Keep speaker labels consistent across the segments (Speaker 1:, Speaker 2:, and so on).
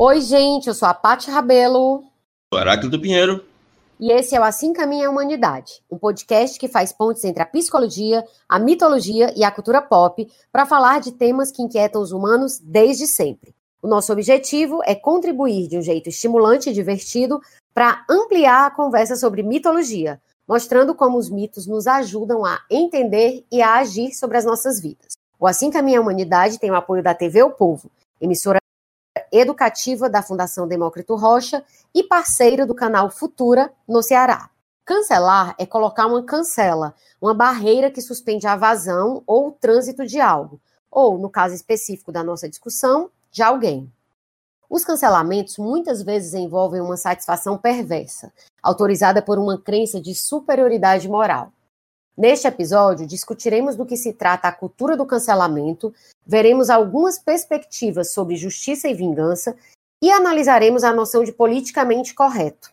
Speaker 1: Oi, gente, eu sou a Paty Rabelo.
Speaker 2: Sou Heráclito Pinheiro.
Speaker 1: E esse é o Assim Caminha a Humanidade, um podcast que faz pontes entre a psicologia, a mitologia e a cultura pop para falar de temas que inquietam os humanos desde sempre. O nosso objetivo é contribuir de um jeito estimulante e divertido para ampliar a conversa sobre mitologia, mostrando como os mitos nos ajudam a entender e a agir sobre as nossas vidas. O Assim Caminha a Humanidade tem o apoio da TV O Povo, emissora educativa da Fundação Demócrito Rocha e parceira do canal Futura no Ceará. Cancelar é colocar uma cancela, uma barreira que suspende a vazão ou o trânsito de algo, ou, no caso específico da nossa discussão, de alguém. Os cancelamentos muitas vezes envolvem uma satisfação perversa, autorizada por uma crença de superioridade moral. Neste episódio, discutiremos do que se trata a cultura do cancelamento, veremos algumas perspectivas sobre justiça e vingança e analisaremos a noção de politicamente correto.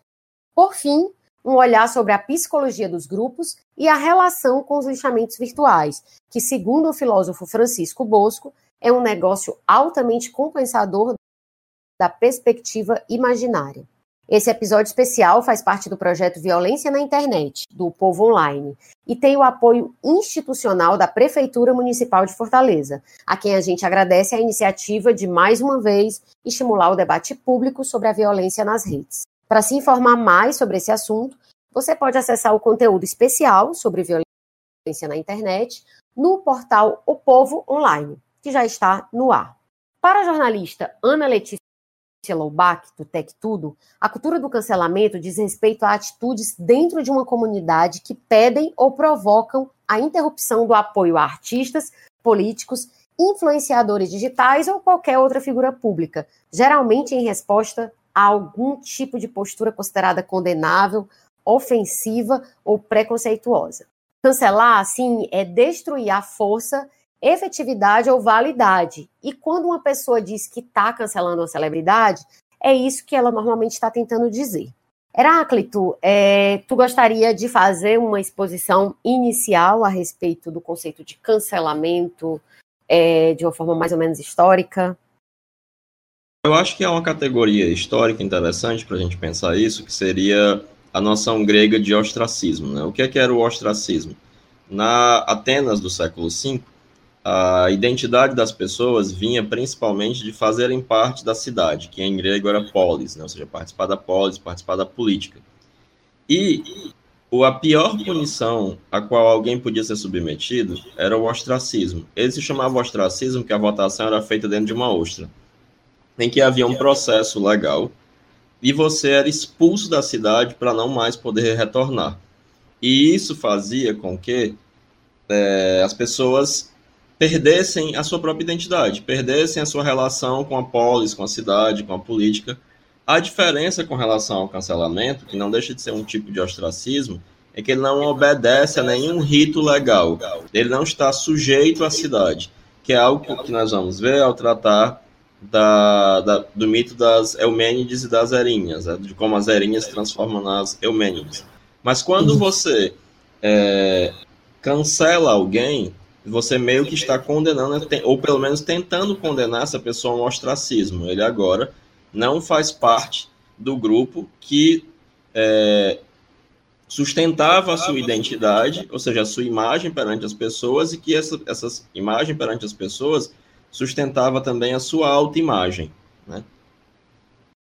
Speaker 1: Por fim, um olhar sobre a psicologia dos grupos e a relação com os lixamentos virtuais, que, segundo o filósofo Francisco Bosco, é um negócio altamente compensador da perspectiva imaginária. Esse episódio especial faz parte do projeto Violência na Internet, do Povo Online, e tem o apoio institucional da Prefeitura Municipal de Fortaleza, a quem a gente agradece a iniciativa de, mais uma vez, estimular o debate público sobre a violência nas redes. Para se informar mais sobre esse assunto, você pode acessar o conteúdo especial sobre violência na internet no portal O Povo Online, que já está no ar. Para a jornalista Ana Letícia Loubach, do Tech Tudo, a cultura do cancelamento diz respeito a atitudes dentro de uma comunidade que pedem ou provocam a interrupção do apoio a artistas, políticos, influenciadores digitais ou qualquer outra figura pública, geralmente em resposta a algum tipo de postura considerada condenável, ofensiva ou preconceituosa. Cancelar, assim, é destruir a força efetividade ou validade. E quando uma pessoa diz que está cancelando uma celebridade, é isso que ela normalmente está tentando dizer. Heráclito, é, tu gostaria de fazer uma exposição inicial a respeito do conceito de cancelamento é, de uma forma mais ou menos histórica?
Speaker 2: Eu acho que é uma categoria histórica interessante para a gente pensar isso, que seria a noção grega de ostracismo. Né? O que, é que era o ostracismo? Na Atenas do século V, a identidade das pessoas vinha principalmente de fazerem parte da cidade, que em grego era polis, né? ou seja, participar da polis, participar da política. E a pior punição a qual alguém podia ser submetido era o ostracismo. Ele se chamava ostracismo porque a votação era feita dentro de uma ostra, em que havia um processo legal e você era expulso da cidade para não mais poder retornar. E isso fazia com que é, as pessoas perdessem a sua própria identidade, perdessem a sua relação com a polis, com a cidade, com a política. A diferença com relação ao cancelamento, que não deixa de ser um tipo de ostracismo, é que ele não obedece a nenhum rito legal. Ele não está sujeito à cidade, que é algo que nós vamos ver ao tratar da, da, do mito das Eumênides e das Erinhas, né? de como as Erinhas se transformam nas Eumênides. Mas quando uhum. você é, cancela alguém, você meio que está condenando, ou pelo menos tentando condenar essa pessoa ao ostracismo. Ele agora não faz parte do grupo que é, sustentava a sua identidade, ou seja, a sua imagem perante as pessoas, e que essa, essa imagem perante as pessoas sustentava também a sua autoimagem. Né?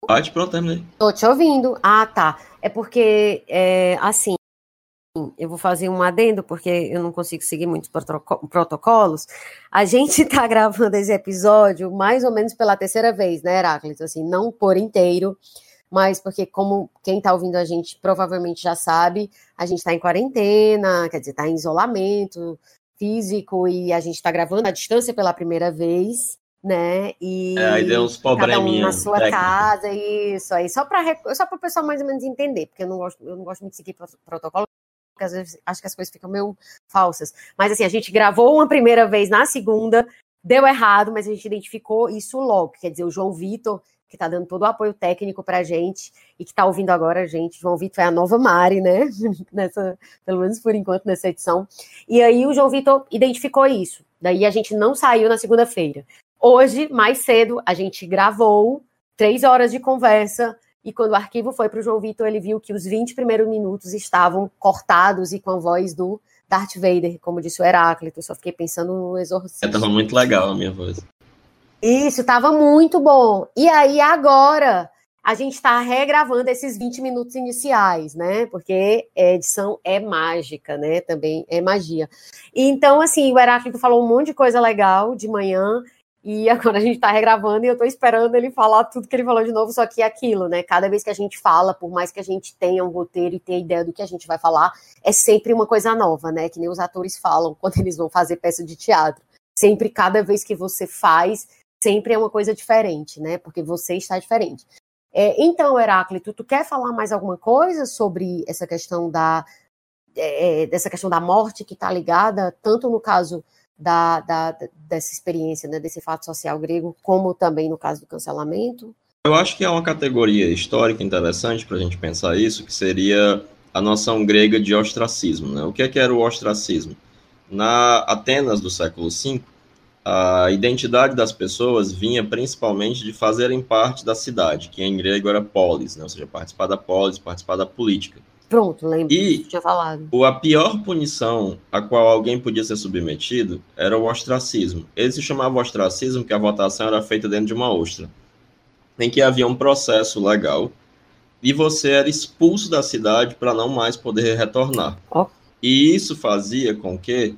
Speaker 2: Pode, pronto, terminei.
Speaker 1: Estou te ouvindo. Ah, tá. É porque, é, assim, eu vou fazer um adendo, porque eu não consigo seguir muitos protocolos. A gente está gravando esse episódio mais ou menos pela terceira vez, né, Heráclito? Assim, não por inteiro, mas porque, como quem está ouvindo a gente provavelmente já sabe, a gente está em quarentena, quer dizer, está em isolamento físico e a gente está gravando à distância pela primeira vez né? E
Speaker 2: é, aí deu uns cada um
Speaker 1: na sua técnicos. casa, isso aí, só para só o pessoal mais ou menos entender, porque eu não gosto, eu não gosto muito de seguir protocolo, porque às vezes acho que as coisas ficam meio falsas. Mas assim, a gente gravou uma primeira vez na segunda, deu errado, mas a gente identificou isso logo. Quer dizer, o João Vitor, que está dando todo o apoio técnico para a gente e que está ouvindo agora a gente. João Vitor é a nova Mari, né? Nessa, pelo menos por enquanto, nessa edição. E aí o João Vitor identificou isso. Daí a gente não saiu na segunda-feira. Hoje, mais cedo, a gente gravou três horas de conversa, e quando o arquivo foi para o João Vitor, ele viu que os 20 primeiros minutos estavam cortados e com a voz do Darth Vader, como disse o Heráclito. Eu só fiquei pensando no exorcismo.
Speaker 2: É, tava muito legal a minha voz.
Speaker 1: Isso, tava muito bom. E aí, agora, a gente está regravando esses 20 minutos iniciais, né? Porque a edição é mágica, né? Também é magia. Então, assim, o Heráclito falou um monte de coisa legal de manhã. E agora a gente está regravando e eu estou esperando ele falar tudo que ele falou de novo, só que é aquilo, né? Cada vez que a gente fala, por mais que a gente tenha um roteiro e tenha ideia do que a gente vai falar, é sempre uma coisa nova, né? Que nem os atores falam quando eles vão fazer peça de teatro. Sempre, cada vez que você faz, sempre é uma coisa diferente, né? Porque você está diferente. É, então, Heráclito, tu quer falar mais alguma coisa sobre essa questão da é, é dessa questão da morte que está ligada tanto no caso da, da, dessa experiência, né, desse fato social grego, como também no caso do cancelamento?
Speaker 2: Eu acho que é uma categoria histórica interessante para a gente pensar isso, que seria a noção grega de ostracismo. Né? O que, é que era o ostracismo? Na Atenas do século V, a identidade das pessoas vinha principalmente de fazerem parte da cidade, que em grego era polis, né? ou seja, participar da polis, participar da política.
Speaker 1: Pronto, lembro
Speaker 2: e
Speaker 1: que tinha falado.
Speaker 2: A pior punição a qual alguém podia ser submetido era o ostracismo. Ele se chamava ostracismo porque a votação era feita dentro de uma ostra, em que havia um processo legal e você era expulso da cidade para não mais poder retornar. Oh. E isso fazia com que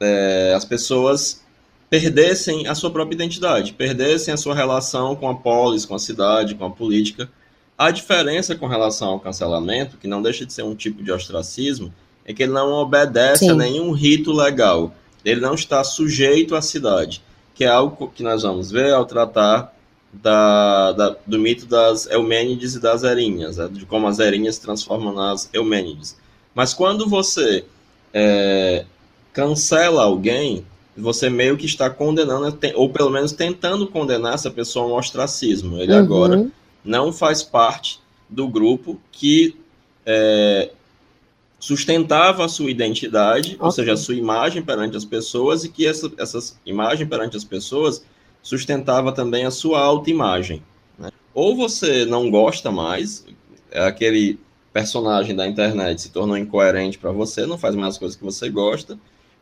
Speaker 2: é, as pessoas perdessem a sua própria identidade, perdessem a sua relação com a polis, com a cidade, com a política. A diferença com relação ao cancelamento, que não deixa de ser um tipo de ostracismo, é que ele não obedece Sim. a nenhum rito legal. Ele não está sujeito à cidade, que é algo que nós vamos ver ao tratar da, da, do mito das Eumênides e das Erinhas, né? de como as Erinhas se transformam nas Eumênides. Mas quando você é, cancela alguém, você meio que está condenando, ou pelo menos tentando condenar essa pessoa a um ostracismo. Ele uhum. agora não faz parte do grupo que é, sustentava a sua identidade, okay. ou seja, a sua imagem perante as pessoas, e que essa, essa imagem perante as pessoas sustentava também a sua autoimagem. Né? Ou você não gosta mais, aquele personagem da internet se tornou incoerente para você, não faz mais as coisas que você gosta,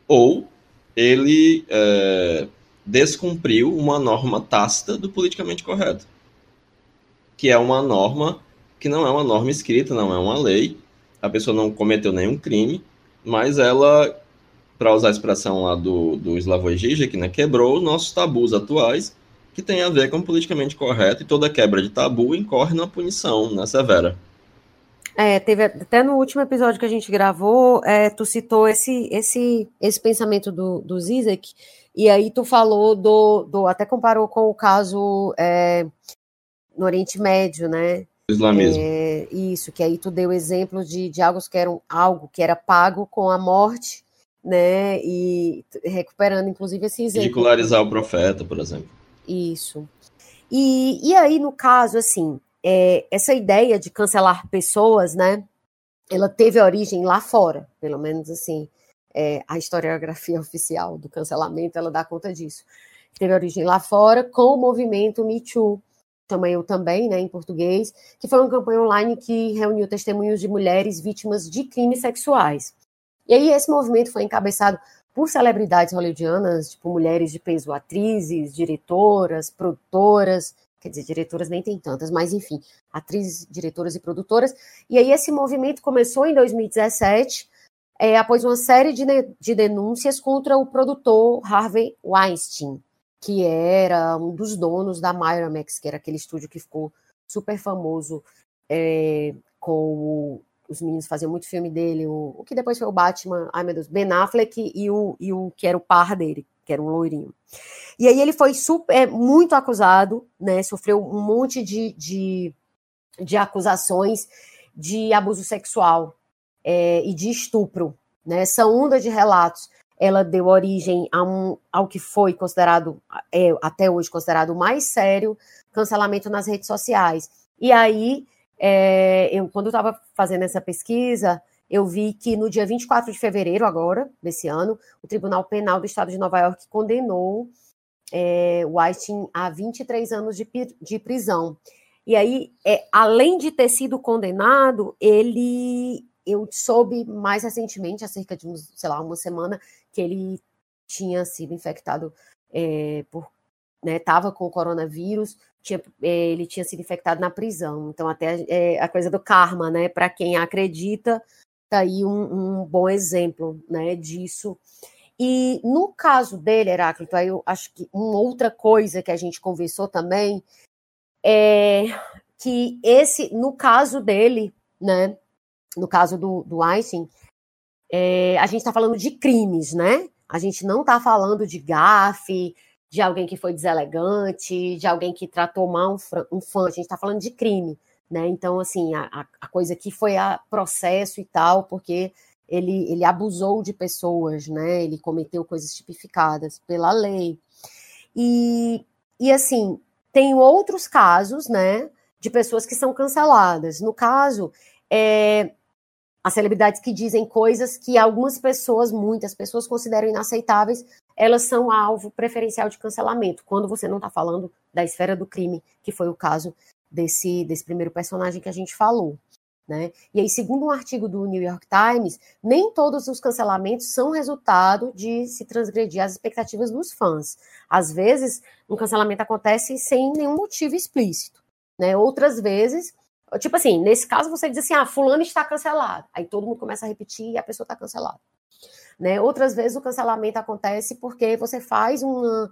Speaker 2: ou ele é, descumpriu uma norma tácita do politicamente correto, que é uma norma que não é uma norma escrita, não é uma lei, a pessoa não cometeu nenhum crime, mas ela, para usar a expressão lá do, do Slavoj Žižek, né, quebrou nossos tabus atuais, que tem a ver com o politicamente correto, e toda quebra de tabu incorre na punição né, severa.
Speaker 1: É, teve até no último episódio que a gente gravou, é, tu citou esse, esse, esse pensamento do, do Zizek, e aí tu falou do, do até comparou com o caso é, no Oriente Médio, né?
Speaker 2: Islamismo.
Speaker 1: É, isso, que aí tu deu exemplo de, de algo que, era, algo que era pago com a morte, né? E recuperando, inclusive, esse exemplo.
Speaker 2: Ridicularizar o profeta, por exemplo.
Speaker 1: Isso. E, e aí, no caso, assim, é, essa ideia de cancelar pessoas, né? Ela teve origem lá fora, pelo menos assim, é, a historiografia oficial do cancelamento ela dá conta disso. Teve origem lá fora com o movimento Me Too, chama eu também, né, em português, que foi uma campanha online que reuniu testemunhos de mulheres vítimas de crimes sexuais. E aí esse movimento foi encabeçado por celebridades hollywoodianas, tipo mulheres de peso, atrizes, diretoras, produtoras, quer dizer, diretoras nem tem tantas, mas enfim, atrizes, diretoras e produtoras. E aí esse movimento começou em 2017, é, após uma série de, de denúncias contra o produtor Harvey Weinstein, que era um dos donos da Miramax, que era aquele estúdio que ficou super famoso é, com os meninos faziam muito filme dele, o, o, que depois foi o Batman, ai meu Deus, Ben Affleck e o, e o que era o par dele, que era um loirinho. E aí ele foi super, é, muito acusado, né? Sofreu um monte de, de, de acusações de abuso sexual é, e de estupro. Né? Essa onda de relatos ela deu origem a um, ao que foi considerado, é, até hoje considerado o mais sério, cancelamento nas redes sociais. E aí, é, eu, quando eu estava fazendo essa pesquisa, eu vi que no dia 24 de fevereiro, agora, desse ano, o Tribunal Penal do Estado de Nova York condenou é, Weinstein a 23 anos de, de prisão. E aí, é, além de ter sido condenado, ele, eu soube mais recentemente, há cerca de, sei lá, uma semana, que ele tinha sido infectado é, por, né, tava com o coronavírus, tinha, é, ele tinha sido infectado na prisão. Então, até é, a coisa do karma, né, para quem acredita, tá aí um, um bom exemplo, né, disso. E no caso dele, Heráclito, aí eu acho que uma outra coisa que a gente conversou também é que esse, no caso dele, né, no caso do, do Einstein, é, a gente está falando de crimes, né? A gente não está falando de gafe, de alguém que foi deselegante, de alguém que tratou mal um, fã, a gente está falando de crime, né? Então, assim, a, a coisa aqui foi a processo e tal, porque ele, ele abusou de pessoas, né? Ele cometeu coisas tipificadas pela lei. E, e assim, tem outros casos, né? De pessoas que são canceladas. No caso, é, as celebridades que dizem coisas que algumas pessoas, muitas pessoas, consideram inaceitáveis, elas são alvo preferencial de cancelamento, quando você não está falando da esfera do crime, que foi o caso desse, desse primeiro personagem que a gente falou. Né? E aí, segundo um artigo do New York Times, nem todos os cancelamentos são resultado de se transgredir as expectativas dos fãs. Às vezes, um cancelamento acontece sem nenhum motivo explícito. Né? Outras vezes, tipo assim, nesse caso você diz assim, ah, fulano está cancelado. Aí todo mundo começa a repetir e a pessoa está cancelada. Né? Outras vezes o cancelamento acontece porque você faz uma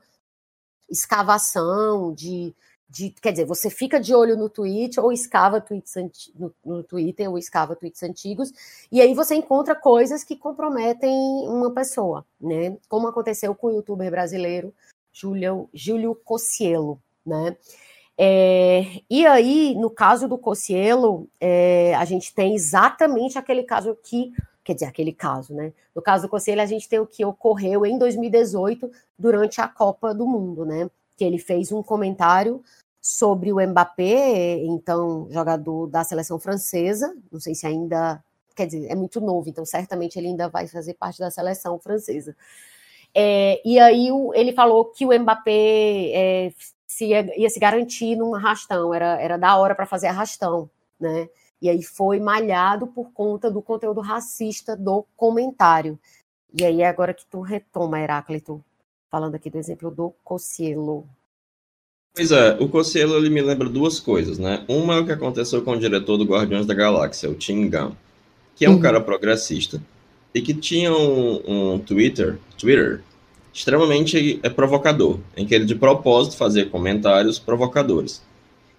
Speaker 1: escavação de de, quer dizer, você fica de olho no tweet ou escava tweets no, no, Twitter ou escava tweets antigos, e aí você encontra coisas que comprometem uma pessoa, né? Como aconteceu com o youtuber brasileiro Júlio, Júlio Cocielo, né? É, e aí, no caso do Cocielo, é, a gente tem exatamente aquele caso que, quer dizer, aquele caso, né? No caso do Cocielo, a gente tem o que ocorreu em 2018 durante a Copa do Mundo, né? que ele fez um comentário sobre o Mbappé, então jogador da seleção francesa, não sei se ainda, quer dizer, é muito novo, então certamente ele ainda vai fazer parte da seleção francesa. É, e aí ele falou que o Mbappé é, se ia, ia, se garantir num arrastão, era, era da hora para fazer arrastão, né? E aí foi malhado por conta do conteúdo racista do comentário. E aí agora que tu retoma, Heráclito, falando aqui do exemplo do Cossielo.
Speaker 2: Pois é, o Cossielo ele me lembra duas coisas, né? Uma é o que aconteceu com o diretor do Guardiões da Galáxia, o Tim Gunn, que é um uhum. cara progressista e que tinha um, um Twitter, Twitter extremamente é, provocador, em que ele de propósito fazia comentários provocadores.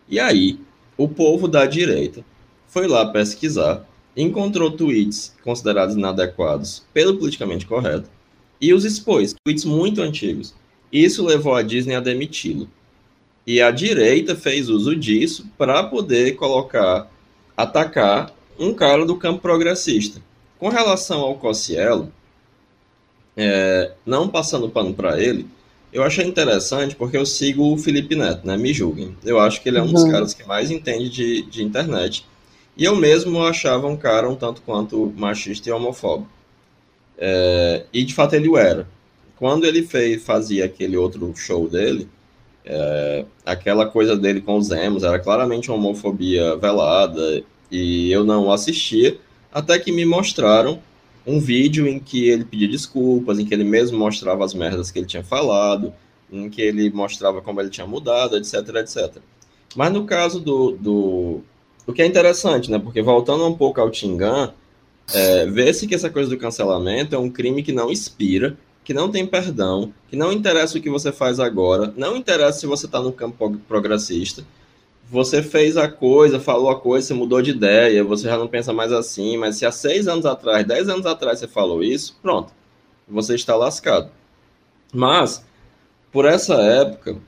Speaker 2: E aí, o povo da direita foi lá pesquisar, encontrou tweets considerados inadequados pelo politicamente correto e os expôs, tweets muito antigos. Isso levou a Disney a demiti-lo. E a direita fez uso disso para poder colocar, atacar um cara do campo progressista. Com relação ao Cossielo, é, não passando pano para ele, eu achei interessante porque eu sigo o Felipe Neto, né? Me julguem. Eu acho que ele é um uhum. dos caras que mais entende de, de internet. E eu mesmo achava um cara um tanto quanto machista e homofóbico. É, e de fato ele o era. Quando ele fez, fazia aquele outro show dele, é, aquela coisa dele com os emos era claramente uma homofobia velada e eu não assistia, até que me mostraram um vídeo em que ele pedia desculpas, em que ele mesmo mostrava as merdas que ele tinha falado, em que ele mostrava como ele tinha mudado, etc, etc. Mas no caso do, do... O que é interessante, né? Porque voltando um pouco ao Tingan, é, Vê-se que essa coisa do cancelamento é um crime que não inspira, que não tem perdão, que não interessa o que você faz agora, não interessa se você está no campo progressista. Você fez a coisa, falou a coisa, você mudou de ideia, você já não pensa mais assim, mas se há seis anos atrás, dez anos atrás você falou isso, pronto, você está lascado. Mas, por essa época,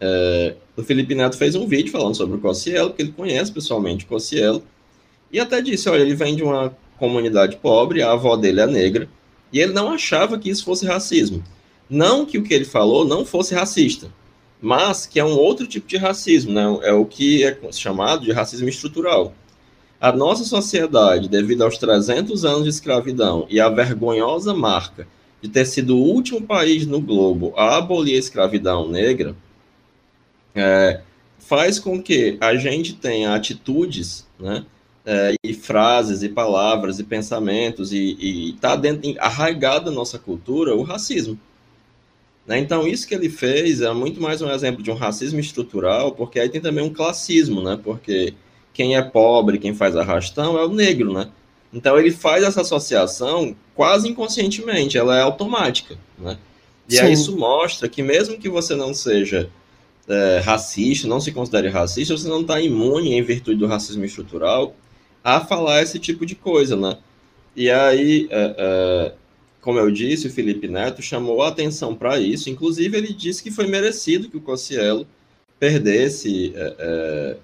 Speaker 2: é, o Felipe Neto fez um vídeo falando sobre o Cossielo, porque ele conhece pessoalmente o Cossielo, e até disse, olha, ele vem de uma comunidade pobre, a avó dele é negra, e ele não achava que isso fosse racismo. Não que o que ele falou não fosse racista, mas que é um outro tipo de racismo, né? é o que é chamado de racismo estrutural. A nossa sociedade, devido aos 300 anos de escravidão e à vergonhosa marca de ter sido o último país no globo a abolir a escravidão negra, é, faz com que a gente tenha atitudes, né, é, e frases, e palavras, e pensamentos, e está arraigado na nossa cultura o racismo. Né? Então, isso que ele fez é muito mais um exemplo de um racismo estrutural, porque aí tem também um classismo, né? Porque quem é pobre, quem faz arrastão é o negro, né? Então, ele faz essa associação quase inconscientemente, ela é automática, né? E Sim. aí isso mostra que mesmo que você não seja é, racista, não se considere racista, você não está imune, em virtude do racismo estrutural, a falar esse tipo de coisa, né? E aí, é, é, como eu disse, o Felipe Neto chamou a atenção para isso. Inclusive, ele disse que foi merecido que o Cossielo perdesse, é, é,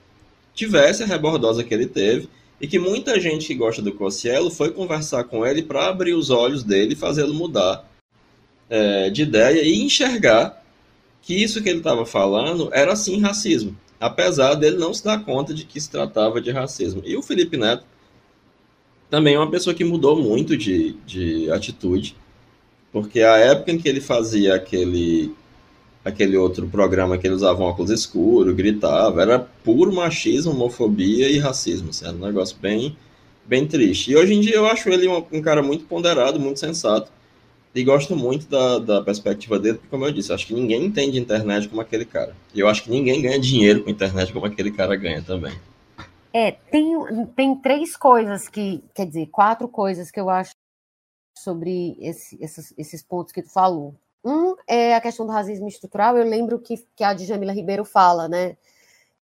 Speaker 2: tivesse a rebordosa que ele teve, e que muita gente que gosta do Cossielo foi conversar com ele para abrir os olhos dele fazê-lo mudar é, de ideia e enxergar que isso que ele estava falando era sim racismo, apesar dele não se dar conta de que se tratava de racismo. E o Felipe Neto também é uma pessoa que mudou muito de, de atitude, porque a época em que ele fazia aquele aquele outro programa que ele usava um óculos escuro, gritava, era puro machismo, homofobia e racismo, assim, era um negócio bem, bem triste. E hoje em dia eu acho ele um, um cara muito ponderado, muito sensato, e gosto muito da, da perspectiva dele, porque, como eu disse, acho que ninguém entende internet como aquele cara. E eu acho que ninguém ganha dinheiro com internet como aquele cara ganha também.
Speaker 1: É, tem, tem três coisas que, quer dizer, quatro coisas que eu acho sobre esse, esses, esses pontos que tu falou. Um é a questão do racismo estrutural. Eu lembro que, que a Djamila Ribeiro fala, né?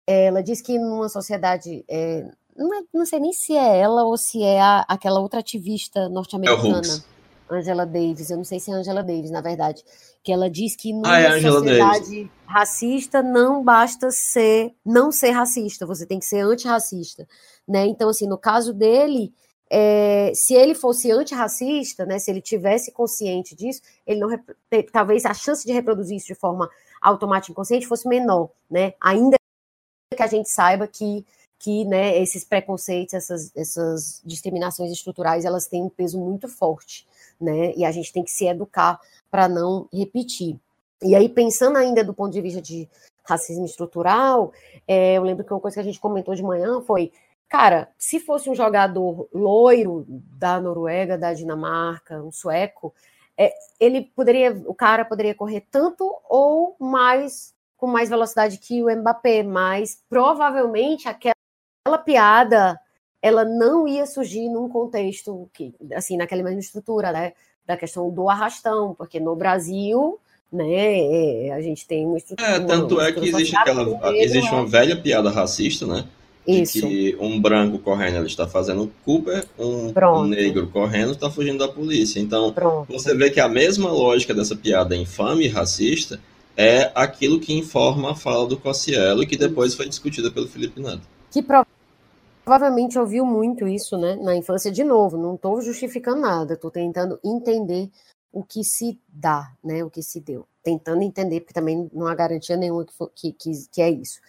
Speaker 1: Ela diz que numa sociedade, é, não, é, não, sei nem se é ela ou se é a, aquela outra ativista norte-americana, é Angela Davis. Eu não sei se é Angela Davis, na verdade, que ela diz que numa ah, é sociedade racista não basta ser não ser racista, você tem que ser antirracista, né? Então assim, no caso dele, é, se ele fosse antirracista, né, se ele tivesse consciente disso, ele não talvez a chance de reproduzir isso de forma automática inconsciente fosse menor, né? Ainda que a gente saiba que que né, esses preconceitos, essas, essas discriminações estruturais, elas têm um peso muito forte, né? E a gente tem que se educar para não repetir. E aí, pensando ainda do ponto de vista de racismo estrutural, é, eu lembro que uma coisa que a gente comentou de manhã foi, cara, se fosse um jogador loiro da Noruega, da Dinamarca, um sueco, é, ele poderia, o cara poderia correr tanto ou mais com mais velocidade que o Mbappé, mas provavelmente aquela piada ela não ia surgir num contexto que, assim, naquela mesma estrutura, né? da questão do arrastão, porque no Brasil, né, é, a gente tem uma estrutura.
Speaker 2: É, tanto é que existe aquela, existe uma velha piada racista, né? Isso. que um branco correndo ele está fazendo Cooper, um, um negro correndo está fugindo da polícia. Então, Pronto. você vê que a mesma lógica dessa piada infame e racista é aquilo que informa a fala do Cossielo e que depois foi discutida pelo Felipe Neto.
Speaker 1: Que provavelmente ouviu muito isso, né, na infância de novo, não estou justificando nada, estou tentando entender o que se dá, né, o que se deu, tentando entender, porque também não há garantia nenhuma que, que, que, que, é isso.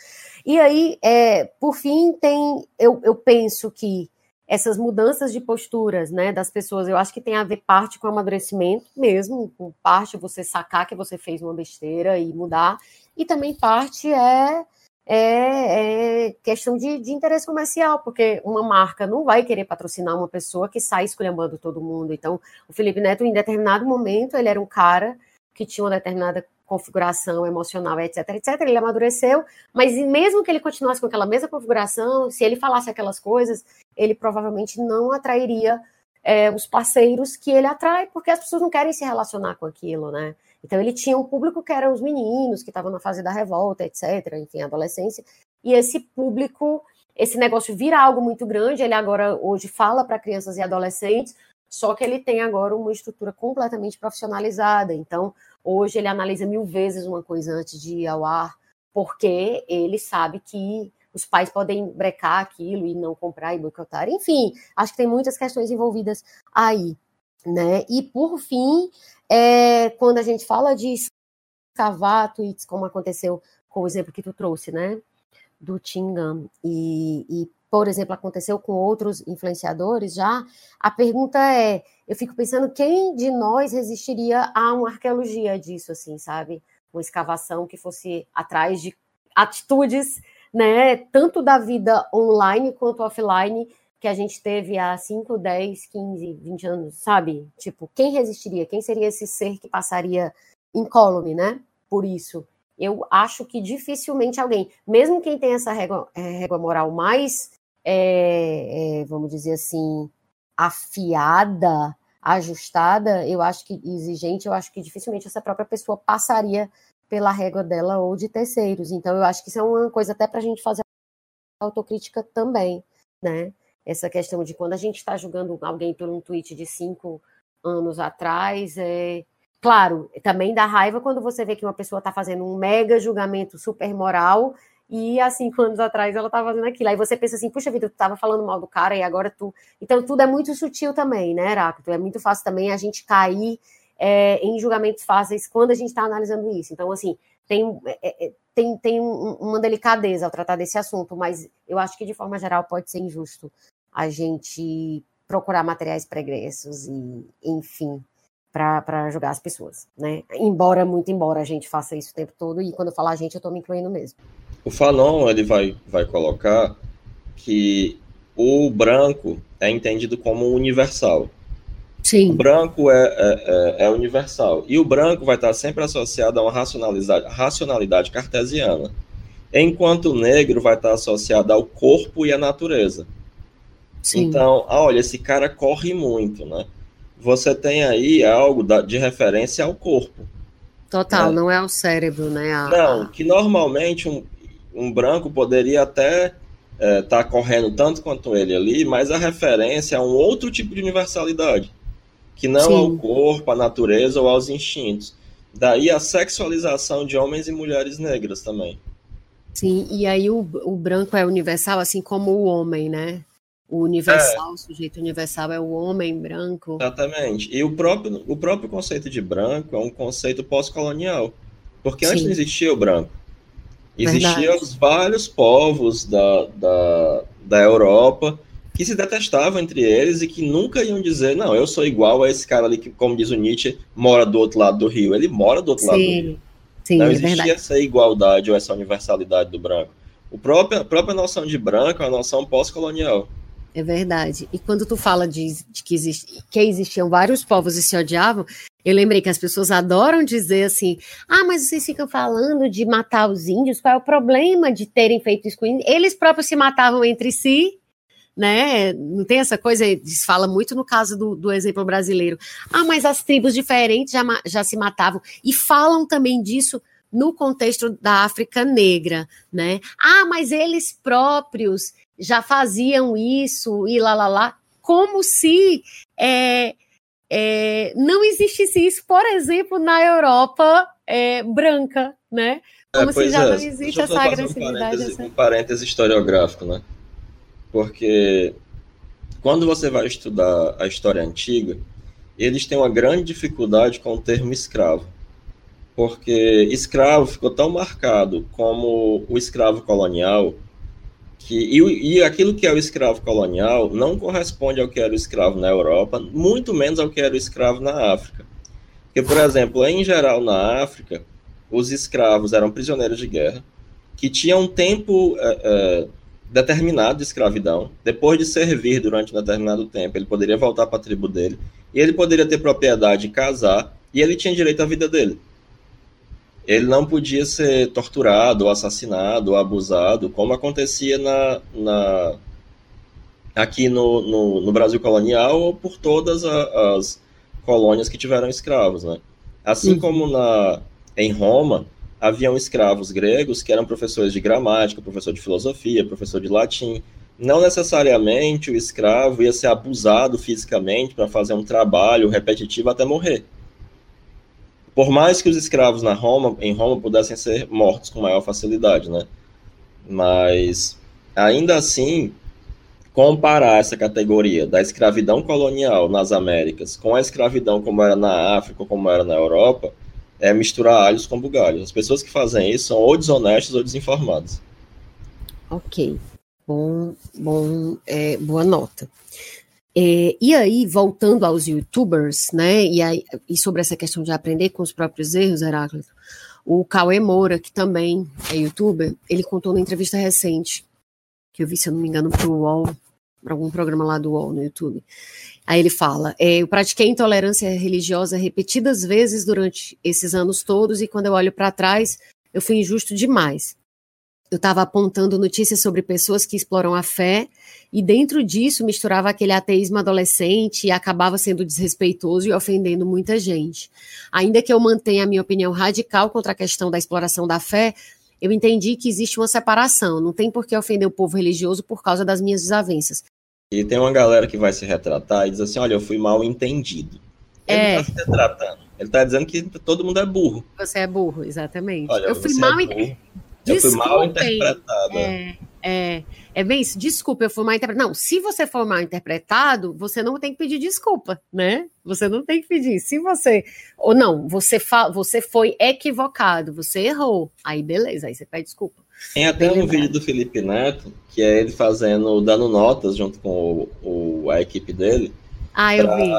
Speaker 1: E aí, é, por fim, tem, eu, eu penso que essas mudanças de posturas, né, das pessoas, eu acho que tem a ver parte com amadurecimento mesmo, com parte você sacar que você fez uma besteira e mudar, e também parte é é, é questão de, de, interesse comercial, porque uma marca não vai querer patrocinar uma pessoa que sai esculhambando todo mundo. Então, o Felipe Neto, em determinado momento, ele era um cara que tinha uma determinada configuração emocional, etc, etc. Ele amadureceu, mas mesmo que ele continuasse com aquela mesma configuração, se ele falasse aquelas coisas, ele provavelmente não atrairia é, os parceiros que ele atrai, porque as pessoas não querem se relacionar com aquilo, né? Então ele tinha um público que eram os meninos que estavam na fase da revolta, etc., enfim, adolescência. E esse público, esse negócio vira algo muito grande. Ele agora hoje fala para crianças e adolescentes, só que ele tem agora uma estrutura completamente profissionalizada. Então, hoje ele analisa mil vezes uma coisa antes de ir ao ar, porque ele sabe que os pais podem brecar aquilo e não comprar e boicotar. Enfim, acho que tem muitas questões envolvidas aí. Né? E por fim, é, quando a gente fala de escavar tweets, como aconteceu com o exemplo que tu trouxe, né? Do Tingam, e, e por exemplo, aconteceu com outros influenciadores já, a pergunta é, eu fico pensando quem de nós resistiria a uma arqueologia disso, assim, sabe? Uma escavação que fosse atrás de atitudes, né, tanto da vida online quanto offline, que a gente teve há 5, 10, 15, 20 anos, sabe? Tipo, quem resistiria? Quem seria esse ser que passaria incólume, né? Por isso. Eu acho que dificilmente alguém, mesmo quem tem essa régua, é, régua moral mais, é, é, vamos dizer assim, afiada, ajustada, eu acho que exigente, eu acho que dificilmente essa própria pessoa passaria pela régua dela ou de terceiros. Então, eu acho que isso é uma coisa até para a gente fazer autocrítica também, né? Essa questão de quando a gente está julgando alguém por um tweet de cinco anos atrás, é, Claro, também dá raiva quando você vê que uma pessoa está fazendo um mega julgamento super moral e há cinco anos atrás ela estava fazendo aquilo. Aí você pensa assim, puxa vida, tu estava falando mal do cara e agora tu. Então tudo é muito sutil também, né, Heráclito? É muito fácil também a gente cair é, em julgamentos fáceis quando a gente está analisando isso. Então, assim, tem, é, é, tem, tem uma delicadeza ao tratar desse assunto, mas eu acho que de forma geral pode ser injusto a gente procurar materiais pregressos e, enfim, para julgar as pessoas, né? Embora, muito embora a gente faça isso o tempo todo, e quando eu falar a gente, eu estou me incluindo mesmo.
Speaker 2: O Fanon, ele vai, vai colocar que o branco é entendido como universal.
Speaker 1: Sim.
Speaker 2: O branco é, é, é, é universal. E o branco vai estar sempre associado a uma racionalidade, racionalidade cartesiana. Enquanto o negro vai estar associado ao corpo e à natureza. Sim. Então, ah, olha, esse cara corre muito, né? você tem aí algo de referência ao corpo.
Speaker 1: Total, né? não é o cérebro, né?
Speaker 2: A... Não, que normalmente um, um branco poderia até estar é, tá correndo tanto quanto ele ali, mas a referência é um outro tipo de universalidade, que não Sim. ao corpo, à natureza ou aos instintos. Daí a sexualização de homens e mulheres negras também.
Speaker 1: Sim, e aí o, o branco é universal, assim como o homem, né? O universal, é. o sujeito universal é o homem branco.
Speaker 2: Exatamente. E o próprio, o próprio conceito de branco é um conceito pós-colonial. Porque Sim. antes não existia o branco. Existiam os vários povos da, da, da Europa que se detestavam entre eles e que nunca iam dizer, não, eu sou igual a esse cara ali que, como diz o Nietzsche, mora do outro lado do rio. Ele mora do outro Sim. lado do rio. Sim, não é existia verdade. essa igualdade ou essa universalidade do branco. O próprio, a própria noção de branco é uma noção pós-colonial.
Speaker 1: É verdade. E quando tu fala de, de que, existe, que existiam vários povos e se odiavam, eu lembrei que as pessoas adoram dizer assim: ah, mas vocês ficam falando de matar os índios, qual é o problema de terem feito isso com índios? Eles próprios se matavam entre si, né? Não tem essa coisa, eles fala muito no caso do, do exemplo brasileiro. Ah, mas as tribos diferentes já, já se matavam. E falam também disso no contexto da África Negra, né? Ah, mas eles próprios já faziam isso e lá, lá, lá, como se é, é, não existisse isso, por exemplo, na Europa é, branca, né?
Speaker 2: É, como se já não é. existe essa agressividade. Um parêntese, assim. um parêntese historiográfico, né? Porque quando você vai estudar a história antiga, eles têm uma grande dificuldade com o termo escravo. Porque escravo ficou tão marcado como o escravo colonial, que, e, e aquilo que é o escravo colonial não corresponde ao que era o escravo na Europa, muito menos ao que era o escravo na África. Porque, por exemplo, em geral na África, os escravos eram prisioneiros de guerra, que tinham um tempo é, é, determinado de escravidão. Depois de servir durante um determinado tempo, ele poderia voltar para a tribo dele, e ele poderia ter propriedade e casar, e ele tinha direito à vida dele ele não podia ser torturado, assassinado, ou abusado, como acontecia na, na aqui no, no, no, Brasil colonial ou por todas a, as colônias que tiveram escravos, né? Assim uhum. como na, em Roma, haviam escravos gregos que eram professores de gramática, professor de filosofia, professor de latim. Não necessariamente o escravo ia ser abusado fisicamente para fazer um trabalho repetitivo até morrer. Por mais que os escravos na Roma, em Roma pudessem ser mortos com maior facilidade, né? Mas ainda assim, comparar essa categoria da escravidão colonial nas Américas com a escravidão como era na África, como era na Europa, é misturar alhos com bugalhos. As pessoas que fazem isso são ou desonestas ou desinformadas.
Speaker 1: Ok. Bom, bom, é, boa nota. É, e aí, voltando aos youtubers, né, e, aí, e sobre essa questão de aprender com os próprios erros, Heráclito, o Cauê Moura, que também é youtuber, ele contou numa entrevista recente, que eu vi, se eu não me engano, para o UOL, para algum programa lá do UOL no YouTube. Aí ele fala: é, Eu pratiquei intolerância religiosa repetidas vezes durante esses anos todos, e quando eu olho para trás, eu fui injusto demais eu estava apontando notícias sobre pessoas que exploram a fé, e dentro disso misturava aquele ateísmo adolescente e acabava sendo desrespeitoso e ofendendo muita gente. Ainda que eu mantenha a minha opinião radical contra a questão da exploração da fé, eu entendi que existe uma separação, não tem por que ofender o povo religioso por causa das minhas desavenças.
Speaker 2: E tem uma galera que vai se retratar e diz assim: olha, eu fui mal entendido. Ele é. está se retratando. Ele está dizendo que todo mundo é burro.
Speaker 1: Você é burro, exatamente.
Speaker 2: Olha,
Speaker 1: eu fui mal
Speaker 2: é entendido eu fui mal interpretado.
Speaker 1: É, é, é bem isso. Desculpa, eu fui mal interpretado. Não, se você for mal interpretado, você não tem que pedir desculpa, né? Você não tem que pedir. Se você. Ou não, você, fa, você foi equivocado, você errou. Aí beleza, aí você pede desculpa.
Speaker 2: Tem até um vídeo do Felipe Neto, que é ele fazendo, dando notas junto com o, o a equipe dele.
Speaker 1: Ah, eu vi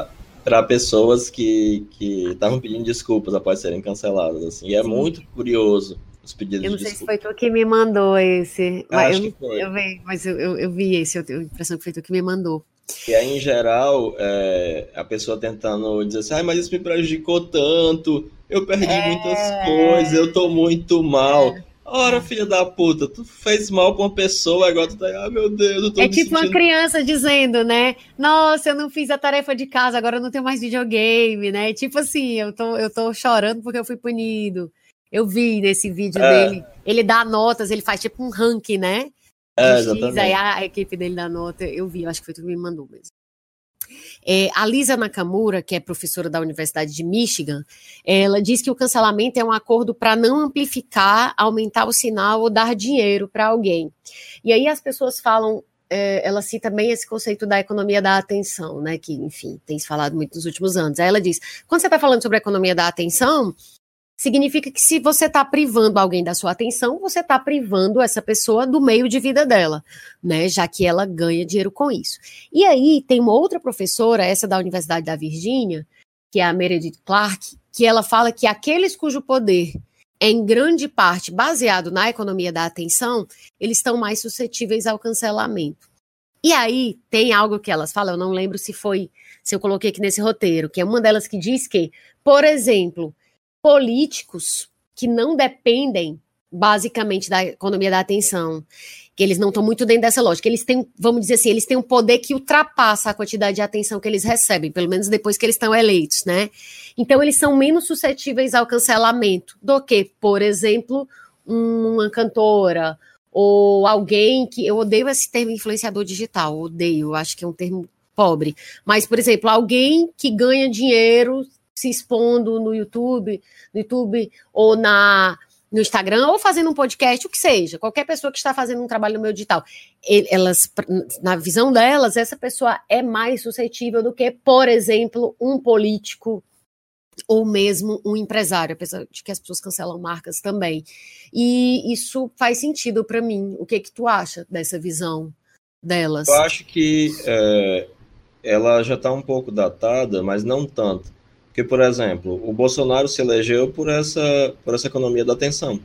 Speaker 2: para pessoas que estavam pedindo desculpas após serem canceladas. Assim. E é Sim. muito curioso os pedidos
Speaker 1: Eu não
Speaker 2: sei
Speaker 1: desculpa. se foi tu que me mandou esse.
Speaker 2: Mas
Speaker 1: Acho
Speaker 2: eu, que foi.
Speaker 1: Eu, vi, mas eu, eu, eu, vi esse, eu tenho a impressão que foi tu que me mandou.
Speaker 2: E aí, em geral, é, a pessoa tentando dizer assim, ah, mas isso me prejudicou tanto, eu perdi é... muitas coisas, eu tô muito mal. É. Ora, filha da puta, tu fez mal pra uma pessoa, agora tu tá, ah, meu Deus, eu tô
Speaker 1: É tipo sentindo... uma criança dizendo, né? Nossa, eu não fiz a tarefa de casa, agora eu não tenho mais videogame, né? Tipo assim, eu tô, eu tô chorando porque eu fui punido. Eu vi nesse vídeo é. dele. Ele dá notas, ele faz tipo um ranking, né?
Speaker 2: É, exatamente.
Speaker 1: aí a equipe dele dá nota. Eu vi, acho que foi tu que me mandou mesmo. É, a Lisa Nakamura, que é professora da Universidade de Michigan, ela diz que o cancelamento é um acordo para não amplificar, aumentar o sinal ou dar dinheiro para alguém. E aí as pessoas falam, é, ela cita bem esse conceito da economia da atenção, né? Que, enfim, tem se falado muito nos últimos anos. Aí ela diz: quando você está falando sobre a economia da atenção, significa que se você está privando alguém da sua atenção, você está privando essa pessoa do meio de vida dela, né? Já que ela ganha dinheiro com isso. E aí tem uma outra professora, essa da Universidade da Virgínia, que é a Meredith Clark, que ela fala que aqueles cujo poder é em grande parte baseado na economia da atenção, eles estão mais suscetíveis ao cancelamento. E aí tem algo que elas falam, eu não lembro se foi, se eu coloquei aqui nesse roteiro, que é uma delas que diz que, por exemplo, políticos que não dependem basicamente da economia da atenção, que eles não estão muito dentro dessa lógica. Eles têm, vamos dizer assim, eles têm um poder que ultrapassa a quantidade de atenção que eles recebem, pelo menos depois que eles estão eleitos, né? Então eles são menos suscetíveis ao cancelamento do que, por exemplo, uma cantora ou alguém que eu odeio esse termo influenciador digital, odeio, acho que é um termo pobre, mas por exemplo, alguém que ganha dinheiro se expondo no YouTube, no YouTube ou na no Instagram ou fazendo um podcast, o que seja, qualquer pessoa que está fazendo um trabalho no meio digital, elas, na visão delas, essa pessoa é mais suscetível do que, por exemplo, um político ou mesmo um empresário, apesar de que as pessoas cancelam marcas também. E isso faz sentido para mim. O que que tu acha dessa visão delas?
Speaker 2: Eu acho que é, ela já está um pouco datada, mas não tanto. Porque, por exemplo, o Bolsonaro se elegeu por essa, por essa economia da atenção.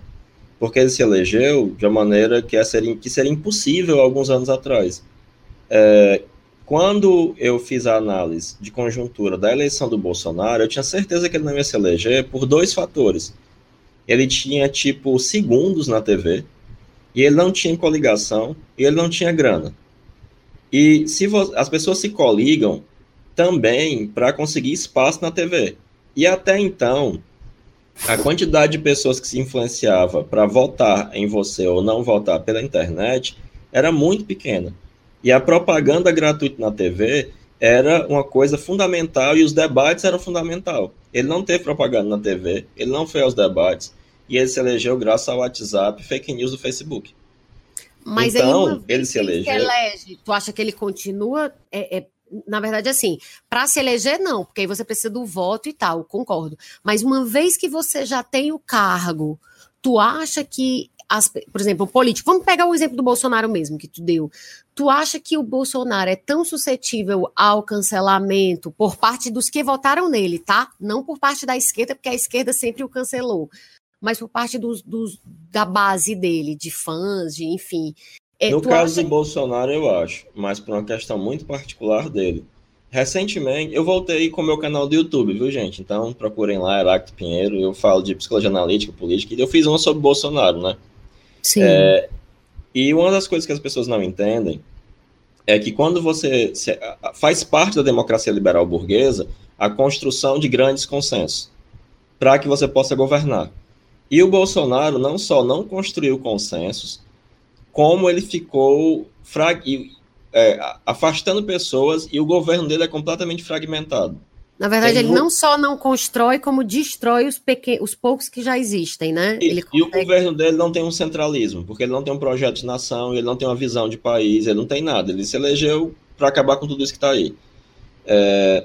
Speaker 2: Porque ele se elegeu de uma maneira que, é seria, que seria impossível alguns anos atrás. É, quando eu fiz a análise de conjuntura da eleição do Bolsonaro, eu tinha certeza que ele não ia se eleger por dois fatores. Ele tinha, tipo, segundos na TV, e ele não tinha coligação, e ele não tinha grana. E se as pessoas se coligam, também para conseguir espaço na TV. E até então, a quantidade de pessoas que se influenciava para votar em você ou não votar pela internet era muito pequena. E a propaganda gratuita na TV era uma coisa fundamental e os debates eram fundamental. Ele não teve propaganda na TV, ele não foi aos debates e ele se elegeu graças ao WhatsApp, fake news do Facebook.
Speaker 1: Mas então, ele se elegeu. Elege, tu acha que ele continua é, é na verdade, assim, para se eleger, não, porque aí você precisa do voto e tal, concordo. Mas uma vez que você já tem o cargo, tu acha que as, por exemplo, o político, vamos pegar o exemplo do Bolsonaro mesmo, que tu deu. Tu acha que o Bolsonaro é tão suscetível ao cancelamento por parte dos que votaram nele, tá? Não por parte da esquerda, porque a esquerda sempre o cancelou, mas por parte dos, dos da base dele, de fãs, de enfim.
Speaker 2: É, no caso acha... do Bolsonaro, eu acho, mas por uma questão muito particular dele. Recentemente, eu voltei com o meu canal do YouTube, viu, gente? Então, procurem lá, Heracto Pinheiro. Eu falo de psicologia analítica, política, e eu fiz uma sobre Bolsonaro, né?
Speaker 1: Sim.
Speaker 2: É, e uma das coisas que as pessoas não entendem é que quando você se, faz parte da democracia liberal burguesa a construção de grandes consensos para que você possa governar. E o Bolsonaro não só não construiu consensos, como ele ficou frag é, afastando pessoas e o governo dele é completamente fragmentado.
Speaker 1: Na verdade, ele, ele não só não constrói, como destrói os, pequen... os poucos que já existem, né?
Speaker 2: E, consegue... e, o governo dele não tem um centralismo, porque ele não tem um projeto de nação, ele não tem uma visão de país, ele não tem nada. Ele se elegeu para acabar com tudo isso que está aí. É...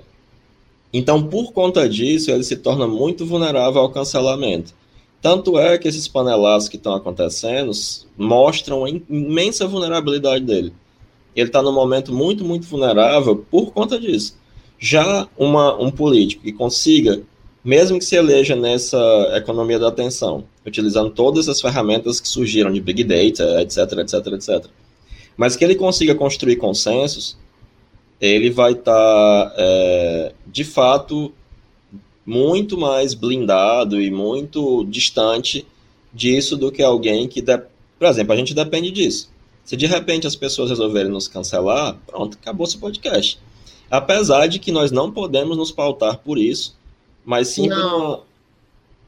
Speaker 2: Então, por conta disso, ele se torna muito vulnerável ao cancelamento. Tanto é que esses panelaços que estão acontecendo mostram a imensa vulnerabilidade dele ele está num momento muito, muito vulnerável por conta disso. Já uma, um político que consiga, mesmo que se eleja nessa economia da atenção, utilizando todas as ferramentas que surgiram de Big Data, etc, etc, etc, mas que ele consiga construir consensos, ele vai estar, tá, é, de fato, muito mais blindado e muito distante disso do que alguém que, de... por exemplo, a gente depende disso. Se de repente as pessoas resolverem nos cancelar, pronto, acabou seu podcast. Apesar de que nós não podemos nos pautar por isso, mas sim por uma,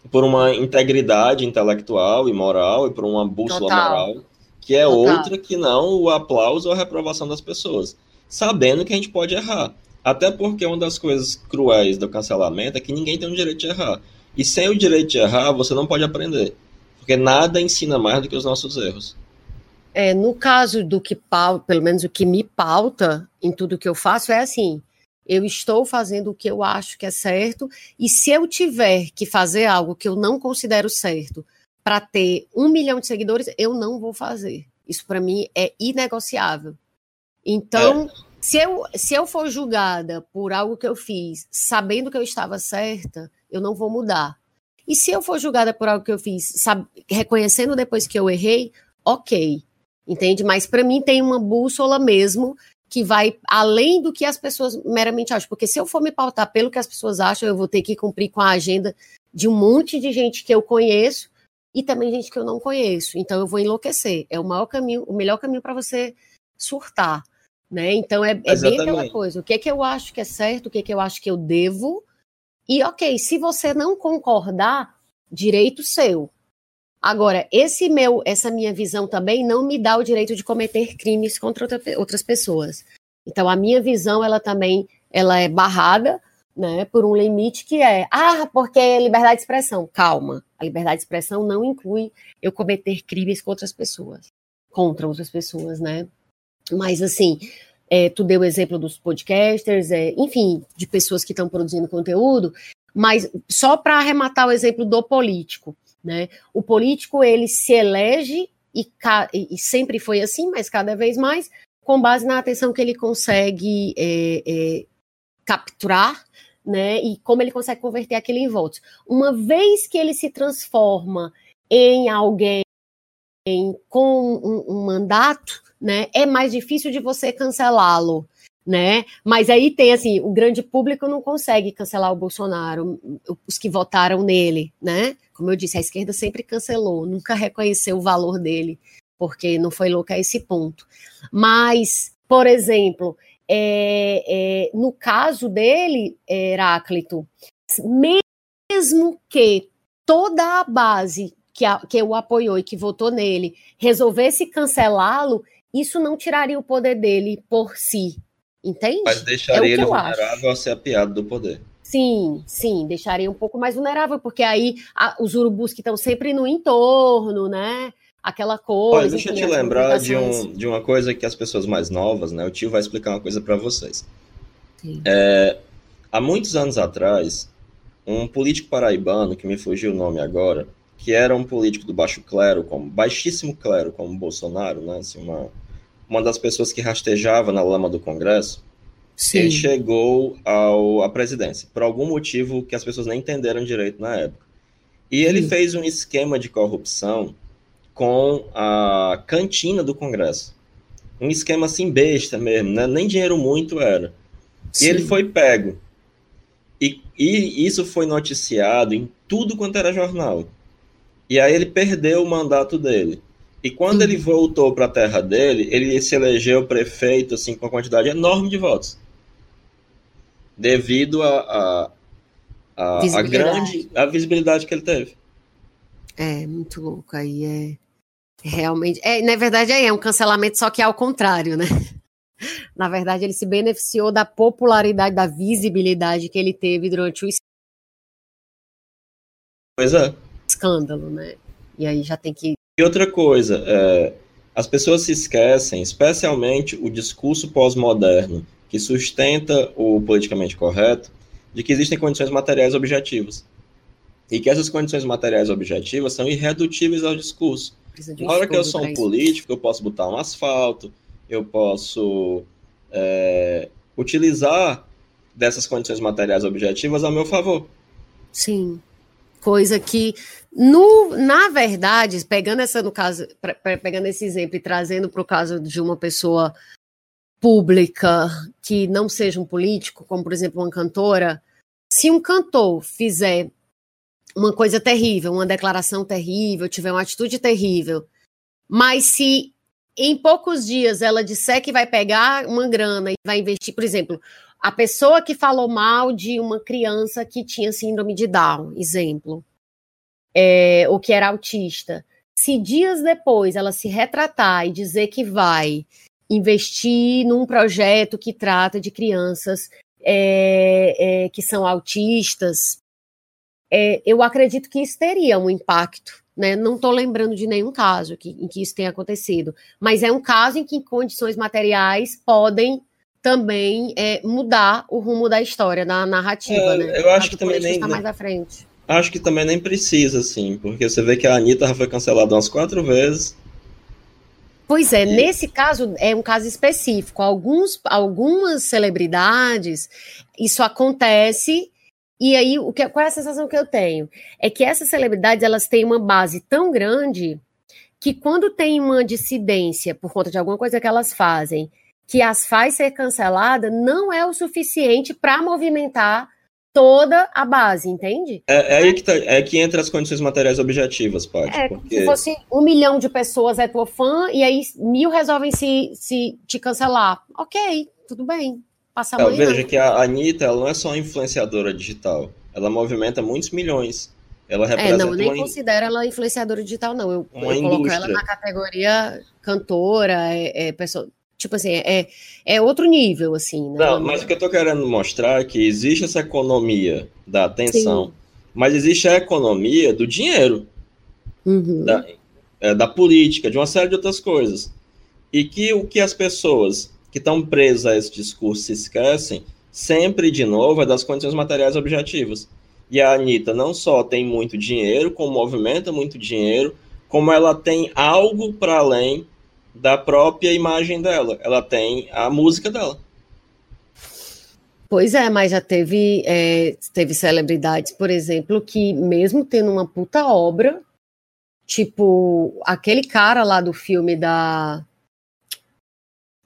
Speaker 2: por uma, integridade intelectual e moral e por uma bússola Total. moral, que é Total. outra que não o aplauso ou a reprovação das pessoas, sabendo que a gente pode errar. Até porque uma das coisas cruéis do cancelamento é que ninguém tem o direito de errar. E sem o direito de errar, você não pode aprender. Porque nada ensina mais do que os nossos erros.
Speaker 1: É, no caso do que pauta, pelo menos o que me pauta em tudo que eu faço é assim: eu estou fazendo o que eu acho que é certo, e se eu tiver que fazer algo que eu não considero certo para ter um milhão de seguidores, eu não vou fazer. Isso para mim é inegociável. Então, é. Se, eu, se eu for julgada por algo que eu fiz, sabendo que eu estava certa, eu não vou mudar. E se eu for julgada por algo que eu fiz, sabe, reconhecendo depois que eu errei, ok entende? Mas para mim tem uma bússola mesmo que vai além do que as pessoas meramente acham, porque se eu for me pautar pelo que as pessoas acham, eu vou ter que cumprir com a agenda de um monte de gente que eu conheço e também gente que eu não conheço. Então eu vou enlouquecer. É o maior caminho, o melhor caminho para você surtar, né? Então é, é bem aquela coisa. O que é que eu acho que é certo, o que é que eu acho que eu devo. E ok, se você não concordar, direito seu. Agora, esse meu, essa minha visão também não me dá o direito de cometer crimes contra outra, outras pessoas. Então, a minha visão, ela também, ela é barrada, né, por um limite que é, ah, porque é liberdade de expressão. Calma, a liberdade de expressão não inclui eu cometer crimes contra outras pessoas, contra outras pessoas, né? Mas assim, é, tu deu o exemplo dos podcasters, é, enfim, de pessoas que estão produzindo conteúdo, mas só para arrematar o exemplo do político. Né? O político ele se elege e, e, sempre foi assim, mas cada vez mais com base na atenção que ele consegue é, é, capturar, né? E como ele consegue converter aquilo em votos. Uma vez que ele se transforma em alguém com um, um mandato, né? É mais difícil de você cancelá-lo né? Mas aí tem assim, o grande público não consegue cancelar o Bolsonaro, os que votaram nele, né? Como eu disse, a esquerda sempre cancelou, nunca reconheceu o valor dele, porque não foi louca a esse ponto. Mas, por exemplo, é, é, no caso dele, Heráclito, mesmo que toda a base que, a, que o apoiou e que votou nele resolvesse cancelá-lo, isso não tiraria o poder dele por si, Entende?
Speaker 2: Mas deixaria é ele vulnerável a ser apiado do poder.
Speaker 1: Sim, sim, deixaria um pouco mais vulnerável, porque aí a, os urubus que estão sempre no entorno, né? Aquela coisa.
Speaker 2: Olha, deixa eu te lembrar de, um, de uma coisa que as pessoas mais novas, né? O tio vai explicar uma coisa para vocês. É, há muitos anos atrás, um político paraibano, que me fugiu o nome agora, que era um político do baixo clero, como baixíssimo clero, como Bolsonaro, né? Assim, uma, uma das pessoas que rastejava na lama do Congresso, Sim. ele chegou ao, à presidência, por algum motivo que as pessoas nem entenderam direito na época. E ele Sim. fez um esquema de corrupção com a cantina do Congresso. Um esquema assim besta mesmo, né? nem dinheiro muito era. Sim. E ele foi pego. E, e isso foi noticiado em tudo quanto era jornal. E aí ele perdeu o mandato dele. E quando ele voltou para a terra dele, ele se elegeu prefeito assim com uma quantidade enorme de votos. Devido a, a, a, a grande a visibilidade que ele teve.
Speaker 1: É, muito louco. Aí é realmente. É, na verdade, é, é um cancelamento, só que é ao contrário, né? Na verdade, ele se beneficiou da popularidade, da visibilidade que ele teve durante o
Speaker 2: pois é.
Speaker 1: Escândalo, né? E aí já tem que.
Speaker 2: E outra coisa, é, as pessoas se esquecem, especialmente o discurso pós-moderno, que sustenta o politicamente correto, de que existem condições materiais objetivas. E que essas condições materiais objetivas são irredutíveis ao discurso. Na hora que eu sou um político, eu posso botar um asfalto, eu posso é, utilizar dessas condições materiais objetivas a meu favor.
Speaker 1: Sim. Coisa que, no, na verdade, pegando essa no caso, pegando esse exemplo e trazendo para o caso de uma pessoa pública que não seja um político, como por exemplo uma cantora, se um cantor fizer uma coisa terrível, uma declaração terrível, tiver uma atitude terrível, mas se em poucos dias ela disser que vai pegar uma grana e vai investir, por exemplo, a pessoa que falou mal de uma criança que tinha síndrome de Down, exemplo, é, ou que era autista, se dias depois ela se retratar e dizer que vai investir num projeto que trata de crianças é, é, que são autistas, é, eu acredito que isso teria um impacto né? Não estou lembrando de nenhum caso que, em que isso tenha acontecido, mas é um caso em que condições materiais podem também é, mudar o rumo da história, da narrativa,
Speaker 2: é,
Speaker 1: né?
Speaker 2: Eu acho que também nem
Speaker 1: mais à frente.
Speaker 2: Acho que também nem precisa, assim, porque você vê que a Anitta já foi cancelada umas quatro vezes.
Speaker 1: Pois é, e... nesse caso é um caso específico. Alguns, algumas celebridades, isso acontece e aí, o que, qual é a sensação que eu tenho? É que essas celebridades elas têm uma base tão grande que quando tem uma dissidência por conta de alguma coisa que elas fazem, que as faz ser cancelada, não é o suficiente para movimentar toda a base, entende?
Speaker 2: É, é, aí que tá, é que entra as condições materiais objetivas, Paty.
Speaker 1: É, porque... Se fosse um milhão de pessoas é tua fã e aí mil resolvem se, se te cancelar. Ok, tudo bem. Passa
Speaker 2: é, veja que a Anitta ela não é só influenciadora digital, ela movimenta muitos milhões. Ela representa
Speaker 1: é, não, nem
Speaker 2: uma...
Speaker 1: considero ela influenciadora digital, não. Eu, eu coloco ela na categoria cantora, é, é pessoa, tipo assim, é, é outro nível, assim. Né?
Speaker 2: Não, mas o que eu tô querendo mostrar é que existe essa economia da atenção, Sim. mas existe a economia do dinheiro, uhum. da, é, da política, de uma série de outras coisas. E que o que as pessoas que estão presos a esse discurso se esquecem sempre, de novo, é das condições materiais objetivas. E a Anitta não só tem muito dinheiro, como movimenta muito dinheiro, como ela tem algo para além da própria imagem dela. Ela tem a música dela.
Speaker 1: Pois é, mas já teve, é, teve celebridades, por exemplo, que mesmo tendo uma puta obra, tipo aquele cara lá do filme da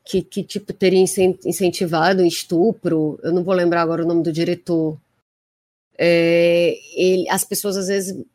Speaker 1: que, que tipo teria incentivado o estupro, eu não vou lembrar agora o nome do diretor. É, ele, as pessoas às vezes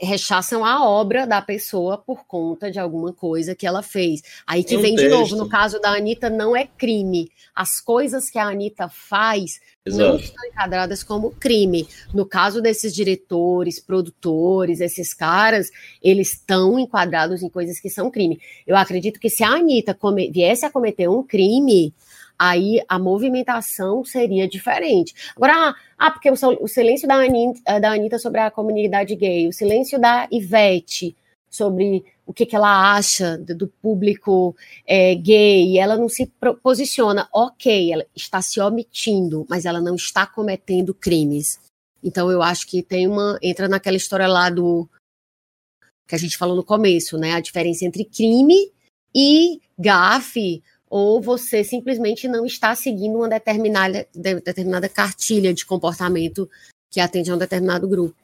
Speaker 1: rechaçam a obra da pessoa por conta de alguma coisa que ela fez. Aí que vem de novo, no caso da Anitta, não é crime. As coisas que a Anitta faz Exato. não estão enquadradas como crime. No caso desses diretores, produtores, esses caras, eles estão enquadrados em coisas que são crime. Eu acredito que se a Anitta viesse a cometer um crime, aí a movimentação seria diferente. Agora, ah, ah porque o, silêncio da Anitta, eh, da Anitta sobre a comunidade gay, o silêncio da Ivete sobre o que, que ela acha do público é, gay, ela não se posiciona, ok, ela está se omitindo, mas ela não está cometendo crimes. Então eu acho que tem uma. entra naquela história lá do que a gente falou no começo, né? A diferença entre crime e gafe, ou você simplesmente não está seguindo uma determinada, determinada cartilha de comportamento que atende a um determinado grupo.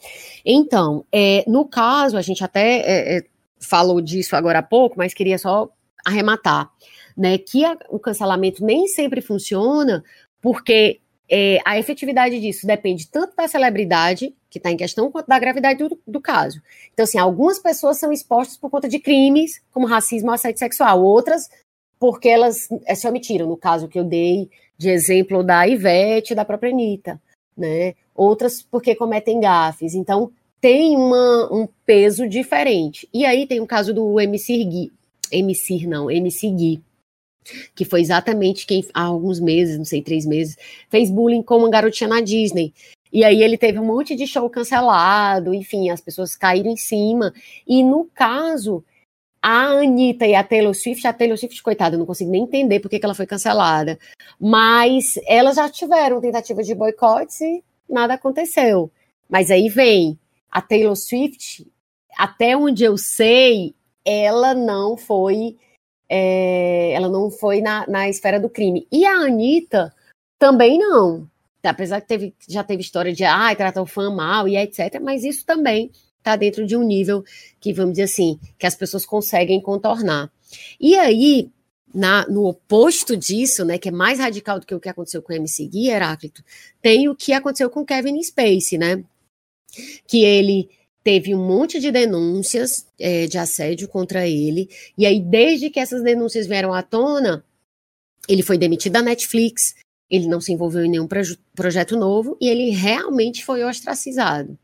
Speaker 1: Então, é, no caso, a gente até é, é, falou disso agora há pouco, mas queria só arrematar, né, que a, o cancelamento nem sempre funciona, porque é, a efetividade disso depende tanto da celebridade, que está em questão, quanto da gravidade do, do, caso. Então, assim, algumas pessoas são expostas por conta de crimes, como racismo ou assédio sexual, outras porque elas é, se omitiram, no caso que eu dei de exemplo da Ivete e da própria Anitta, né? Outras porque cometem gafes. Então, tem uma, um peso diferente. E aí tem o caso do MC Gui, MC não, MC Gui, que foi exatamente quem há alguns meses, não sei, três meses, fez bullying com uma garotinha na Disney. E aí ele teve um monte de show cancelado, enfim, as pessoas caíram em cima. E no caso, a Anitta e a Taylor Swift, a Taylor Swift, coitada, eu não consigo nem entender por que, ela foi cancelada. Mas elas já tiveram tentativa de boicotes e nada aconteceu. Mas aí vem a Taylor Swift, até onde eu sei, ela não foi é, ela não foi na, na esfera do crime. E a Anitta também não. Apesar que teve, já teve história de ah, tratar o fã mal e etc., mas isso também está dentro de um nível que, vamos dizer assim, que as pessoas conseguem contornar. E aí, na, no oposto disso, né, que é mais radical do que o que aconteceu com o MC Gui, Heráclito, tem o que aconteceu com Kevin Spacey, né? Que ele teve um monte de denúncias é, de assédio contra ele, e aí, desde que essas denúncias vieram à tona, ele foi demitido da Netflix, ele não se envolveu em nenhum proje projeto novo, e ele realmente foi ostracizado.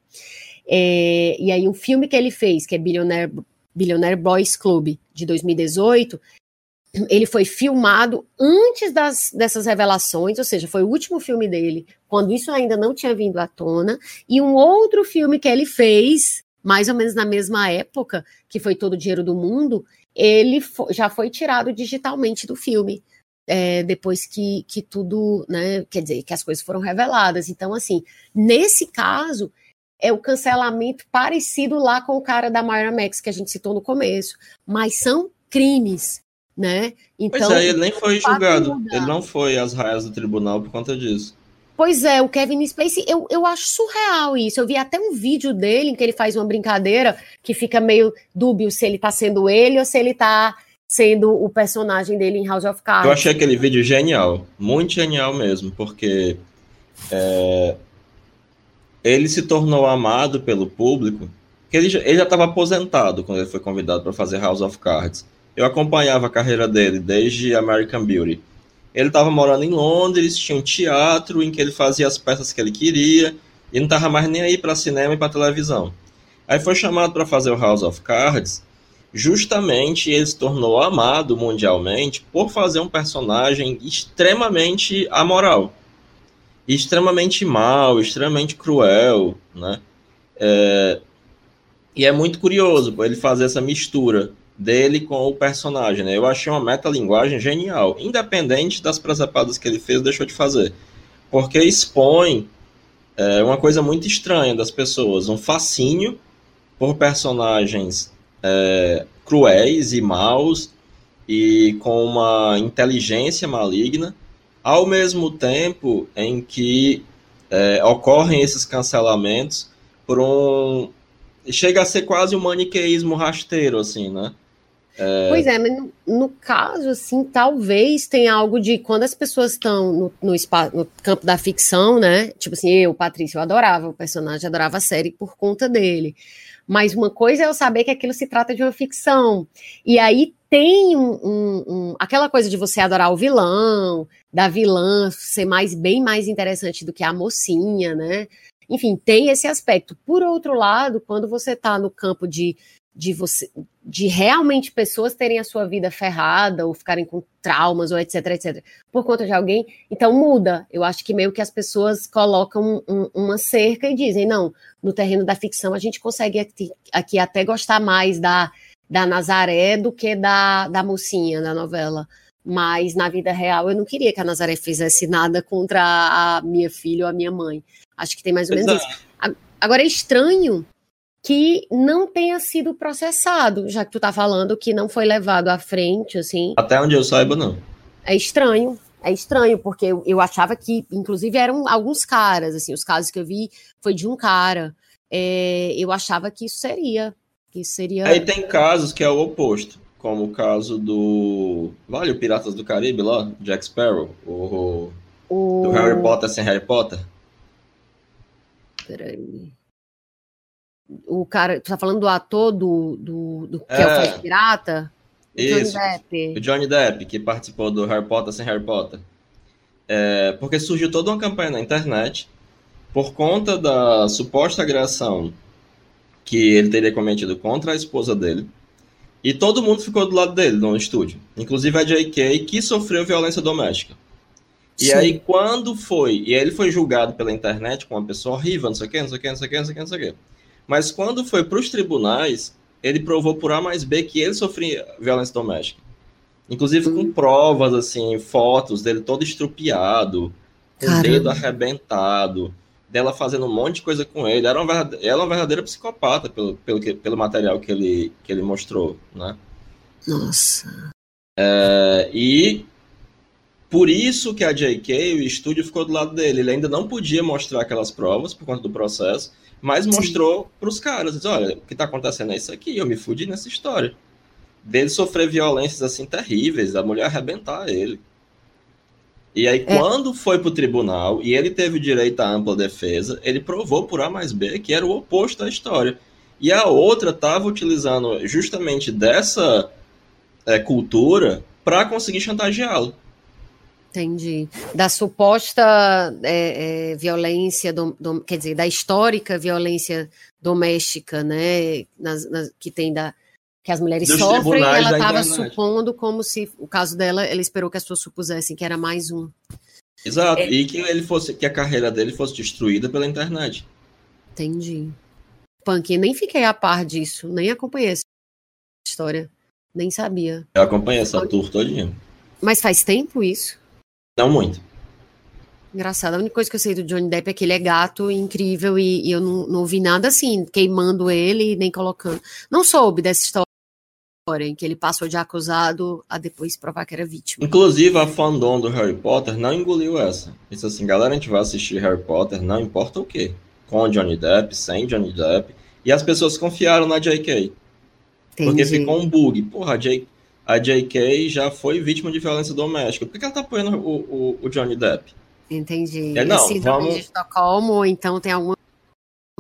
Speaker 1: É, e aí, um filme que ele fez, que é Billionaire, Billionaire Boys Club, de 2018, ele foi filmado antes das, dessas revelações, ou seja, foi o último filme dele, quando isso ainda não tinha vindo à tona, e um outro filme que ele fez, mais ou menos na mesma época, que foi Todo o Dinheiro do Mundo, ele já foi tirado digitalmente do filme. É, depois que, que tudo, né, quer dizer, que as coisas foram reveladas. Então, assim, nesse caso, é o cancelamento parecido lá com o cara da Myra Max que a gente citou no começo, mas são crimes, né?
Speaker 2: Então, pois é, ele nem foi julgado. Ele não foi às raias do tribunal por conta disso.
Speaker 1: Pois é, o Kevin Spacey, eu, eu acho surreal isso. Eu vi até um vídeo dele em que ele faz uma brincadeira que fica meio dúbio se ele tá sendo ele ou se ele tá sendo o personagem dele em House of Cards.
Speaker 2: Eu achei aquele vídeo genial, muito genial mesmo, porque é, ele se tornou amado pelo público, que ele já estava aposentado quando ele foi convidado para fazer House of Cards. Eu acompanhava a carreira dele desde American Beauty. Ele estava morando em Londres, tinha um teatro em que ele fazia as peças que ele queria e não estava mais nem aí para cinema e para televisão. Aí foi chamado para fazer o House of Cards. Justamente ele se tornou amado mundialmente por fazer um personagem extremamente amoral, extremamente mal, extremamente cruel, né? É... E é muito curioso ele fazer essa mistura dele com o personagem, né? Eu achei uma metalinguagem genial, independente das presepadas que ele fez, deixou de fazer. Porque expõe é, uma coisa muito estranha das pessoas, um fascínio por personagens é, cruéis e maus e com uma inteligência maligna, ao mesmo tempo em que é, ocorrem esses cancelamentos por um chega a ser quase um maniqueísmo rasteiro assim, né?
Speaker 1: É... Pois é, mas no, no, caso, assim, talvez tenha algo de quando as pessoas estão no, no, no, campo da ficção, né? Tipo assim, eu, Patrícia, eu adorava o personagem, adorava a série por conta dele. Mas uma coisa é eu saber que aquilo se trata de uma ficção. E aí tem um, um, um, aquela coisa de você adorar o vilão, da vilã ser mais bem mais interessante do que a mocinha, né? Enfim, tem esse aspecto. Por outro lado, quando você está no campo de de você de realmente pessoas terem a sua vida ferrada ou ficarem com traumas ou etc, etc, por conta de alguém, então muda. Eu acho que meio que as pessoas colocam um, uma cerca e dizem, não, no terreno da ficção a gente consegue aqui, aqui, até gostar mais da, da Nazaré do que da, da mocinha da novela. Mas na vida real eu não queria que a Nazaré fizesse nada contra a minha filha ou a minha mãe. Acho que tem mais ou menos Exato. isso. Agora é estranho que não tenha sido processado, já que tu tá falando que não foi levado à frente, assim.
Speaker 2: Até onde eu saiba, não.
Speaker 1: É estranho. É estranho, porque eu, eu achava que, inclusive, eram alguns caras, assim, os casos que eu vi foi de um cara. É, eu achava que isso seria. Que isso seria.
Speaker 2: Aí tem casos que é o oposto, como o caso do. Vale o Piratas do Caribe lá, Jack Sparrow, o, o... do Harry Potter sem Harry Potter.
Speaker 1: Peraí. O cara, tu tá falando do ator do, do, do que é, é o pirata?
Speaker 2: Isso, Johnny Depp. o Johnny Depp, que participou do Harry Potter sem Harry Potter. É, porque surgiu toda uma campanha na internet por conta da suposta agressão que ele teria cometido contra a esposa dele. E todo mundo ficou do lado dele no estúdio, inclusive a J.K., que sofreu violência doméstica. E Sim. aí, quando foi, e aí ele foi julgado pela internet com uma pessoa horrível, não sei o que, não sei o que, não sei o que, não sei o que, não sei o que. Mas quando foi para os tribunais, ele provou por A mais B que ele sofria violência doméstica. Inclusive com provas, assim, fotos dele todo estrupiado, com o dedo arrebentado, dela fazendo um monte de coisa com ele. Era uma verdadeira, ela é uma verdadeira psicopata pelo, pelo, que, pelo material que ele, que ele mostrou, né?
Speaker 1: Nossa.
Speaker 2: É, e por isso que a JK, o estúdio, ficou do lado dele. Ele ainda não podia mostrar aquelas provas por conta do processo, mas Sim. mostrou para os caras, diz, olha, o que está acontecendo é isso aqui, eu me fudi nessa história. Dele sofrer violências assim terríveis, a mulher arrebentar ele. E aí, é. quando foi para o tribunal e ele teve direito à ampla defesa, ele provou por A mais B que era o oposto da história. E a outra estava utilizando justamente dessa é, cultura para conseguir chantageá-lo.
Speaker 1: Entendi. Da suposta é, é, violência, do, do, quer dizer, da histórica violência doméstica, né, nas, nas, que tem da que as mulheres Dos sofrem, ela estava supondo como se o caso dela, ela esperou que as pessoas supusessem que era mais um.
Speaker 2: Exato, é... e que ele fosse, que a carreira dele fosse destruída pela internet.
Speaker 1: Entendi. Punk, nem fiquei a par disso, nem acompanhei essa história, nem sabia.
Speaker 2: Eu acompanhei essa tour todinha.
Speaker 1: Mas faz tempo isso?
Speaker 2: Não muito.
Speaker 1: Engraçado. A única coisa que eu sei do Johnny Depp é que ele é gato incrível e, e eu não, não ouvi nada assim, queimando ele nem colocando. Não soube dessa história em que ele passou de acusado a depois provar que era vítima.
Speaker 2: Inclusive, a fandom do Harry Potter não engoliu essa. Disse assim, galera, a gente vai assistir Harry Potter, não importa o quê. Com Johnny Depp, sem Johnny Depp. E as pessoas confiaram na J.K. Entendi. Porque ficou um bug. Porra, a J.K a J.K. já foi vítima de violência doméstica. Por que, ela tá apoiando o, o, o Johnny Depp?
Speaker 1: Entendi. É, não, síndrome vamos... de Estocolmo, então tem alguma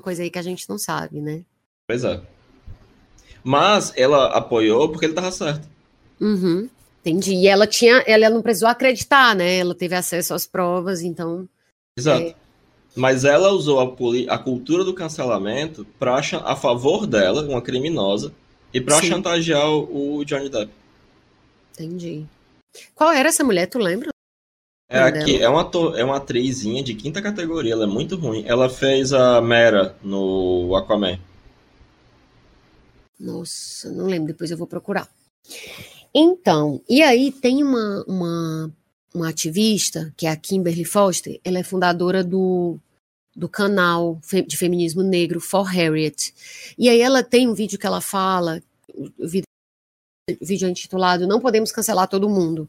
Speaker 1: coisa aí que a gente não sabe, né?
Speaker 2: Pois é. Mas ela apoiou porque ele tava certo.
Speaker 1: Uhum. Entendi. E ela tinha, ela não precisou acreditar, né? Ela teve acesso às provas, então.
Speaker 2: Exato. É... Mas ela usou a, a cultura do cancelamento para a favor dela, uma criminosa, e para chantagear o Johnny Depp.
Speaker 1: Entendi. Qual era essa mulher, tu lembra?
Speaker 2: É aqui, é uma, é uma atrizinha de quinta categoria, ela é muito ruim. Ela fez a Mera no Aquaman.
Speaker 1: Nossa, não lembro, depois eu vou procurar. Então, e aí tem uma, uma, uma ativista, que é a Kimberly Foster, ela é fundadora do, do canal de feminismo negro For Harriet. E aí ela tem um vídeo que ela fala, o vídeo vídeo intitulado Não Podemos Cancelar Todo Mundo.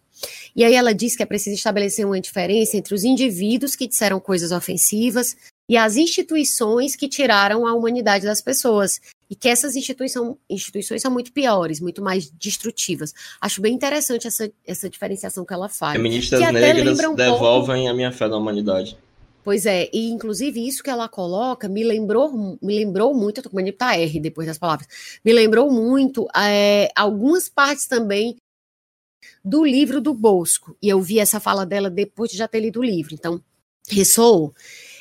Speaker 1: E aí ela diz que é preciso estabelecer uma diferença entre os indivíduos que disseram coisas ofensivas e as instituições que tiraram a humanidade das pessoas. E que essas instituição, instituições são muito piores, muito mais destrutivas. Acho bem interessante essa, essa diferenciação que ela faz.
Speaker 2: Feministas negras um devolvem pouco... a minha fé na humanidade.
Speaker 1: Pois é, e inclusive isso que ela coloca me lembrou, me lembrou muito, eu tô com uma tá R depois das palavras, me lembrou muito é, algumas partes também do livro do Bosco, e eu vi essa fala dela depois de já ter lido o livro, então ressoou.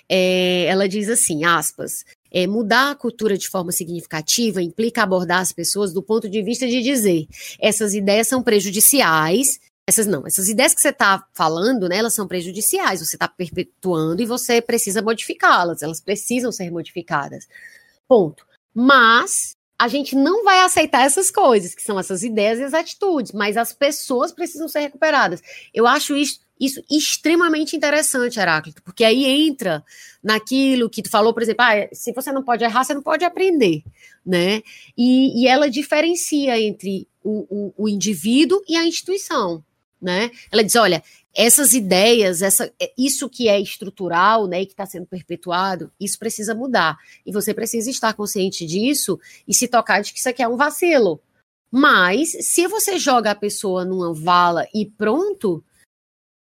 Speaker 1: É, ela diz assim, aspas, é, mudar a cultura de forma significativa implica abordar as pessoas do ponto de vista de dizer essas ideias são prejudiciais essas não, essas ideias que você está falando, né, elas são prejudiciais, você está perpetuando e você precisa modificá-las, elas precisam ser modificadas. Ponto. Mas a gente não vai aceitar essas coisas, que são essas ideias e as atitudes, mas as pessoas precisam ser recuperadas. Eu acho isso isso extremamente interessante, Heráclito, porque aí entra naquilo que tu falou, por exemplo, ah, se você não pode errar, você não pode aprender, né? E, e ela diferencia entre o, o, o indivíduo e a instituição, né? Ela diz, olha, essas ideias, essa, é, isso que é estrutural, né, e que está sendo perpetuado, isso precisa mudar. E você precisa estar consciente disso e se tocar de que isso aqui é um vacilo. Mas, se você joga a pessoa numa vala e pronto,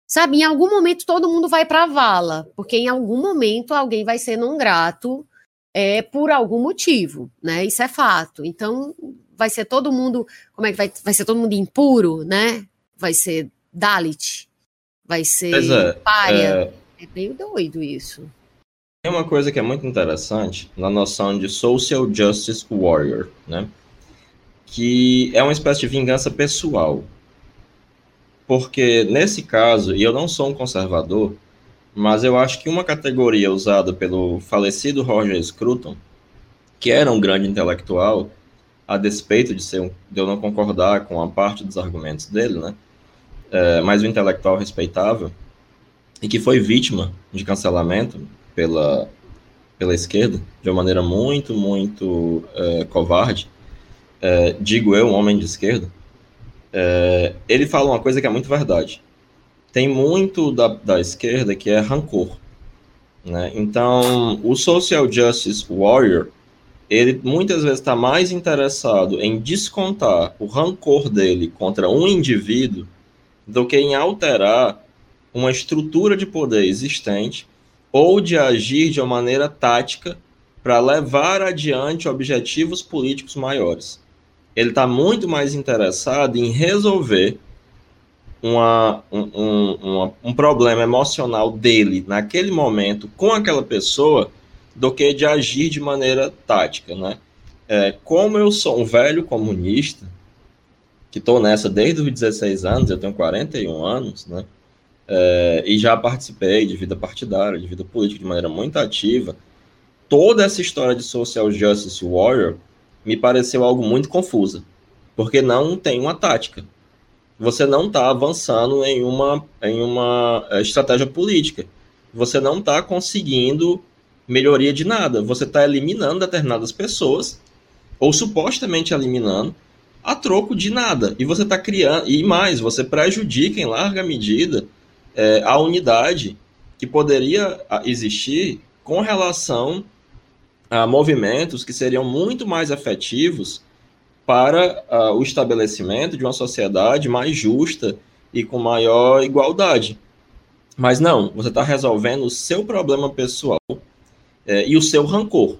Speaker 1: sabe, em algum momento todo mundo vai para a vala, porque em algum momento alguém vai ser não grato é, por algum motivo, né? Isso é fato. Então, vai ser todo mundo, como é que vai, vai ser todo mundo impuro, né? Vai ser Dalit, vai ser é, paia. É... é meio doido isso.
Speaker 2: Tem uma coisa que é muito interessante na noção de social justice warrior, né? Que é uma espécie de vingança pessoal. Porque nesse caso, e eu não sou um conservador, mas eu acho que uma categoria usada pelo falecido Roger Scruton, que era um grande intelectual, a despeito de, ser um, de eu não concordar com a parte dos argumentos dele, né? é, mas um intelectual respeitável, e que foi vítima de cancelamento pela, pela esquerda, de uma maneira muito, muito é, covarde, é, digo eu, um homem de esquerda, é, ele fala uma coisa que é muito verdade. Tem muito da, da esquerda que é rancor. Né? Então, o social justice warrior, ele muitas vezes está mais interessado em descontar o rancor dele contra um indivíduo do que em alterar uma estrutura de poder existente ou de agir de uma maneira tática para levar adiante objetivos políticos maiores. Ele está muito mais interessado em resolver uma, um, um, uma, um problema emocional dele naquele momento com aquela pessoa do que de agir de maneira tática, né? É, como eu sou um velho comunista, que estou nessa desde os 16 anos, eu tenho 41 anos, né? É, e já participei de vida partidária, de vida política de maneira muito ativa. Toda essa história de social justice warrior me pareceu algo muito confusa, porque não tem uma tática. Você não está avançando em uma, em uma é, estratégia política. Você não está conseguindo melhoria de nada. Você está eliminando determinadas pessoas, ou supostamente eliminando, a troco de nada. E você está criando, e mais, você prejudica em larga medida é, a unidade que poderia existir com relação a movimentos que seriam muito mais efetivos para uh, o estabelecimento de uma sociedade mais justa e com maior igualdade. Mas não, você está resolvendo o seu problema pessoal é, e o seu rancor.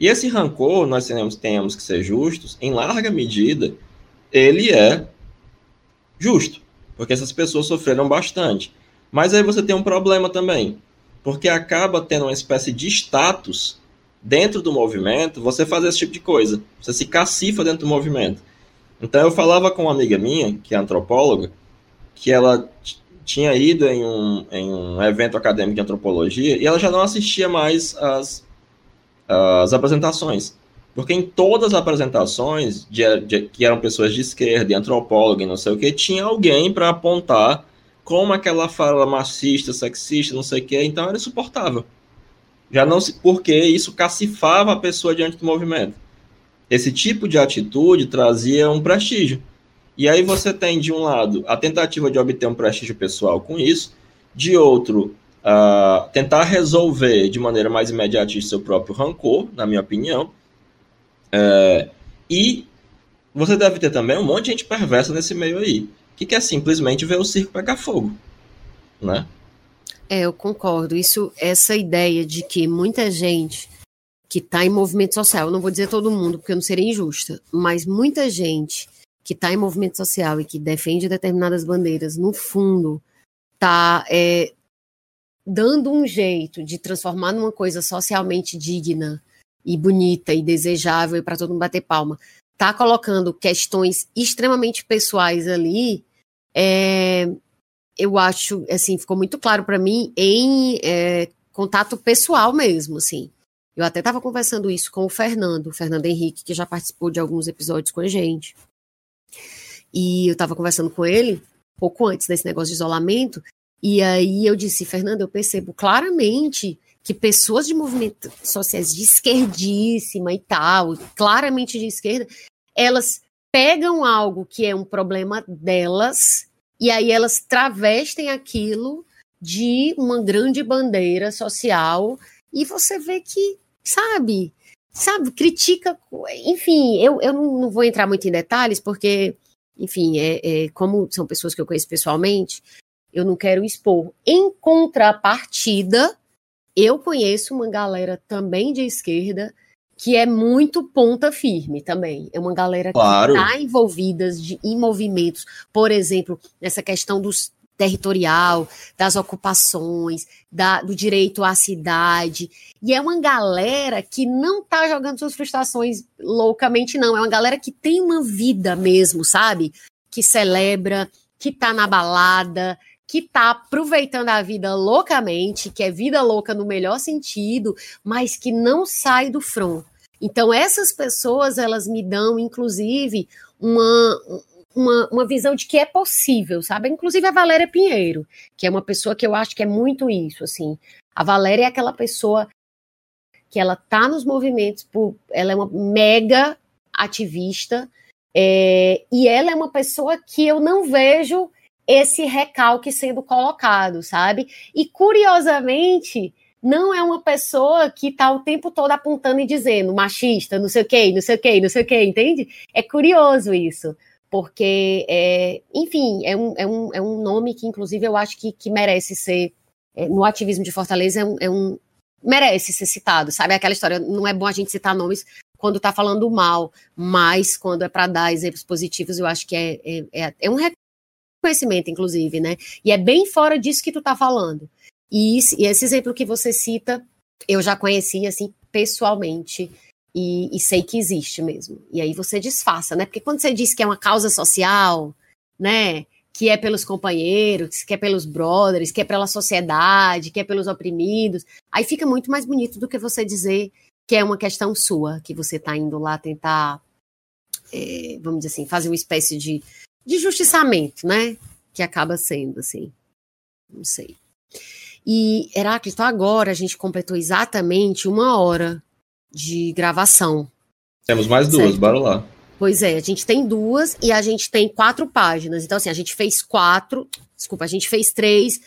Speaker 2: E esse rancor, nós temos, temos que ser justos, em larga medida, ele é justo, porque essas pessoas sofreram bastante. Mas aí você tem um problema também, porque acaba tendo uma espécie de status dentro do movimento você fazer esse tipo de coisa. Você se cacifa dentro do movimento. Então eu falava com uma amiga minha, que é antropóloga, que ela tinha ido em um, em um evento acadêmico de antropologia e ela já não assistia mais as, as apresentações. Porque em todas as apresentações, de, de, que eram pessoas de esquerda, de antropólogo e não sei o que, tinha alguém para apontar como aquela fala machista, sexista, não sei o que, então era insuportável. Já não se, porque isso cacifava a pessoa diante do movimento. Esse tipo de atitude trazia um prestígio. E aí você tem, de um lado, a tentativa de obter um prestígio pessoal com isso, de outro, uh, tentar resolver de maneira mais imediatista seu próprio rancor, na minha opinião. É, e você deve ter também um monte de gente perversa nesse meio aí, que quer simplesmente ver o circo pegar fogo, né?
Speaker 1: É, eu concordo. Isso, essa ideia de que muita gente que está em movimento social, eu não vou dizer todo mundo, porque eu não seria injusta, mas muita gente que está em movimento social e que defende determinadas bandeiras, no fundo, está é, dando um jeito de transformar numa coisa socialmente digna e bonita e desejável para todo mundo bater palma. Tá colocando questões extremamente pessoais ali, é, eu acho, assim, ficou muito claro para mim em é, contato pessoal mesmo, assim. Eu até estava conversando isso com o Fernando, o Fernando Henrique, que já participou de alguns episódios com a gente. E eu estava conversando com ele, pouco antes desse negócio de isolamento, E aí eu disse, Fernanda, eu percebo claramente que pessoas de movimentos sociais de esquerdíssima e tal, claramente de esquerda, elas pegam algo que é um problema delas e aí elas travestem aquilo de uma grande bandeira social e você vê que, sabe, sabe, critica, enfim, eu, eu não vou entrar muito em detalhes porque, enfim, é, é como são pessoas que eu conheço pessoalmente, eu não quero expor. Em contrapartida, eu conheço uma galera também de esquerda que é muito ponta firme também. É uma galera claro. que está envolvida de, em movimentos, por exemplo, nessa questão dos territorial, das ocupações, da, do direito à cidade. E é uma galera que não está jogando suas frustrações loucamente, não. É uma galera que tem uma vida mesmo, sabe? Que celebra, que está na balada, que tá aproveitando a vida loucamente, que é vida louca no melhor sentido, mas que não sai do front. Então essas pessoas, elas me dão inclusive uma uma, uma visão de que é possível, sabe? Inclusive a Valéria Pinheiro, que é uma pessoa que eu acho que é muito isso, assim. A Valéria é aquela pessoa que ela tá nos movimentos, por, ela é uma mega ativista, é, e ela é uma pessoa que eu não vejo esse recalque sendo colocado, sabe? E curiosamente, não é uma pessoa que está o tempo todo apontando e dizendo machista, não sei o quê, não sei o quê, não sei o quê, entende? É curioso isso, porque, é, enfim, é um, é, um, é um nome que, inclusive, eu acho que, que merece ser, é, no ativismo de Fortaleza, é um, é um, merece ser citado, sabe? Aquela história, não é bom a gente citar nomes quando está falando mal, mas quando é para dar exemplos positivos, eu acho que é, é, é, é um conhecimento, inclusive, né? E é bem fora disso que tu tá falando. E, isso, e esse exemplo que você cita, eu já conheci, assim, pessoalmente, e, e, sei que existe mesmo. E aí você disfarça, né? Porque quando você diz que é uma causa social, né? Que é pelos companheiros, que é pelos brothers, que é pela sociedade, que é pelos oprimidos, aí fica muito mais bonito do que você dizer que é uma questão sua, que você tá indo lá tentar, é, vamos dizer assim, fazer uma espécie de de justiçamento, né? Que acaba sendo, assim. Não sei. E, Heráclito, agora a gente completou exatamente uma hora de gravação.
Speaker 2: Temos mais duas, certo? bora lá.
Speaker 1: Pois é, a gente tem duas e a gente tem quatro páginas. Então, assim, a gente fez quatro, desculpa, a gente fez três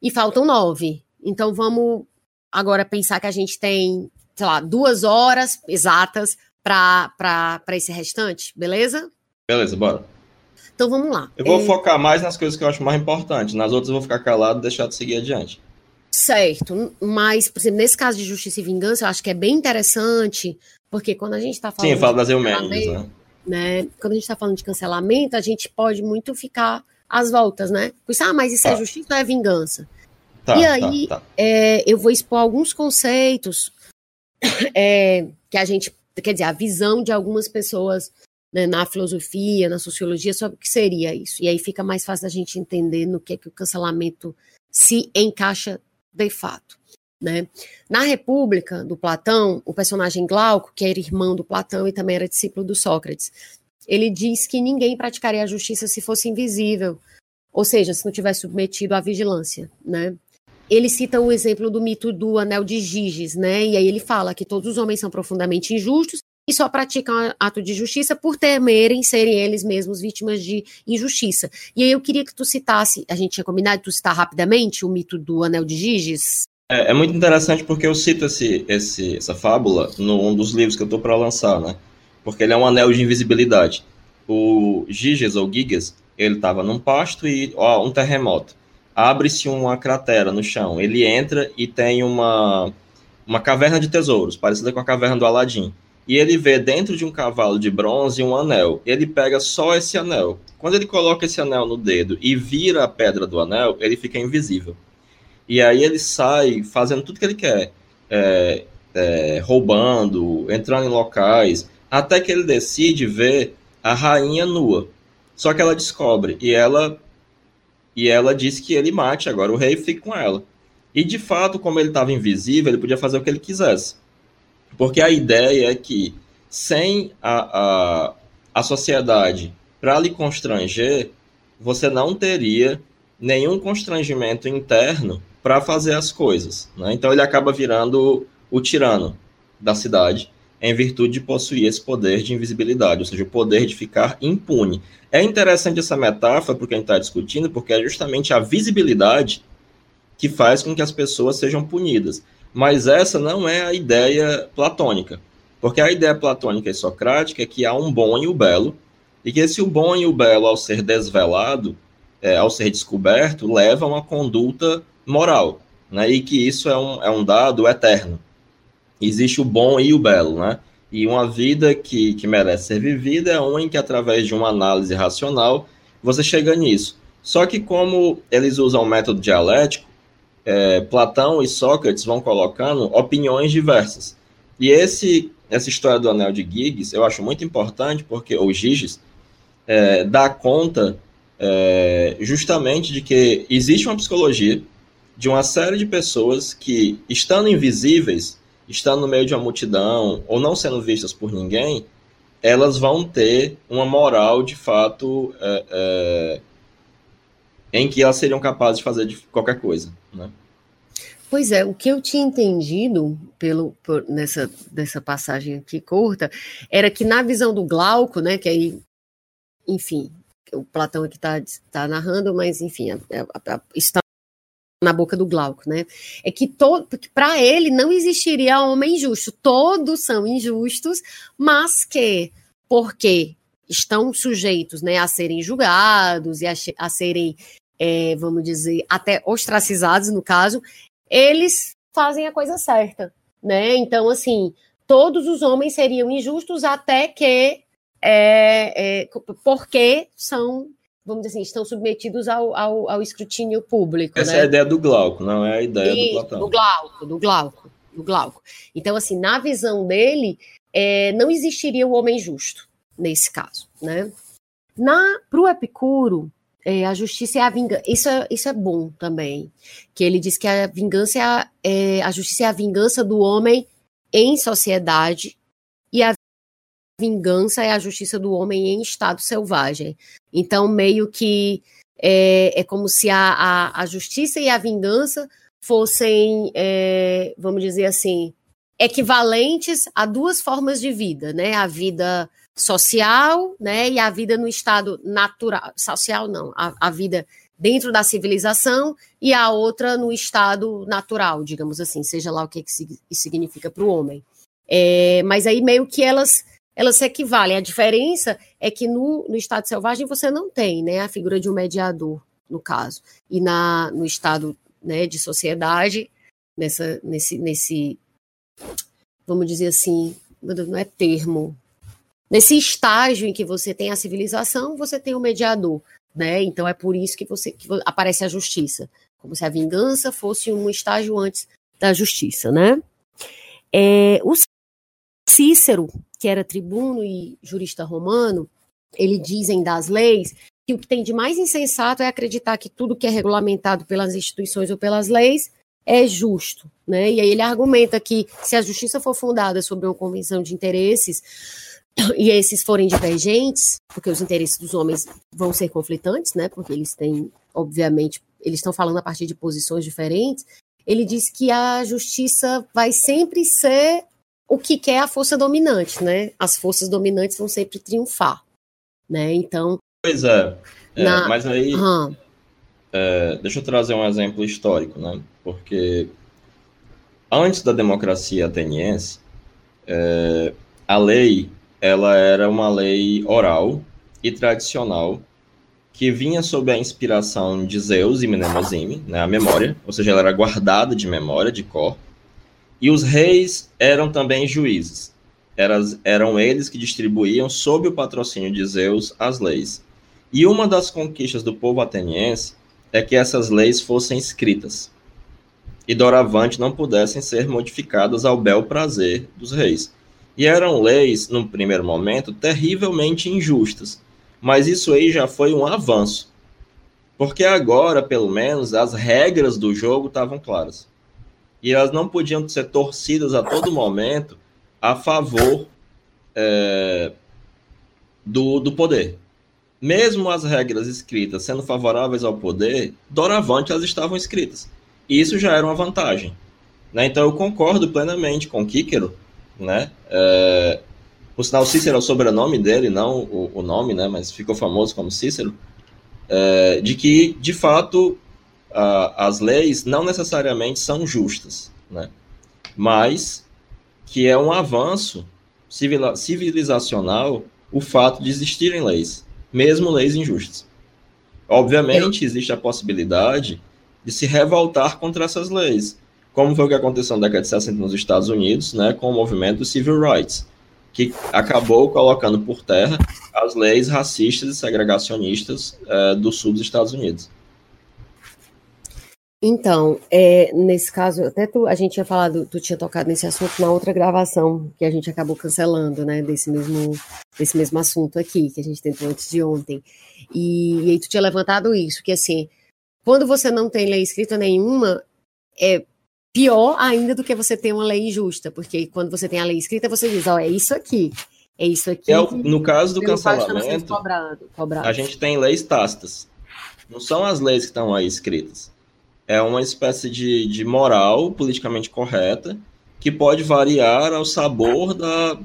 Speaker 1: e faltam nove. Então, vamos agora pensar que a gente tem, sei lá, duas horas exatas para esse restante, beleza?
Speaker 2: Beleza, bora.
Speaker 1: Então vamos lá.
Speaker 2: Eu vou é... focar mais nas coisas que eu acho mais importantes. Nas outras eu vou ficar calado e deixar de seguir adiante.
Speaker 1: Certo, mas, por exemplo, nesse caso de justiça e vingança, eu acho que é bem interessante, porque quando a gente está falando.
Speaker 2: Sim, fala das Eumenes, né?
Speaker 1: né? Quando a gente está falando de cancelamento, a gente pode muito ficar às voltas, né? Pois, ah, mas isso é tá. é justiça ou é vingança? Tá, e tá, aí, tá, é, eu vou expor alguns conceitos é, que a gente, quer dizer, a visão de algumas pessoas né, na filosofia, na sociologia, sobre o que seria isso. E aí fica mais fácil a gente entender no que é que o cancelamento se encaixa de fato. Né? Na República, do Platão, o personagem Glauco, que era irmão do Platão e também era discípulo do Sócrates, ele diz que ninguém praticaria a justiça se fosse invisível, ou seja, se não tivesse submetido à vigilância. Né? Ele cita o exemplo do mito do anel de Giges, né? e aí ele fala que todos os homens são profundamente injustos e só praticam ato de justiça por temerem serem eles mesmos vítimas de injustiça. E aí eu queria que tu citasse, a gente tinha combinado tu citar rapidamente o mito do Anel de Giges.
Speaker 2: É, é muito interessante porque eu cito esse, esse, essa fábula num dos livros que eu estou para lançar, né? Porque ele é um anel de invisibilidade. O Giges ou Gigas, ele estava num pasto e ó, um terremoto. Abre-se uma cratera no chão. Ele entra e tem uma, uma caverna de tesouros, parecida com a caverna do Aladim e ele vê dentro de um cavalo de bronze um anel. Ele pega só esse anel. Quando ele coloca esse anel no dedo e vira a pedra do anel, ele fica invisível. E aí ele sai fazendo tudo que ele quer, é, é, roubando, entrando em locais, até que ele decide ver a rainha nua. Só que ela descobre e ela e ela diz que ele mate agora o rei fica com ela. E de fato, como ele estava invisível, ele podia fazer o que ele quisesse. Porque a ideia é que, sem a, a, a sociedade para lhe constranger, você não teria nenhum constrangimento interno para fazer as coisas. Né? Então ele acaba virando o tirano da cidade em virtude de possuir esse poder de invisibilidade, ou seja, o poder de ficar impune. É interessante essa metáfora porque a gente está discutindo, porque é justamente a visibilidade que faz com que as pessoas sejam punidas. Mas essa não é a ideia platônica, porque a ideia platônica e socrática é que há um bom e o belo, e que esse o bom e o belo, ao ser desvelado, é, ao ser descoberto, leva a uma conduta moral, né? e que isso é um, é um dado eterno existe o bom e o belo, né? E uma vida que, que merece ser vivida é uma em que, através de uma análise racional, você chega nisso. Só que, como eles usam o método dialético, é, Platão e Sócrates vão colocando opiniões diversas. E esse, essa história do anel de Giggs eu acho muito importante, porque, ou Giges, é, dá conta é, justamente de que existe uma psicologia de uma série de pessoas que, estando invisíveis, estando no meio de uma multidão ou não sendo vistas por ninguém, elas vão ter uma moral de fato é, em que elas seriam capazes de fazer de qualquer coisa, né?
Speaker 1: Pois é, o que eu tinha entendido pelo por, nessa dessa passagem aqui curta era que na visão do Glauco, né, que aí, enfim, o Platão aqui está tá narrando, mas enfim, a, a, a, está na boca do Glauco, né? É que para ele não existiria homem injusto. Todos são injustos, mas que porque estão sujeitos, né, a serem julgados e a, a serem, é, vamos dizer, até ostracizados no caso, eles fazem a coisa certa, né? Então, assim, todos os homens seriam injustos até que é, é, porque são vamos dizer assim, estão submetidos ao, ao, ao escrutínio público.
Speaker 2: Essa
Speaker 1: né?
Speaker 2: é a ideia do Glauco, não é a ideia e, do Platão.
Speaker 1: Do Glauco, do Glauco, do Glauco. Então, assim, na visão dele, é, não existiria o homem justo nesse caso, né? Para o Epicuro, é, a justiça é a vingança. Isso é, isso é bom também, que ele diz que a vingança é a, é, a justiça é a vingança do homem em sociedade e a vingança é a justiça do homem em estado selvagem. Então, meio que é, é como se a, a, a, justiça e a vingança fossem, é, vamos dizer assim, equivalentes a duas formas de vida, né? A vida social, né? E a vida no estado natural, social não, a, a vida dentro da civilização e a outra no estado natural, digamos assim, seja lá o que, que significa para o homem. É, mas aí meio que elas elas se equivalem. A diferença é que no, no estado selvagem você não tem né, a figura de um mediador, no caso. E na, no estado né, de sociedade, nessa, nesse, nesse, vamos dizer assim, não é termo, nesse estágio em que você tem a civilização, você tem o mediador. Né? Então é por isso que você que aparece a justiça, como se a vingança fosse um estágio antes da justiça, né? É, o Cícero, que era tribuno e jurista romano, ele dizem das leis que o que tem de mais insensato é acreditar que tudo que é regulamentado pelas instituições ou pelas leis é justo, né? E aí ele argumenta que se a justiça for fundada sobre uma convenção de interesses e esses forem divergentes, porque os interesses dos homens vão ser conflitantes, né? Porque eles têm, obviamente, eles estão falando a partir de posições diferentes. Ele diz que a justiça vai sempre ser o que quer a força dominante, né? As forças dominantes vão sempre triunfar, né? Então.
Speaker 2: Pois é. é na... Mas aí. Uhum. É, deixa eu trazer um exemplo histórico, né? Porque antes da democracia ateniense, é, a lei ela era uma lei oral e tradicional que vinha sob a inspiração de Zeus e Mnemosine, né, a memória, ou seja, ela era guardada de memória, de cor, e os reis eram também juízes. Eras, eram eles que distribuíam, sob o patrocínio de Zeus, as leis. E uma das conquistas do povo ateniense é que essas leis fossem escritas e doravante não pudessem ser modificadas ao bel prazer dos reis. E eram leis, no primeiro momento, terrivelmente injustas, mas isso aí já foi um avanço. Porque agora, pelo menos, as regras do jogo estavam claras e elas não podiam ser torcidas a todo momento a favor é, do, do poder. mesmo as regras escritas sendo favoráveis ao poder, doravante elas estavam escritas. E isso já era uma vantagem. Né? Então eu concordo plenamente com Kíquero, né? É, por sinal, Cícero é o sobrenome dele, não o, o nome, né? Mas ficou famoso como Cícero. É, de que, de fato, a, as leis não necessariamente são justas, né? Mas que é um avanço civilizacional o fato de existirem leis, mesmo leis injustas. Obviamente, existe a possibilidade de se revoltar contra essas leis, como foi o que aconteceu na década de 60 nos Estados Unidos, né, com o movimento Civil Rights, que acabou colocando por terra as leis racistas e segregacionistas é, do sul dos Estados Unidos.
Speaker 1: Então, é, nesse caso, até tu, a gente tinha falado, tu tinha tocado nesse assunto na outra gravação, que a gente acabou cancelando, né, desse mesmo, desse mesmo assunto aqui, que a gente tentou antes de ontem. E, e aí tu tinha levantado isso, que assim, quando você não tem lei escrita nenhuma, é pior ainda do que você ter uma lei injusta, porque quando você tem a lei escrita, você diz, ó, oh, é isso aqui, é isso aqui.
Speaker 2: É, no caso do cancelamento, cobrado, cobrado. a gente tem leis tácitas. Não são as leis que estão aí escritas. É uma espécie de, de moral politicamente correta que pode variar ao sabor da,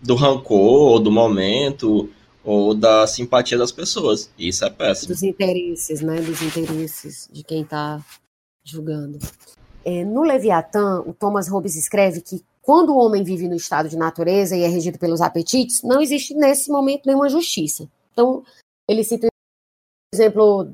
Speaker 2: do rancor, do momento, ou da simpatia das pessoas. Isso é péssimo.
Speaker 1: Dos interesses, né? Dos interesses de quem está julgando. É, no Leviatã, o Thomas Hobbes escreve que quando o homem vive no estado de natureza e é regido pelos apetites, não existe nesse momento nenhuma justiça. Então, ele cita um exemplo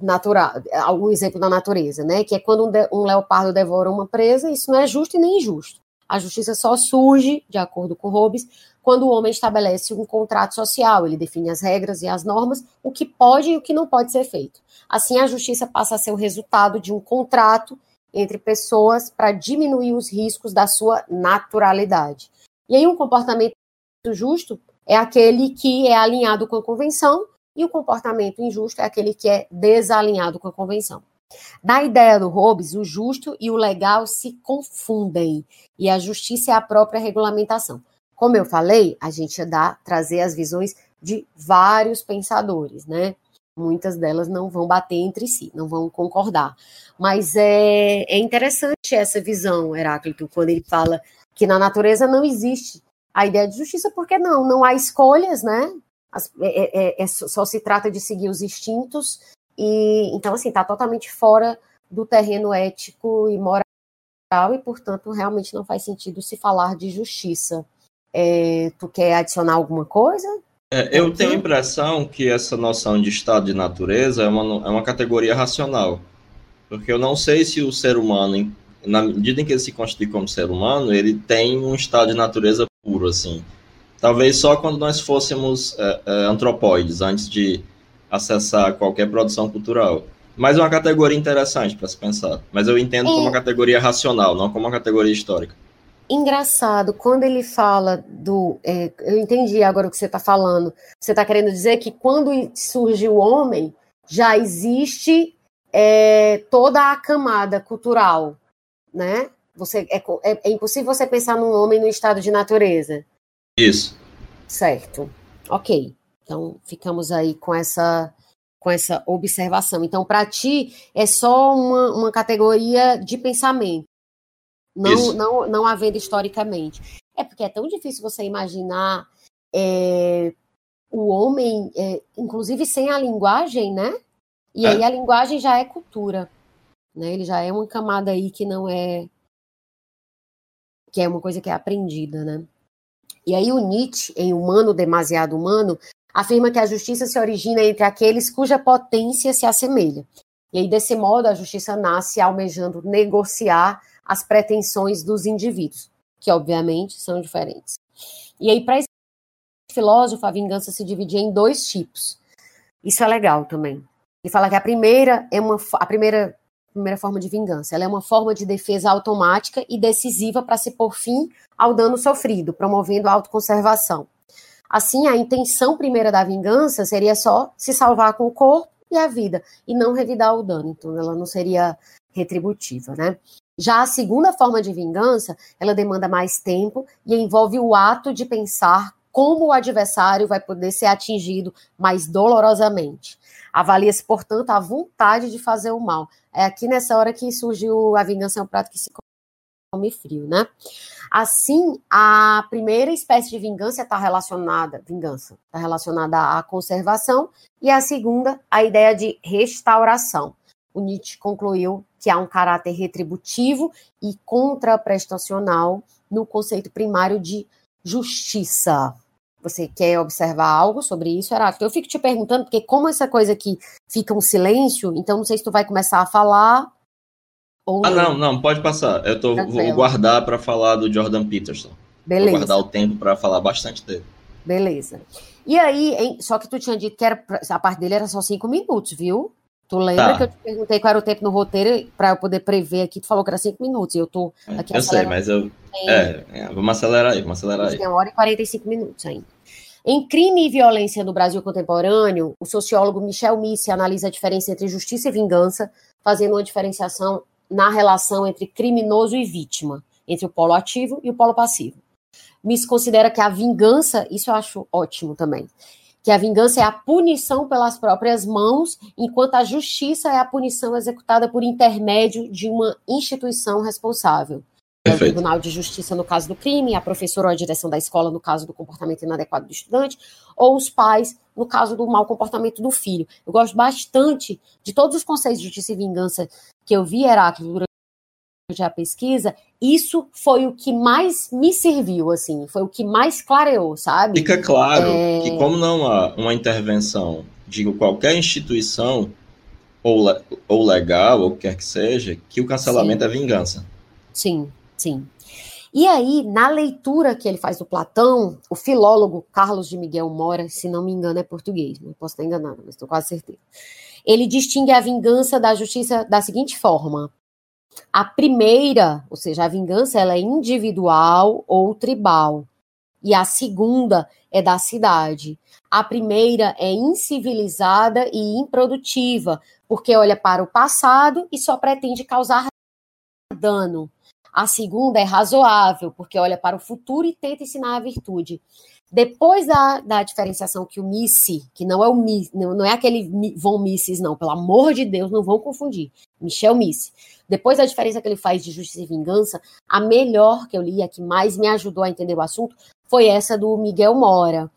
Speaker 1: natural, algum exemplo da natureza, né? Que é quando um, de, um leopardo devora uma presa, isso não é justo e nem injusto. A justiça só surge, de acordo com Hobbes, quando o homem estabelece um contrato social, ele define as regras e as normas, o que pode e o que não pode ser feito. Assim, a justiça passa a ser o resultado de um contrato entre pessoas para diminuir os riscos da sua naturalidade. E aí, um comportamento justo é aquele que é alinhado com a convenção, e o comportamento injusto é aquele que é desalinhado com a convenção. Na ideia do Hobbes, o justo e o legal se confundem, e a justiça é a própria regulamentação. Como eu falei, a gente dar, trazer as visões de vários pensadores, né? Muitas delas não vão bater entre si, não vão concordar. Mas é, é interessante essa visão, Heráclito, quando ele fala que na natureza não existe a ideia de justiça, porque não, não há escolhas, né? As, é, é, é, só se trata de seguir os instintos, e então, assim, está totalmente fora do terreno ético e moral, e, portanto, realmente não faz sentido se falar de justiça. É, tu quer adicionar alguma coisa?
Speaker 2: É, eu tenho a impressão que essa noção de estado de natureza é uma, é uma categoria racional. Porque eu não sei se o ser humano, na medida em que ele se constitui como ser humano, ele tem um estado de natureza puro, assim. Talvez só quando nós fôssemos é, é, antropóides, antes de acessar qualquer produção cultural. Mas é uma categoria interessante para se pensar. Mas eu entendo como uma categoria racional, não como uma categoria histórica
Speaker 1: engraçado quando ele fala do. É, eu entendi agora o que você está falando. Você está querendo dizer que quando surge o homem, já existe é, toda a camada cultural, né? Você, é, é, é, impossível você pensar num homem no estado de natureza.
Speaker 2: Isso.
Speaker 1: Certo. Ok. Então ficamos aí com essa com essa observação. Então, para ti, é só uma, uma categoria de pensamento não, não, não havendo historicamente. É porque é tão difícil você imaginar é, o homem, é, inclusive sem a linguagem, né? E é. aí a linguagem já é cultura, né? Ele já é uma camada aí que não é que é uma coisa que é aprendida, né? E aí o Nietzsche, em Humano Demasiado Humano, afirma que a justiça se origina entre aqueles cuja potência se assemelha. E aí, desse modo, a justiça nasce almejando negociar as pretensões dos indivíduos, que obviamente são diferentes. E aí, para esse filósofo, a vingança se dividia em dois tipos. Isso é legal também. Ele fala que a primeira é uma a primeira primeira forma de vingança. Ela é uma forma de defesa automática e decisiva para se pôr fim ao dano sofrido, promovendo a autoconservação. Assim, a intenção primeira da vingança seria só se salvar com o corpo e a vida, e não revidar o dano. Então, ela não seria retributiva, né? Já a segunda forma de vingança, ela demanda mais tempo e envolve o ato de pensar como o adversário vai poder ser atingido mais dolorosamente. Avalia-se, portanto, a vontade de fazer o mal. É aqui nessa hora que surgiu a vingança é um prato que se come frio, né? Assim, a primeira espécie de vingança está relacionada, vingança, está relacionada à conservação, e a segunda, a ideia de restauração. O Nietzsche concluiu que há um caráter retributivo e contraprestacional no conceito primário de justiça. Você quer observar algo sobre isso, Heráclito? Eu fico te perguntando, porque como essa coisa aqui fica um silêncio, então não sei se tu vai começar a falar
Speaker 2: ou... Ah, não, não, pode passar. Eu tô, vou guardar para falar do Jordan Peterson.
Speaker 1: Beleza.
Speaker 2: Vou guardar o tempo para falar bastante dele.
Speaker 1: Beleza. E aí, hein, só que tu tinha dito que era, a parte dele era só cinco minutos, viu? Tu lembra tá. que eu te perguntei qual era o tempo no roteiro para eu poder prever aqui? Tu falou que era cinco minutos e eu tô
Speaker 2: é, aqui Eu sei, mas eu. É, é, vamos acelerar aí, vamos acelerar aí.
Speaker 1: Tem uma hora e 45 minutos ainda. Em Crime e Violência no Brasil Contemporâneo, o sociólogo Michel Missi analisa a diferença entre justiça e vingança, fazendo uma diferenciação na relação entre criminoso e vítima, entre o polo ativo e o polo passivo. Missi considera que a vingança, isso eu acho ótimo também, que a vingança é a punição pelas próprias mãos, enquanto a justiça é a punição executada por intermédio de uma instituição responsável. É o Tribunal de Justiça no caso do crime, a professora ou a direção da escola no caso do comportamento inadequado do estudante, ou os pais no caso do mau comportamento do filho. Eu gosto bastante de todos os conceitos de justiça e vingança que eu vi, Heráclito, durante a pesquisa, isso foi o que mais me serviu, assim, foi o que mais clareou, sabe?
Speaker 2: Fica claro é... que como não há uma intervenção de qualquer instituição, ou, ou legal, ou o que quer que seja, que o cancelamento Sim. é vingança.
Speaker 1: Sim, sim. E aí, na leitura que ele faz do Platão, o filólogo Carlos de Miguel Mora, se não me engano, é português, não posso estar enganado, mas estou quase certeza. Ele distingue a vingança da justiça da seguinte forma: a primeira, ou seja, a vingança, ela é individual ou tribal. E a segunda é da cidade. A primeira é incivilizada e improdutiva, porque olha para o passado e só pretende causar dano. A segunda é razoável, porque olha para o futuro e tenta ensinar a virtude. Depois da, da diferenciação que o Missy, que não é o Miss, não, não é aquele Von Misses, não, pelo amor de Deus, não vão confundir. Michel Missy. Depois da diferença que ele faz de justiça e vingança, a melhor que eu li, a que mais me ajudou a entender o assunto, foi essa do Miguel Mora.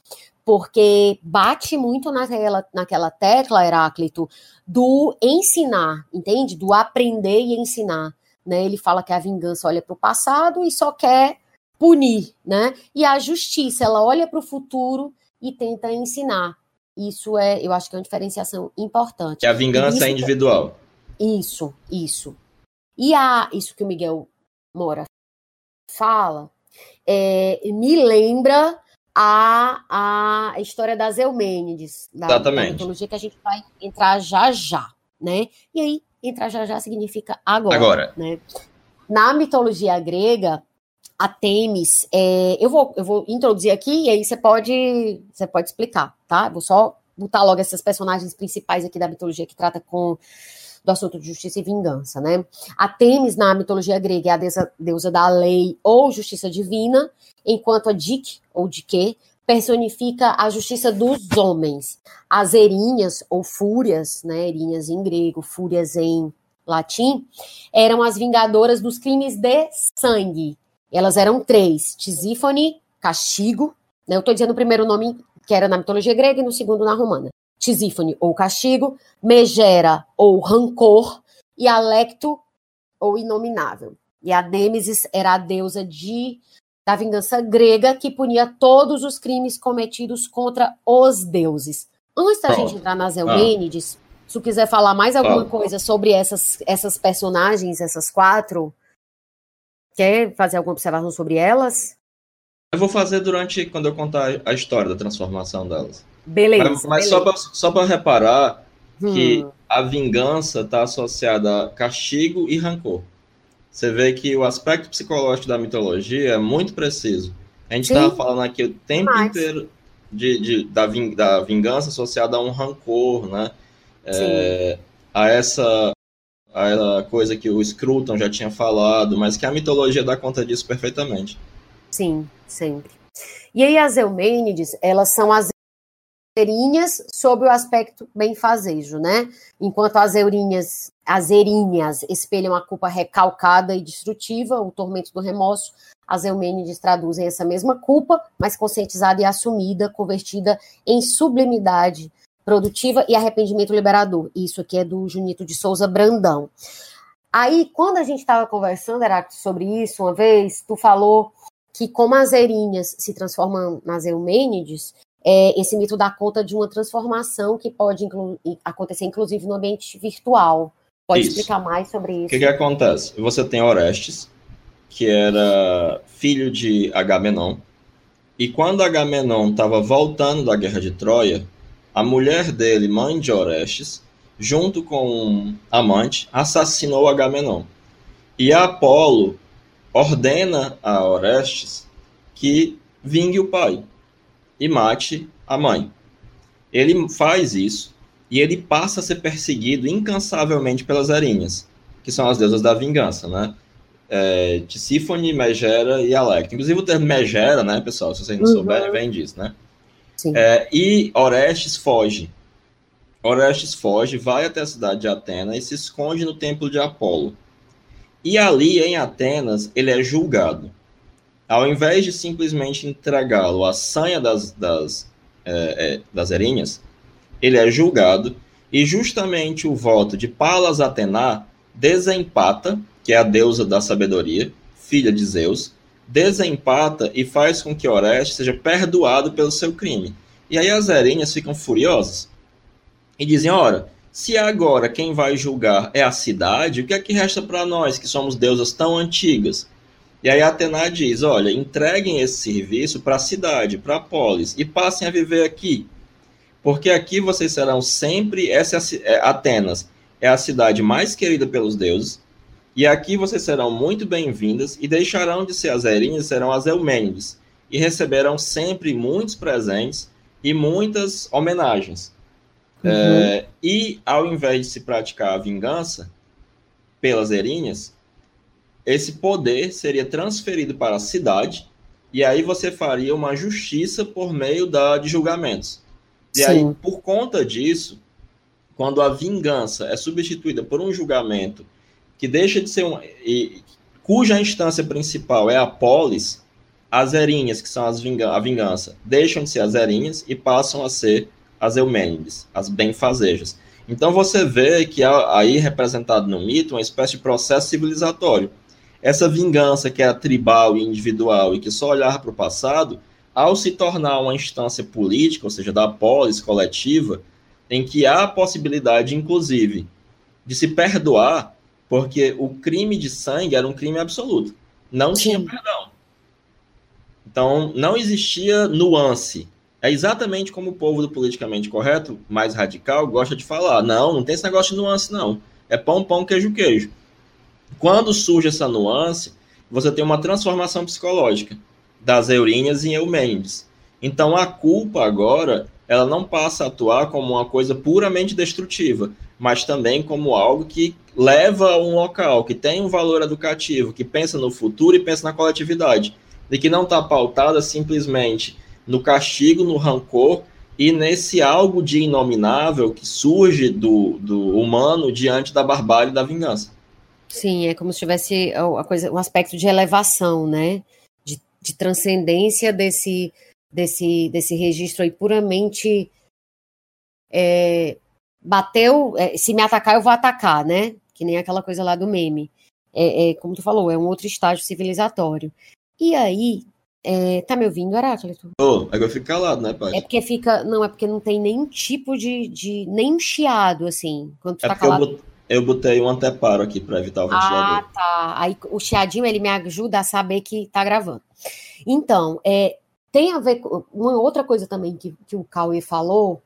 Speaker 1: Porque bate muito naquela, naquela tecla, Heráclito, do ensinar, entende? Do aprender e ensinar. Né? Ele fala que a vingança olha para o passado e só quer punir, né? E a justiça, ela olha para o futuro e tenta ensinar. Isso é, eu acho que é uma diferenciação importante.
Speaker 2: Que a vingança é individual.
Speaker 1: Isso, isso. E a, isso que o Miguel Mora fala, é, me lembra a, a história das Eumênides, da,
Speaker 2: Exatamente. da
Speaker 1: mitologia que a gente vai entrar já já, né? E aí, entrar já já significa agora.
Speaker 2: Agora.
Speaker 1: Né? Na mitologia grega, a Temis, é, eu, vou, eu vou introduzir aqui e aí você pode, você pode explicar, tá? Vou só botar logo essas personagens principais aqui da mitologia que trata com do assunto de justiça e vingança, né? A Temis, na mitologia grega, é a deusa, deusa da lei ou justiça divina, enquanto a Dik, ou Dike, personifica a justiça dos homens. As erinhas, ou fúrias, né? Erinhas em grego, fúrias em latim, eram as vingadoras dos crimes de sangue, elas eram três: Tisífone, castigo. Né? Eu estou dizendo o primeiro nome que era na mitologia grega e no segundo na romana. Tisífone, ou castigo, Megera, ou rancor, e Alecto, ou inominável. E a Nêmesis era a deusa de, da vingança grega que punia todos os crimes cometidos contra os deuses. Antes da gente entrar nas Eumênides, ah. se tu quiser falar mais alguma coisa sobre essas, essas personagens, essas quatro, Quer fazer alguma observação sobre elas?
Speaker 2: Eu vou fazer durante quando eu contar a história da transformação delas.
Speaker 1: Beleza.
Speaker 2: Mas, mas
Speaker 1: beleza.
Speaker 2: só para reparar hum. que a vingança está associada a castigo e rancor. Você vê que o aspecto psicológico da mitologia é muito preciso. A gente estava falando aqui o tempo mas... inteiro de, de, da, da vingança associada a um rancor, né? É, a essa a coisa que o Scruton já tinha falado, mas que a mitologia dá conta disso perfeitamente.
Speaker 1: Sim, sempre. E aí as Eumênides, elas são as erinhas sob o aspecto benfazejo, né? Enquanto as eurinhas, as erinhas espelham a culpa recalcada e destrutiva, o tormento do remorso, as Eumênides traduzem essa mesma culpa, mas conscientizada e assumida, convertida em sublimidade produtiva e arrependimento liberador. Isso aqui é do Junito de Souza Brandão. Aí, quando a gente estava conversando, Heráclito, sobre isso uma vez, tu falou que como as erinhas se transformam nas Eumênides, é, esse mito dá conta de uma transformação que pode inclu acontecer, inclusive, no ambiente virtual. Pode isso. explicar mais sobre isso?
Speaker 2: O que, que acontece? Você tem Orestes, que era filho de Agamenon, e quando Agamenon estava voltando da guerra de Troia, a mulher dele, mãe de Orestes, junto com um amante, assassinou Agamenon. E Apolo ordena a Orestes que vingue o pai e mate a mãe. Ele faz isso e ele passa a ser perseguido incansavelmente pelas Erinhas, que são as deusas da vingança, né? É, Tisífone, Megera e Alecto. Inclusive o termo Megera, né, pessoal, se vocês não uhum. souberem, vem disso, né? É, e Orestes foge. Orestes foge, vai até a cidade de Atenas e se esconde no templo de Apolo. E ali, em Atenas, ele é julgado ao invés de simplesmente entregá-lo à sanha das, das, é, é, das erinhas, ele é julgado e justamente o voto de Palas Atena desempata, que é a deusa da sabedoria, filha de Zeus, desempata e faz com que Orestes seja perdoado pelo seu crime. E aí as erinhas ficam furiosas e dizem: ora, se agora quem vai julgar é a cidade, o que é que resta para nós que somos deusas tão antigas? E aí Atena diz: olha, entreguem esse serviço para a cidade, para a polis, e passem a viver aqui. Porque aqui vocês serão sempre. Essa é, é Atenas é a cidade mais querida pelos deuses. E aqui vocês serão muito bem-vindas e deixarão de ser as Erinhas, serão as Eumênides. E receberão sempre muitos presentes e muitas homenagens. Uhum. É, e ao invés de se praticar a vingança pelas Erinhas, esse poder seria transferido para a cidade e aí você faria uma justiça por meio da, de julgamentos. E Sim. aí, por conta disso, quando a vingança é substituída por um julgamento que deixa de ser um. E, cuja instância principal é a polis, as erinhas, que são as vinga a vingança, deixam de ser as erinhas e passam a ser as eumênides, as benfazejas. Então você vê que há aí representado no mito uma espécie de processo civilizatório essa vingança que era tribal e individual e que só olhava para o passado, ao se tornar uma instância política, ou seja, da polis coletiva, em que há a possibilidade, inclusive, de se perdoar, porque o crime de sangue era um crime absoluto. Não Sim. tinha perdão. Então, não existia nuance. É exatamente como o povo do politicamente correto, mais radical, gosta de falar. Não, não tem esse negócio de nuance, não. É pão, pão, queijo, queijo. Quando surge essa nuance, você tem uma transformação psicológica das Eurinhas em Eumênides. Então a culpa agora, ela não passa a atuar como uma coisa puramente destrutiva, mas também como algo que leva a um local, que tem um valor educativo, que pensa no futuro e pensa na coletividade, e que não está pautada simplesmente no castigo, no rancor e nesse algo de inominável que surge do, do humano diante da barbárie e da vingança.
Speaker 1: Sim, é como se tivesse a coisa, um aspecto de elevação, né? De, de transcendência desse, desse, desse registro aí puramente é, bateu, é, se me atacar, eu vou atacar, né? Que nem aquela coisa lá do meme. É, é como tu falou, é um outro estágio civilizatório. E aí, é, tá me ouvindo, Heráclito?
Speaker 2: Oh, agora fica calado, né, pai?
Speaker 1: É porque fica. Não, é porque não tem nenhum tipo de. de nem chiado, assim. Quando tu é tá calado.
Speaker 2: Eu botei um anteparo aqui para evitar o ventilador.
Speaker 1: Ah, tá. Aí o chiadinho ele me ajuda a saber que tá gravando. Então, é, tem a ver com uma outra coisa também que, que o Cauê falou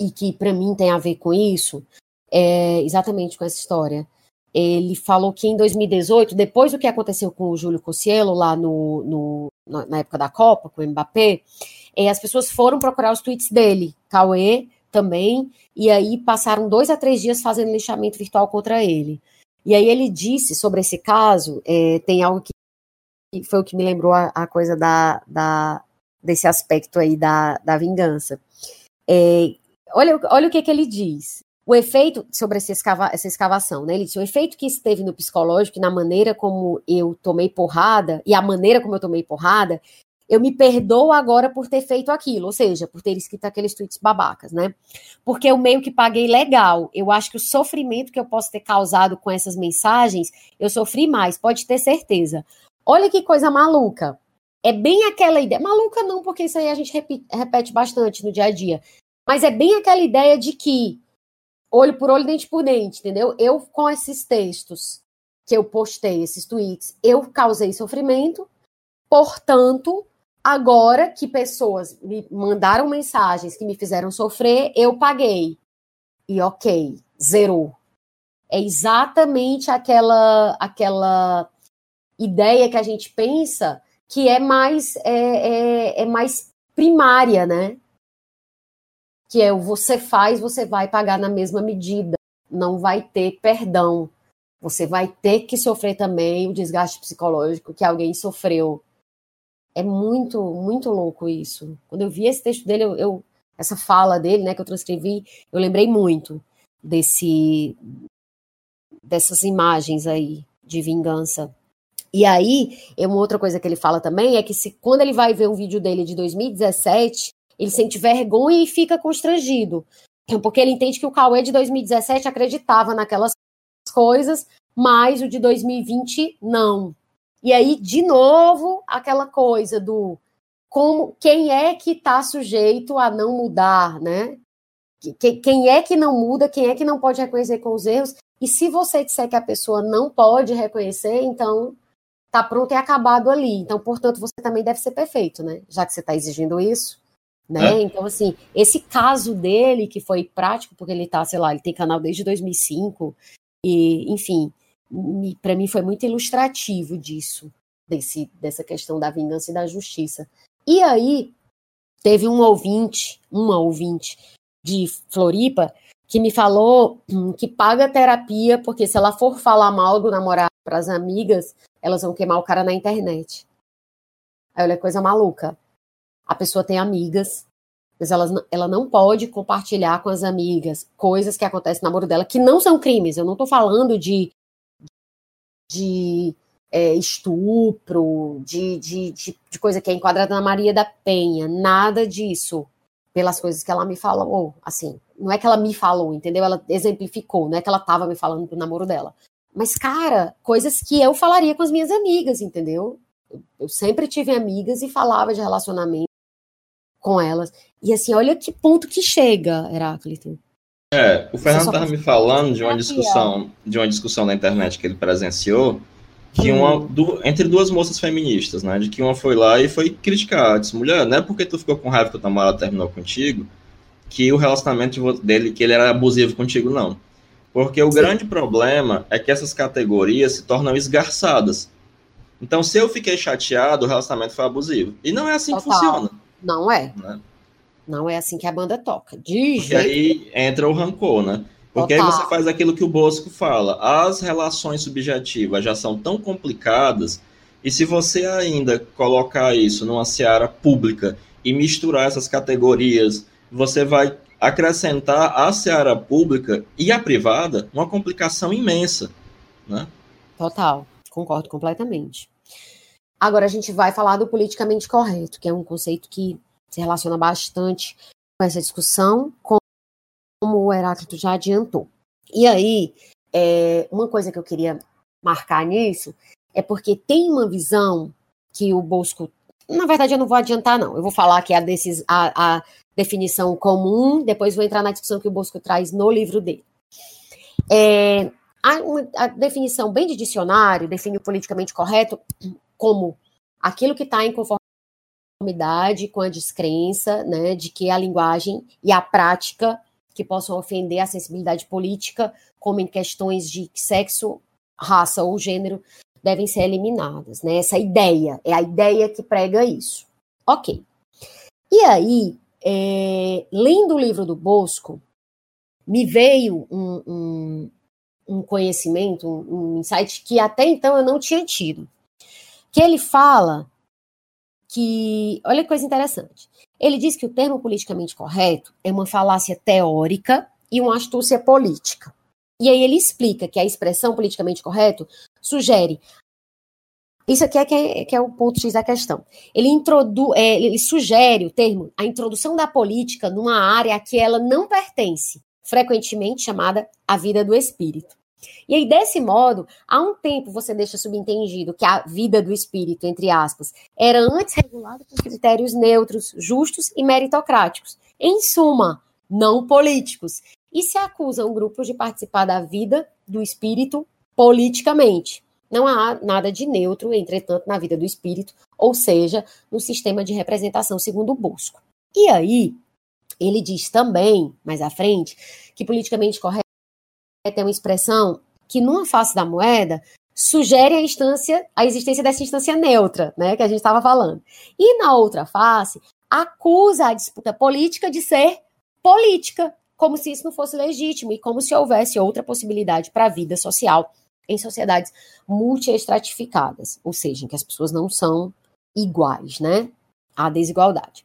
Speaker 1: e que para mim tem a ver com isso, é exatamente com essa história. Ele falou que em 2018, depois do que aconteceu com o Júlio Cossielo lá no, no na época da Copa, com o Mbappé, é, as pessoas foram procurar os tweets dele. Cauê também, e aí passaram dois a três dias fazendo lixamento virtual contra ele. E aí ele disse sobre esse caso, é, tem algo que foi o que me lembrou a, a coisa da, da, desse aspecto aí da, da vingança. É, olha, olha o que, que ele diz. O efeito sobre essa, escava, essa escavação, né? Ele disse: o efeito que esteve no psicológico, na maneira como eu tomei porrada, e a maneira como eu tomei porrada, eu me perdoo agora por ter feito aquilo, ou seja, por ter escrito aqueles tweets babacas, né? Porque eu meio que paguei legal. Eu acho que o sofrimento que eu posso ter causado com essas mensagens, eu sofri mais, pode ter certeza. Olha que coisa maluca. É bem aquela ideia. Maluca não, porque isso aí a gente repete bastante no dia a dia. Mas é bem aquela ideia de que olho por olho, dente por dente, entendeu? Eu, com esses textos que eu postei, esses tweets, eu causei sofrimento, portanto, agora que pessoas me mandaram mensagens que me fizeram sofrer, eu paguei. E ok, zerou. É exatamente aquela aquela ideia que a gente pensa que é mais é, é, é mais primária, né? Que é o você faz, você vai pagar na mesma medida, não vai ter perdão. Você vai ter que sofrer também o desgaste psicológico que alguém sofreu. É muito, muito louco isso. Quando eu vi esse texto dele, eu, eu essa fala dele, né, que eu transcrevi, eu lembrei muito desse dessas imagens aí de vingança e aí, uma outra coisa que ele fala também é que se quando ele vai ver um vídeo dele de 2017, ele sente vergonha e fica constrangido. Porque ele entende que o Cauê de 2017 acreditava naquelas coisas, mas o de 2020 não. E aí, de novo, aquela coisa do como quem é que está sujeito a não mudar, né? Quem é que não muda, quem é que não pode reconhecer com os erros. E se você disser que a pessoa não pode reconhecer, então tá pronto e acabado ali. Então, portanto, você também deve ser perfeito, né? Já que você está exigindo isso. Né? É. Então, assim, esse caso dele, que foi prático, porque ele tá, sei lá, ele tem canal desde 2005, e, enfim, para mim foi muito ilustrativo disso, desse, dessa questão da vingança e da justiça. E aí, teve um ouvinte, uma ouvinte de Floripa, que me falou hum, que paga terapia, porque se ela for falar mal do namorado para as amigas, elas vão queimar o cara na internet. Aí olha coisa maluca. A pessoa tem amigas, mas ela, ela não pode compartilhar com as amigas coisas que acontecem no namoro dela, que não são crimes. Eu não estou falando de, de é, estupro, de, de, de, de, coisa que é enquadrada na Maria da Penha. Nada disso. Pelas coisas que ela me falou, assim. Não é que ela me falou, entendeu? Ela exemplificou, não é que ela estava me falando do namoro dela. Mas, cara, coisas que eu falaria com as minhas amigas, entendeu? Eu sempre tive amigas e falava de relacionamento com elas. E assim, olha que ponto que chega, Heráclito.
Speaker 2: É, o Fernando estava me falando de uma discussão, de uma discussão na internet que ele presenciou, que hum. uma du, entre duas moças feministas, né? De que uma foi lá e foi criticar, disse, mulher, não é porque tu ficou com raiva que o namorado terminou contigo, que o relacionamento dele, que ele era abusivo contigo, não. Porque o Sim. grande problema é que essas categorias se tornam esgarçadas. Então, se eu fiquei chateado, o relacionamento foi abusivo. E não é assim Total. que funciona.
Speaker 1: Não é. Né? Não é assim que a banda toca. De
Speaker 2: jeito. E aí entra o rancor, né? Porque aí você faz aquilo que o Bosco fala. As relações subjetivas já são tão complicadas, e se você ainda colocar isso numa seara pública e misturar essas categorias, você vai acrescentar à seara pública e à privada uma complicação imensa. Né?
Speaker 1: Total, concordo completamente. Agora a gente vai falar do politicamente correto, que é um conceito que se relaciona bastante com essa discussão, como o Heráclito já adiantou. E aí, é, uma coisa que eu queria marcar nisso é porque tem uma visão que o Bosco. Na verdade, eu não vou adiantar, não. Eu vou falar que a, desses, a, a definição comum, depois vou entrar na discussão que o Bosco traz no livro dele. É, a, a definição bem de dicionário define o politicamente correto como aquilo que está em conformidade com a descrença, né, de que a linguagem e a prática que possam ofender a sensibilidade política, como em questões de sexo, raça ou gênero, devem ser eliminadas, né? Essa ideia, é a ideia que prega isso. Ok. E aí, é, lendo o livro do Bosco, me veio um, um, um conhecimento, um, um, insight que até então eu não tinha tido. Que ele fala que, olha que coisa interessante. Ele diz que o termo politicamente correto é uma falácia teórica e uma astúcia política. E aí ele explica que a expressão politicamente correto sugere. Isso aqui é que, é que é, o ponto X da questão. Ele, introdu, é, ele sugere o termo, a introdução da política numa área a que ela não pertence, frequentemente chamada a vida do espírito. E aí, desse modo, há um tempo você deixa subentendido que a vida do espírito, entre aspas, era antes regulada por critérios neutros, justos e meritocráticos. Em suma, não políticos. E se acusa um grupo de participar da vida do espírito politicamente. Não há nada de neutro, entretanto, na vida do espírito, ou seja, no sistema de representação segundo o Bosco. E aí, ele diz também, mais à frente, que politicamente correto é uma expressão que, numa face da moeda, sugere a instância, a existência dessa instância neutra, né, que a gente estava falando. E na outra face, acusa a disputa política de ser política, como se isso não fosse legítimo e como se houvesse outra possibilidade para a vida social em sociedades multiestratificadas, ou seja, em que as pessoas não são iguais, né? A desigualdade.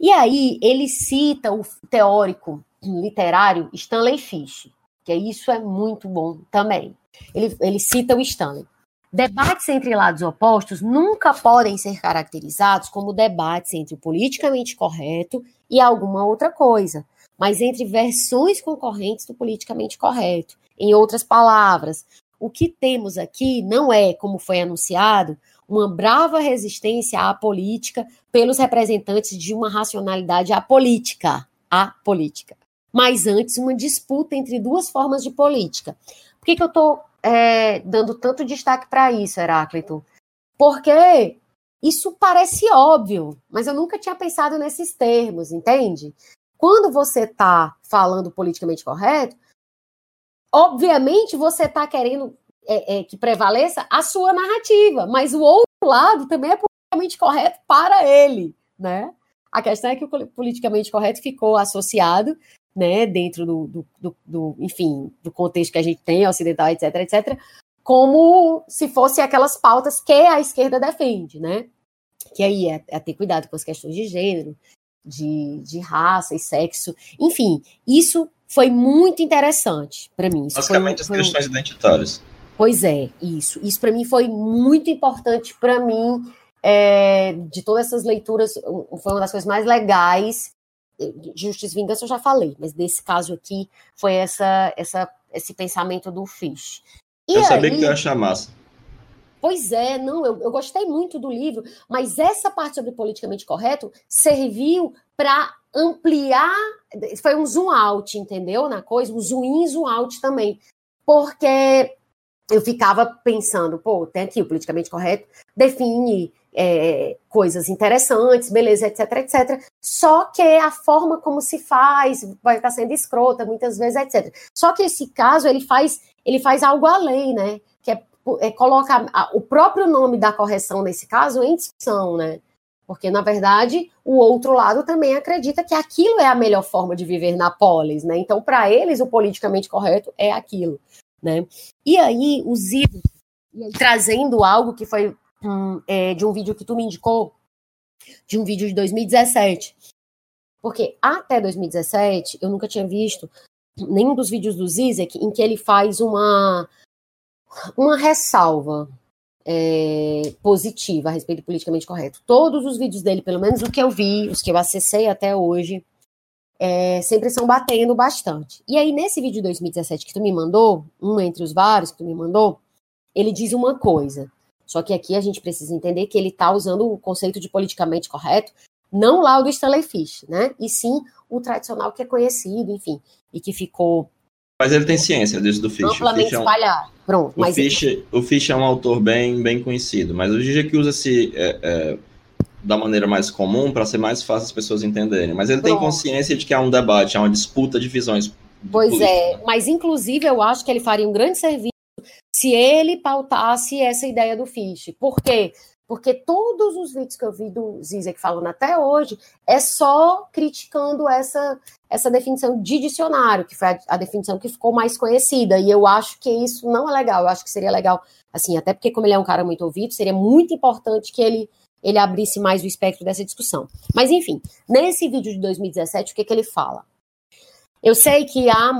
Speaker 1: E aí ele cita o teórico literário Stanley Fish, que isso é muito bom também. Ele, ele cita o Stanley. Debates entre lados opostos nunca podem ser caracterizados como debates entre o politicamente correto e alguma outra coisa, mas entre versões concorrentes do politicamente correto. Em outras palavras, o que temos aqui não é, como foi anunciado, uma brava resistência à política pelos representantes de uma racionalidade apolítica, apolítica mas antes uma disputa entre duas formas de política. Por que, que eu estou é, dando tanto destaque para isso, Heráclito? Porque isso parece óbvio, mas eu nunca tinha pensado nesses termos, entende? Quando você está falando politicamente correto, obviamente você está querendo é, é, que prevaleça a sua narrativa, mas o outro lado também é politicamente correto para ele, né? A questão é que o politicamente correto ficou associado né, dentro do, do, do, do, enfim, do contexto que a gente tem, ocidental, etc, etc, como se fosse aquelas pautas que a esquerda defende, né? Que aí é, é ter cuidado com as questões de gênero, de, de raça e sexo, enfim, isso foi muito interessante para mim. Isso
Speaker 2: Basicamente foi, as questões identitárias.
Speaker 1: Pois é, isso. Isso para mim foi muito importante para mim. É, de todas essas leituras, foi uma das coisas mais legais Justiça e Vingança eu já falei, mas desse caso aqui foi essa, essa, esse pensamento do Fish.
Speaker 2: E eu sabia que tu ia achar massa.
Speaker 1: Pois é, não, eu, eu gostei muito do livro, mas essa parte sobre politicamente correto serviu para ampliar, foi um zoom out, entendeu? Na coisa, um zoom in, zoom out também. Porque eu ficava pensando, pô, tem aqui o politicamente correto, define é, coisas interessantes, beleza, etc, etc. Só que a forma como se faz vai estar sendo escrota muitas vezes, etc. Só que esse caso ele faz ele faz algo além, né? Que é, é colocar o próprio nome da correção nesse caso em discussão, né? Porque, na verdade, o outro lado também acredita que aquilo é a melhor forma de viver na polis, né? Então, para eles, o politicamente correto é aquilo, né? E aí, os ídolos, trazendo algo que foi um, é, de um vídeo que tu me indicou, de um vídeo de 2017. Porque até 2017 eu nunca tinha visto nenhum dos vídeos do Zizek em que ele faz uma, uma ressalva é, positiva a respeito do politicamente correto. Todos os vídeos dele, pelo menos o que eu vi, os que eu acessei até hoje, é, sempre são batendo bastante. E aí, nesse vídeo de 2017 que tu me mandou, um entre os vários que tu me mandou, ele diz uma coisa. Só que aqui a gente precisa entender que ele está usando o conceito de politicamente correto, não lá o do Stanley Fish, né? E sim o tradicional que é conhecido, enfim, e que ficou.
Speaker 2: Mas ele tem ciência disso do Fish.
Speaker 1: Amplamente espalhado. É um... Pronto.
Speaker 2: O, mas Fish, ele... o Fish é um autor bem, bem conhecido, mas o Gigi que usa-se é, é, da maneira mais comum para ser mais fácil as pessoas entenderem. Mas ele Pronto. tem consciência de que há um debate, há uma disputa de visões.
Speaker 1: Pois é, mas inclusive eu acho que ele faria um grande serviço se ele pautasse essa ideia do Fish. Por quê? Porque todos os vídeos que eu vi do Zizek falando até hoje é só criticando essa, essa definição de dicionário, que foi a, a, definição que ficou mais conhecida. E eu acho que isso não é legal. Eu acho que seria legal, assim, até porque, como ele é um cara muito ouvido, seria muito importante que ele, ele abrisse mais o espectro dessa discussão. Mas, enfim, nesse vídeo de 2017, o que, que ele fala? Eu sei que há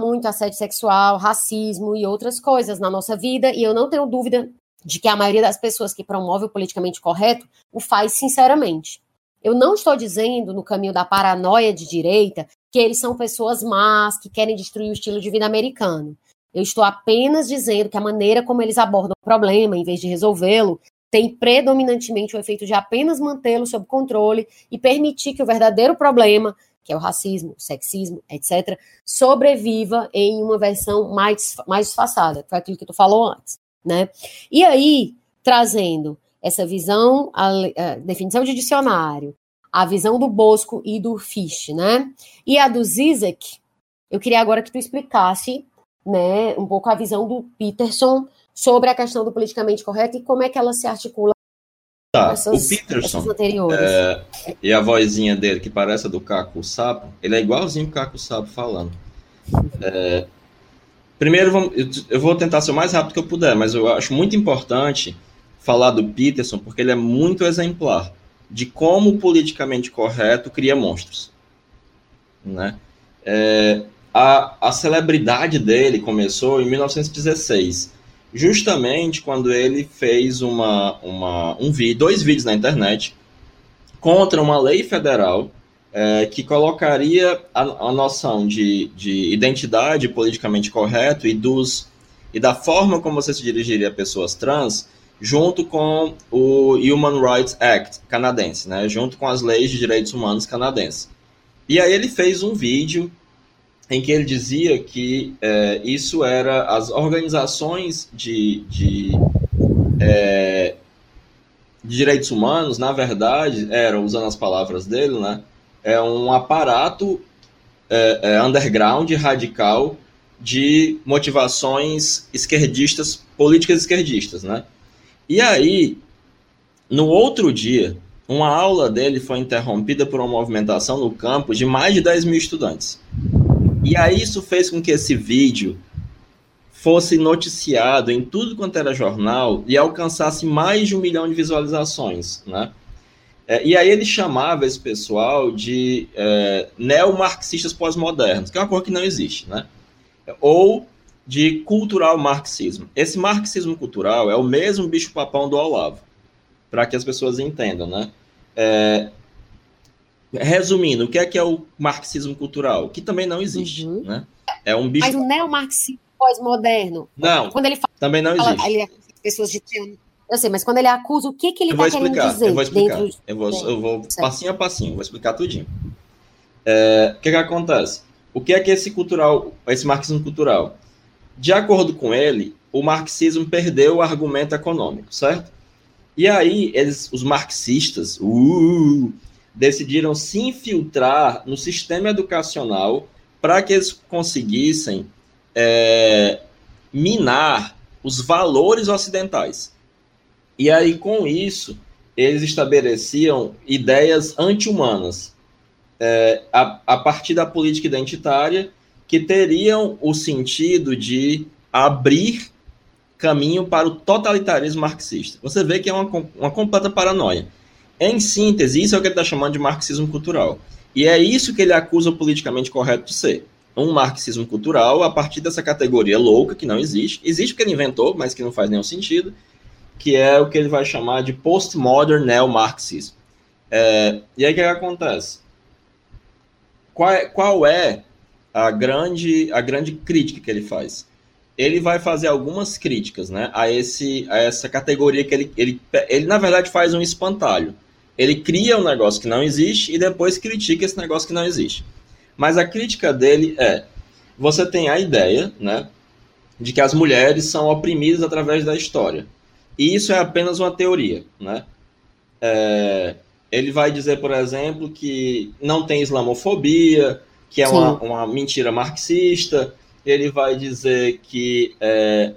Speaker 1: muito assédio sexual, racismo e outras coisas na nossa vida, e eu não tenho dúvida de que a maioria das pessoas que promove o politicamente correto o faz sinceramente. Eu não estou dizendo, no caminho da paranoia de direita, que eles são pessoas más, que querem destruir o estilo de vida americano. Eu estou apenas dizendo que a maneira como eles abordam o problema, em vez de resolvê-lo, tem predominantemente o efeito de apenas mantê-lo sob controle e permitir que o verdadeiro problema, que é o racismo, o sexismo, etc., sobreviva em uma versão mais, mais disfarçada, que foi aquilo que tu falou antes né? E aí, trazendo essa visão, a, a, definição de dicionário, a visão do Bosco e do Fish, né? E a do Zizek, eu queria agora que tu explicasse, né, um pouco a visão do Peterson sobre a questão do politicamente correto e como é que ela se articula
Speaker 2: Tá, essas, o Peterson é, e a vozinha dele, que parece a do Caco Sapo, ele é igualzinho o Caco Sapo falando. É, Primeiro, eu vou tentar ser o mais rápido que eu puder, mas eu acho muito importante falar do Peterson, porque ele é muito exemplar de como o politicamente correto cria monstros. Né? É, a, a celebridade dele começou em 1916, justamente quando ele fez uma, uma, um vídeo, dois vídeos na internet contra uma lei federal é, que colocaria a, a noção de, de, identidade politicamente correto e, dos, e da forma como você se dirigiria a pessoas trans junto com o Human Rights Act canadense, né, junto com as leis de direitos humanos canadenses. E aí ele fez um vídeo em que ele dizia que é, isso era as organizações de, de, é, de direitos humanos, na verdade, eram, usando as palavras dele, né, é um aparato é, é, underground, radical, de motivações esquerdistas, políticas esquerdistas, né? E aí, no outro dia, uma aula dele foi interrompida por uma movimentação no campus de mais de 10 mil estudantes. E aí isso fez com que esse vídeo fosse noticiado em tudo quanto era jornal e alcançasse mais de um milhão de visualizações, né? É, e aí ele chamava esse pessoal de é, neomarxistas pós-modernos, que é uma coisa que não existe, né? Ou de cultural marxismo. Esse marxismo cultural é o mesmo bicho-papão do Olavo, para que as pessoas entendam, né? É, resumindo, o que é que é o marxismo cultural? Que também não existe, uhum. né? É um bicho...
Speaker 1: Mas o neomarxismo pós-moderno...
Speaker 2: Não, quando ele fala, também não existe.
Speaker 1: Ele, pessoas de eu sei, mas quando ele acusa, o que, que ele está querendo dizer?
Speaker 2: Eu vou explicar. Dentro... Eu vou, eu vou passinho a passinho, vou explicar tudinho. É, o que, que acontece? O que é que esse cultural, esse marxismo cultural? De acordo com ele, o marxismo perdeu o argumento econômico, certo? E aí, eles, os marxistas, uh, decidiram se infiltrar no sistema educacional para que eles conseguissem é, minar os valores ocidentais. E aí, com isso, eles estabeleciam ideias anti-humanas é, a, a partir da política identitária que teriam o sentido de abrir caminho para o totalitarismo marxista. Você vê que é uma, uma completa paranoia. Em síntese, isso é o que ele está chamando de marxismo cultural. E é isso que ele acusa o politicamente correto de ser. Um marxismo cultural a partir dessa categoria louca que não existe. Existe porque ele inventou, mas que não faz nenhum sentido que é o que ele vai chamar de postmodern neo-marxismo. É, e aí o que, acontece? Qual é, qual é a grande, a grande crítica que ele faz? Ele vai fazer algumas críticas né, a, esse, a essa categoria que ele, ele, ele, na verdade, faz um espantalho. Ele cria um negócio que não existe e depois critica esse negócio que não existe. Mas a crítica dele é: você tem a ideia né, de que as mulheres são oprimidas através da história. E isso é apenas uma teoria, né? É, ele vai dizer, por exemplo, que não tem islamofobia, que é uma, uma, mentira marxista. Ele vai dizer que é,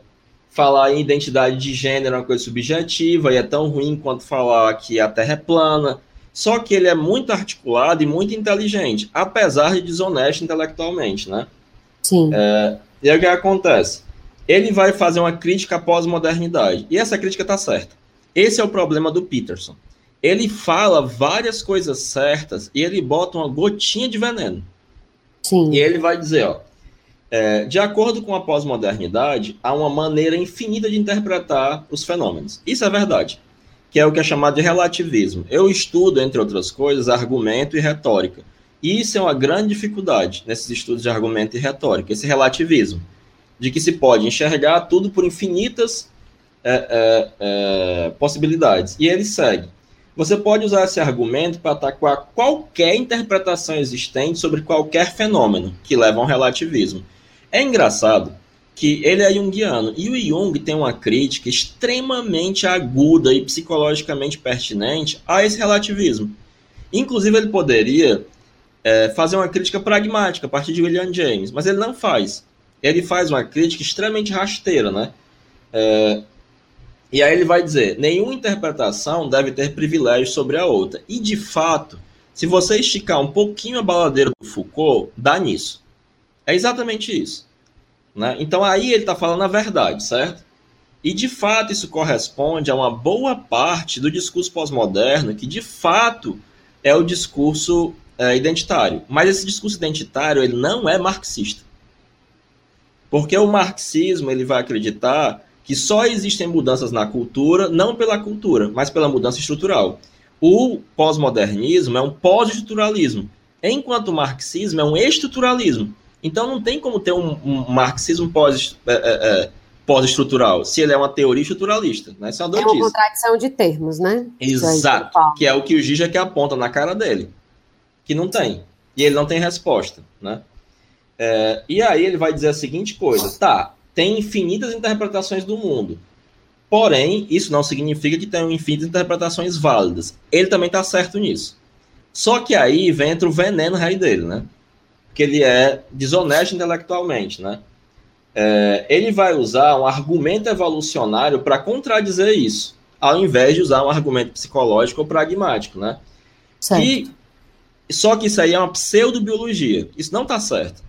Speaker 2: falar em identidade de gênero é uma coisa subjetiva e é tão ruim quanto falar que a Terra é plana. Só que ele é muito articulado e muito inteligente, apesar de desonesto intelectualmente, né?
Speaker 1: Sim.
Speaker 2: É, e aí o que acontece? Ele vai fazer uma crítica à pós-modernidade. E essa crítica está certa. Esse é o problema do Peterson. Ele fala várias coisas certas e ele bota uma gotinha de veneno.
Speaker 1: Sim.
Speaker 2: E ele vai dizer, ó, é, de acordo com a pós-modernidade, há uma maneira infinita de interpretar os fenômenos. Isso é verdade, que é o que é chamado de relativismo. Eu estudo, entre outras coisas, argumento e retórica. E isso é uma grande dificuldade nesses estudos de argumento e retórica, esse relativismo, de que se pode enxergar tudo por infinitas é, é, é possibilidades. E ele segue. Você pode usar esse argumento para atacar qualquer interpretação existente sobre qualquer fenômeno que leva a um relativismo. É engraçado que ele é junguiano e o Jung tem uma crítica extremamente aguda e psicologicamente pertinente a esse relativismo. Inclusive, ele poderia é, fazer uma crítica pragmática a partir de William James, mas ele não faz. Ele faz uma crítica extremamente rasteira, né? É, e aí ele vai dizer: nenhuma interpretação deve ter privilégio sobre a outra. E de fato, se você esticar um pouquinho a baladeira do Foucault, dá nisso. É exatamente isso. Né? Então aí ele está falando a verdade, certo? E de fato isso corresponde a uma boa parte do discurso pós-moderno, que de fato é o discurso é, identitário. Mas esse discurso identitário ele não é marxista. Porque o marxismo ele vai acreditar que só existem mudanças na cultura, não pela cultura, mas pela mudança estrutural. O pós-modernismo é um pós-estruturalismo, enquanto o marxismo é um estruturalismo. Então não tem como ter um, um marxismo pós, é, é, é, pós-estrutural, se ele é uma teoria estruturalista. Né? Isso é uma.
Speaker 1: É uma contradição de termos, né?
Speaker 2: Exato. Que é o que o Gija aponta na cara dele. Que não tem. E ele não tem resposta. Né? É, e aí ele vai dizer a seguinte coisa. Tá, tem infinitas interpretações do mundo. Porém, isso não significa que tenham infinitas interpretações válidas. Ele também está certo nisso. Só que aí vem entre o veneno rei dele, né? Que ele é desonesto intelectualmente, né? É, ele vai usar um argumento evolucionário para contradizer isso, ao invés de usar um argumento psicológico ou pragmático, né?
Speaker 1: Certo. E,
Speaker 2: só que isso aí é uma pseudobiologia. Isso não está certo.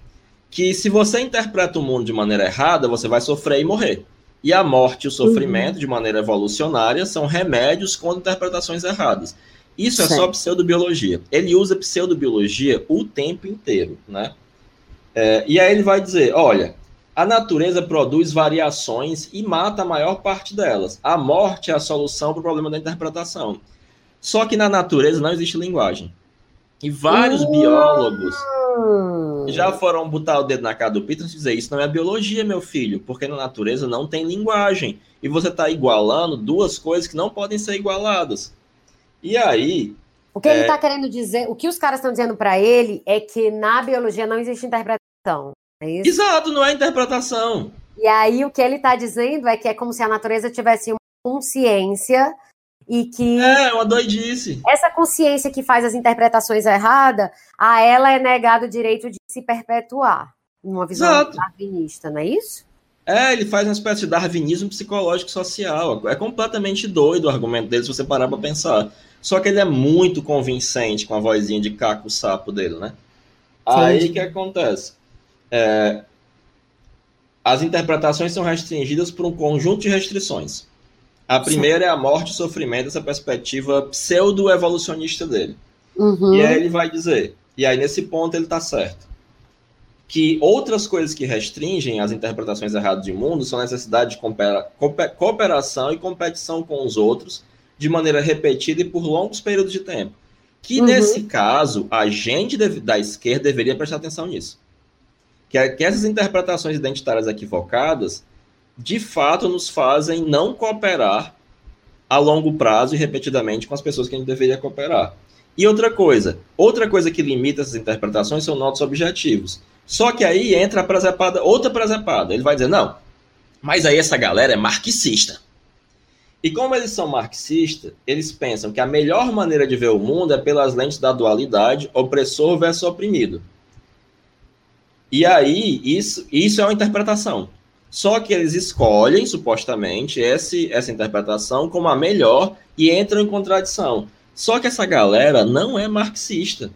Speaker 2: Que se você interpreta o mundo de maneira errada, você vai sofrer e morrer. E a morte e o sofrimento, uhum. de maneira evolucionária, são remédios contra interpretações erradas. Isso é só pseudobiologia. Ele usa pseudobiologia o tempo inteiro, né? É, e aí ele vai dizer, olha, a natureza produz variações e mata a maior parte delas. A morte é a solução para o problema da interpretação. Só que na natureza não existe linguagem. E vários uh... biólogos já foram botar o dedo na cara do Peter e dizer isso não é biologia, meu filho, porque na natureza não tem linguagem. E você está igualando duas coisas que não podem ser igualadas. E aí.
Speaker 1: O que é... ele está querendo dizer, o que os caras estão dizendo para ele é que na biologia não existe interpretação. É isso?
Speaker 2: Exato, não é interpretação.
Speaker 1: E aí o que ele está dizendo é que é como se a natureza tivesse uma consciência e que
Speaker 2: é uma doidice.
Speaker 1: Essa consciência que faz as interpretações erradas, a ela é negado o direito de se perpetuar, numa visão Exato. darwinista, não é isso?
Speaker 2: É, ele faz uma espécie de darwinismo psicológico social. É completamente doido o argumento dele se você parar para pensar. Só que ele é muito convincente com a vozinha de caco sapo dele, né? Sim. Aí o que acontece? É, as interpretações são restringidas por um conjunto de restrições. A primeira Sim. é a morte e sofrimento, essa perspectiva pseudo-evolucionista dele.
Speaker 1: Uhum.
Speaker 2: E aí ele vai dizer, e aí nesse ponto ele está certo, que outras coisas que restringem as interpretações erradas de mundo são a necessidade de cooperação e competição com os outros, de maneira repetida e por longos períodos de tempo. Que uhum. nesse caso, a gente deve, da esquerda deveria prestar atenção nisso. Que, que essas interpretações identitárias equivocadas, de fato, nos fazem não cooperar a longo prazo e repetidamente com as pessoas que a gente deveria cooperar. E outra coisa, outra coisa que limita essas interpretações são nossos objetivos. Só que aí entra a presepada, outra presepada. Ele vai dizer, não, mas aí essa galera é marxista. E como eles são marxistas, eles pensam que a melhor maneira de ver o mundo é pelas lentes da dualidade, opressor versus oprimido. E aí, isso, isso é uma interpretação. Só que eles escolhem, supostamente, esse, essa interpretação como a melhor e entram em contradição. Só que essa galera não é marxista.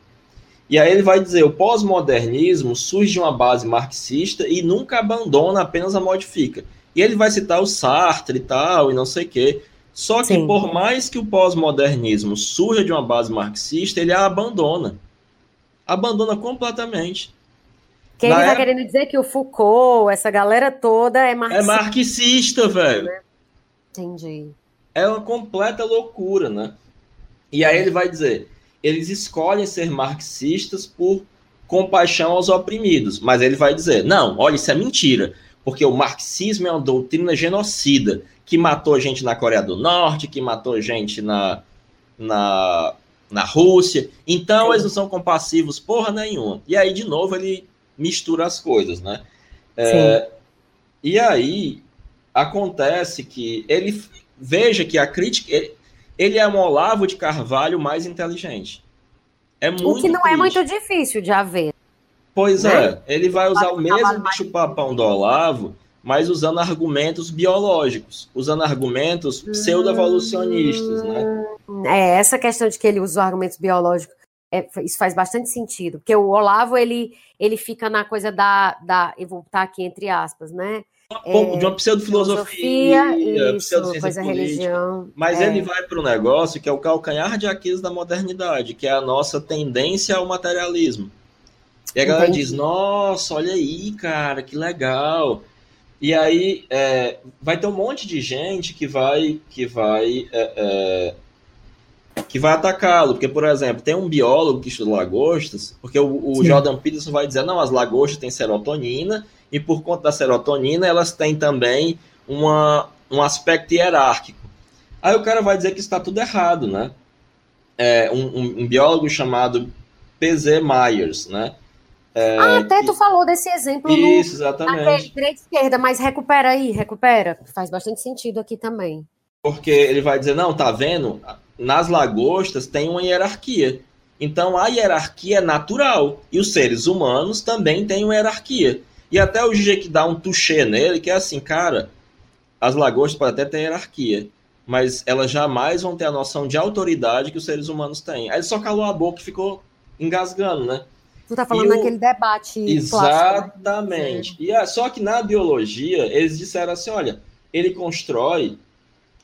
Speaker 2: E aí ele vai dizer: o pós-modernismo surge de uma base marxista e nunca abandona, apenas a modifica. E ele vai citar o Sartre e tal, e não sei o quê. Só que Sim. por mais que o pós-modernismo surja de uma base marxista, ele a abandona. Abandona completamente.
Speaker 1: Quem ele tá época... querendo dizer que o Foucault, essa galera toda é
Speaker 2: marxista. É marxista, velho.
Speaker 1: Entendi.
Speaker 2: É uma completa loucura, né? E aí ele vai dizer: eles escolhem ser marxistas por compaixão aos oprimidos. Mas ele vai dizer: não, olha, isso é mentira, porque o marxismo é uma doutrina genocida que matou gente na Coreia do Norte, que matou gente na, na, na Rússia. Então eles não são compassivos porra nenhuma. E aí, de novo, ele mistura as coisas, né? É, e aí acontece que ele veja que a crítica ele é um Olavo de Carvalho mais inteligente.
Speaker 1: É muito o que não triste. é muito difícil de haver.
Speaker 2: Pois né? é, ele vai usar o mesmo bicho-papão do Olavo, mas usando argumentos biológicos, usando argumentos pseudo-evolucionistas, né?
Speaker 1: É, essa questão de que ele usa argumentos biológicos, é, isso faz bastante sentido, porque o Olavo, ele, ele fica na coisa da, da, eu vou botar aqui entre aspas, né?
Speaker 2: É, de uma pseudo-filosofia, pseudo religião. Mas é. ele vai para um negócio que é o calcanhar de Aquiles da modernidade, que é a nossa tendência ao materialismo. E a galera Entendi. diz: Nossa, olha aí, cara, que legal. E aí é, vai ter um monte de gente que vai que vai é, é que vai atacá-lo, porque por exemplo tem um biólogo que estuda lagostas, porque o, o Jordan Peterson vai dizer não, as lagostas têm serotonina e por conta da serotonina, elas têm também uma, um aspecto hierárquico. Aí o cara vai dizer que está tudo errado, né? É, um, um, um, biólogo chamado P.Z. Myers, né?
Speaker 1: É, ah, até que... tu falou desse exemplo
Speaker 2: Isso, no, exatamente.
Speaker 1: direita esquerda, mas recupera aí, recupera. Faz bastante sentido aqui também.
Speaker 2: Porque ele vai dizer, não, tá vendo? Nas lagostas tem uma hierarquia. Então a hierarquia é natural. E os seres humanos também têm uma hierarquia. E até o que dá um touché nele, que é assim, cara, as lagostas podem até ter hierarquia, mas elas jamais vão ter a noção de autoridade que os seres humanos têm. Aí ele só calou a boca e ficou engasgando, né?
Speaker 1: Tu tá falando daquele debate.
Speaker 2: Exatamente. Né? E é, só que na biologia, eles disseram assim: olha, ele constrói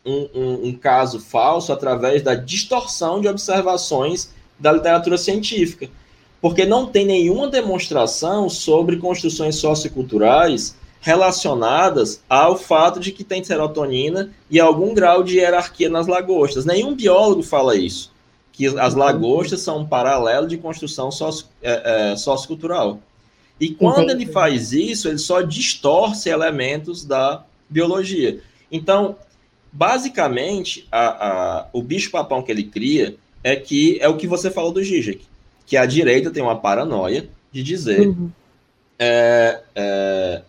Speaker 2: um, um, um caso falso através da distorção de observações da literatura científica porque não tem nenhuma demonstração sobre construções socioculturais relacionadas ao fato de que tem serotonina e algum grau de hierarquia nas lagostas. Nenhum biólogo fala isso, que as lagostas são um paralelo de construção socio, é, é, sociocultural. E quando Entendi. ele faz isso, ele só distorce elementos da biologia. Então, basicamente, a, a, o bicho-papão que ele cria é que é o que você falou do Zizek que a direita tem uma paranoia de dizer uhum. é, é,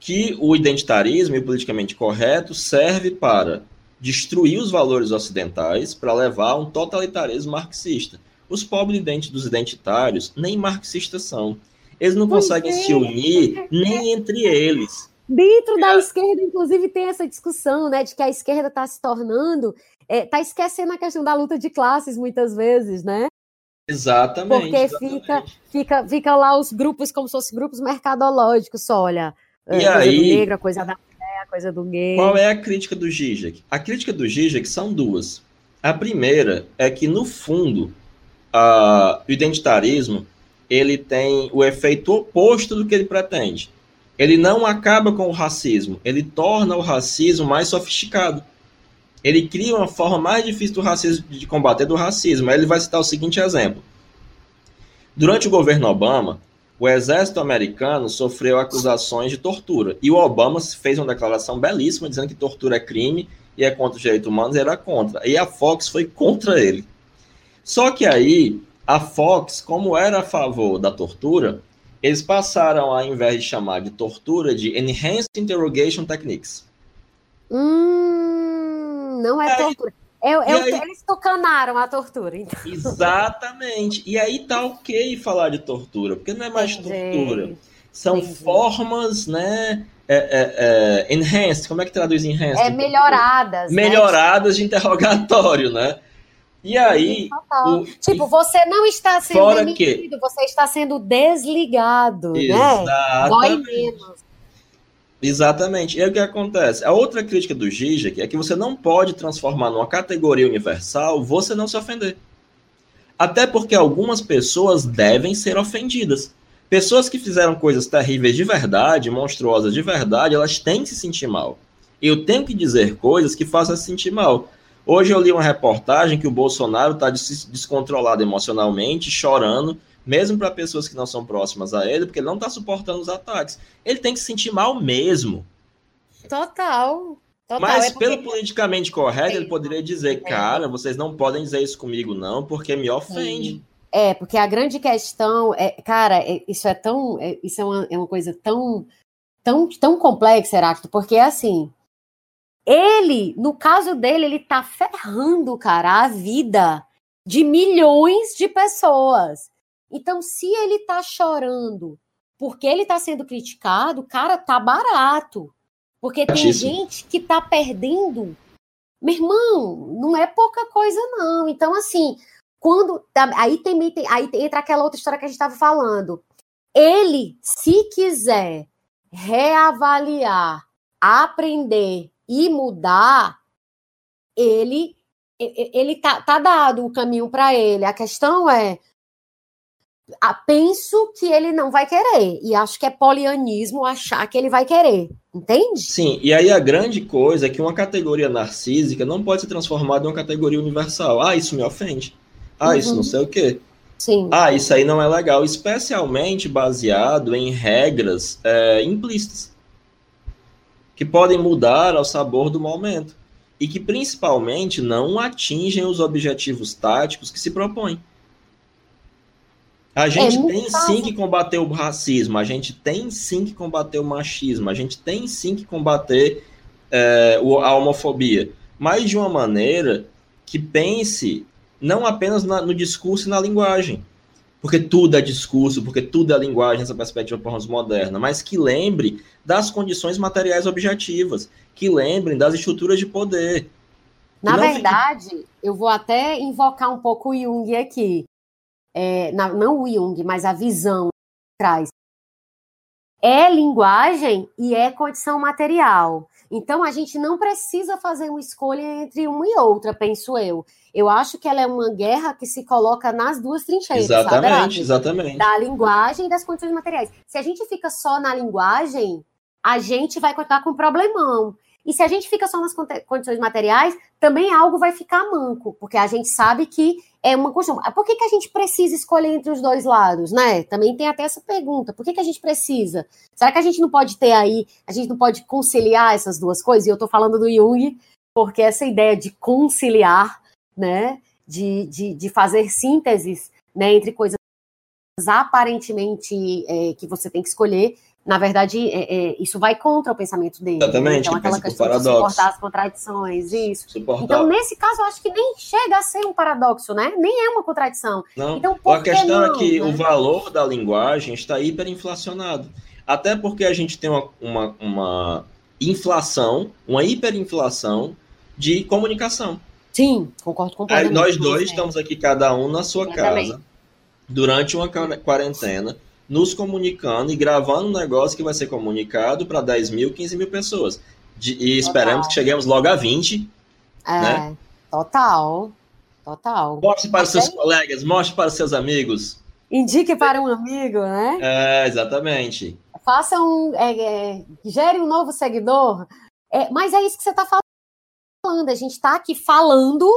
Speaker 2: que o identitarismo e o politicamente correto serve para destruir os valores ocidentais para levar a um totalitarismo marxista. Os pobres dos identitários nem marxistas são. Eles não pois conseguem é. se unir nem entre eles.
Speaker 1: Dentro da esquerda, inclusive, tem essa discussão, né, de que a esquerda está se tornando, está é, esquecendo a questão da luta de classes muitas vezes, né?
Speaker 2: Exatamente.
Speaker 1: Porque
Speaker 2: exatamente.
Speaker 1: Fica, fica, fica lá os grupos como se fossem grupos mercadológicos, só olha.
Speaker 2: E coisa aí, do
Speaker 1: negro, a coisa da mulher, a coisa do gay.
Speaker 2: Qual é a crítica do Zizek? A crítica do Zizek são duas. A primeira é que, no fundo, a, o identitarismo ele tem o efeito oposto do que ele pretende. Ele não acaba com o racismo, ele torna o racismo mais sofisticado ele cria uma forma mais difícil do racismo, de combater do racismo. Aí ele vai citar o seguinte exemplo. Durante o governo Obama, o exército americano sofreu acusações de tortura. E o Obama fez uma declaração belíssima dizendo que tortura é crime e é contra os direitos humanos e era contra. E a Fox foi contra ele. Só que aí, a Fox, como era a favor da tortura, eles passaram, ao invés de chamar de tortura, de Enhanced Interrogation Techniques.
Speaker 1: Hum não é tortura. Eu, eu, aí... Eles tocanaram a tortura. Então.
Speaker 2: Exatamente. E aí tá ok falar de tortura, porque não é mais Entendi. tortura. São Entendi. formas, né, é, é, é, enhanced, como é que traduz enhanced?
Speaker 1: É melhoradas.
Speaker 2: Né? Melhoradas de interrogatório, né? E aí.
Speaker 1: O, tipo, você não está sendo
Speaker 2: demitido,
Speaker 1: que... você está sendo desligado? Exatamente. né? menos.
Speaker 2: Exatamente. E o que acontece? A outra crítica do Zizek é que você não pode transformar numa categoria universal você não se ofender. Até porque algumas pessoas devem ser ofendidas. Pessoas que fizeram coisas terríveis de verdade, monstruosas de verdade, elas têm que se sentir mal. Eu tenho que dizer coisas que façam se sentir mal. Hoje eu li uma reportagem que o Bolsonaro está descontrolado emocionalmente, chorando, mesmo para pessoas que não são próximas a ele, porque ele não está suportando os ataques. Ele tem que se sentir mal mesmo.
Speaker 1: Total. Total.
Speaker 2: Mas, é porque... pelo politicamente correto, ele poderia dizer: é. cara, vocês não podem dizer isso comigo, não, porque me ofende. Sim.
Speaker 1: É, porque a grande questão é, cara, é, isso é tão, é, isso é uma, é uma coisa tão, tão, tão complexa, Heráclito, porque assim, ele, no caso dele, ele tá ferrando, cara, a vida de milhões de pessoas. Então, se ele tá chorando porque ele tá sendo criticado, cara, tá barato. Porque tem gente que tá perdendo. Meu irmão, não é pouca coisa, não. Então, assim, quando aí tem aí entra aquela outra história que a gente estava falando. Ele, se quiser reavaliar, aprender e mudar, ele ele tá, tá dado o caminho para ele. A questão é penso que ele não vai querer. E acho que é polianismo achar que ele vai querer. Entende?
Speaker 2: Sim, e aí a grande coisa é que uma categoria narcísica não pode ser transformada em uma categoria universal. Ah, isso me ofende. Ah, uhum. isso não sei o quê.
Speaker 1: Sim.
Speaker 2: Ah, isso aí não é legal, especialmente baseado em regras é, implícitas que podem mudar ao sabor do momento e que principalmente não atingem os objetivos táticos que se propõem. A gente é tem sim que combater o racismo, a gente tem sim que combater o machismo, a gente tem sim que combater é, a homofobia, mas de uma maneira que pense não apenas na, no discurso e na linguagem, porque tudo é discurso, porque tudo é linguagem nessa perspectiva pós-moderna, mas que lembre das condições materiais objetivas, que lembrem das estruturas de poder.
Speaker 1: Na verdade, fique... eu vou até invocar um pouco o Jung aqui. É, não o Jung, mas a visão que traz. É linguagem e é condição material. Então, a gente não precisa fazer uma escolha entre uma e outra, penso eu. Eu acho que ela é uma guerra que se coloca nas duas trincheiras.
Speaker 2: Exatamente, exatamente.
Speaker 1: Da linguagem e das condições materiais. Se a gente fica só na linguagem, a gente vai contar com um problemão. E se a gente fica só nas condições materiais, também algo vai ficar manco, porque a gente sabe que é uma questão. Por que, que a gente precisa escolher entre os dois lados, né? Também tem até essa pergunta. Por que, que a gente precisa? Será que a gente não pode ter aí, a gente não pode conciliar essas duas coisas? E eu tô falando do Jung, porque essa ideia de conciliar, né? De, de, de fazer sínteses né, entre coisas aparentemente é, que você tem que escolher na verdade, é, é, isso vai contra o pensamento dele.
Speaker 2: Né? Exatamente. Né?
Speaker 1: Então, aquela questão de suportar as contradições, isso. Suportar. Então, nesse caso, eu acho que nem chega a ser um paradoxo, né? Nem é uma contradição.
Speaker 2: Não.
Speaker 1: Então,
Speaker 2: a questão não, é que né? o valor da linguagem está hiperinflacionado. Até porque a gente tem uma, uma, uma inflação, uma hiperinflação de comunicação.
Speaker 1: Sim, concordo completamente.
Speaker 2: Aí nós dois estamos aqui, cada um na sua casa, durante uma quarentena nos comunicando e gravando um negócio que vai ser comunicado para 10 mil, 15 mil pessoas. De, e esperamos que cheguemos logo a 20. É, né?
Speaker 1: total. Total.
Speaker 2: Mostre para os seus colegas, mostre para os seus amigos.
Speaker 1: Indique para um amigo, né?
Speaker 2: É, exatamente.
Speaker 1: Faça um. É, é, gere um novo seguidor. É, mas é isso que você está falando. A gente está aqui falando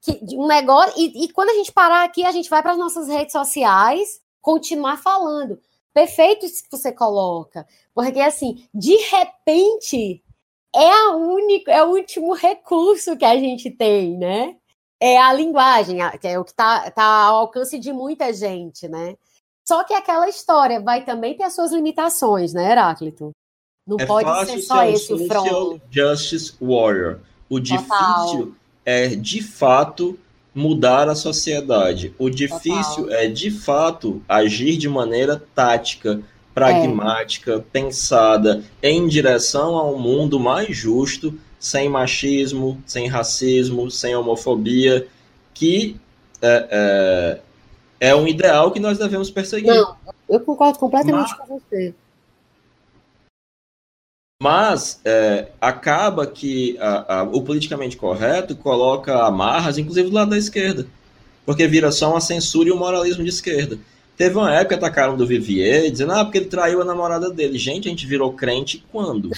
Speaker 1: que, um negócio. E, e quando a gente parar aqui, a gente vai para as nossas redes sociais continuar falando. Perfeito isso que você coloca. Porque, assim, de repente, é, a única, é o último recurso que a gente tem, né? É a linguagem, que é o que está tá ao alcance de muita gente, né? Só que aquela história vai também ter as suas limitações, né, Heráclito?
Speaker 2: Não é pode ser só ser esse o front. Justice Warrior. O difícil Total. é, de fato, mudar a sociedade. O difícil Total. é, de fato, agir de maneira tática, pragmática, é. pensada em direção a um mundo mais justo, sem machismo, sem racismo, sem homofobia, que é, é, é um ideal que nós devemos perseguir. Não,
Speaker 1: eu concordo completamente Mas... com você.
Speaker 2: Mas é, acaba que a, a, o politicamente correto coloca amarras, inclusive do lado da esquerda, porque vira só uma censura e um moralismo de esquerda. Teve uma época que atacaram do Vivier, dizendo, ah, porque ele traiu a namorada dele. Gente, a gente virou crente quando?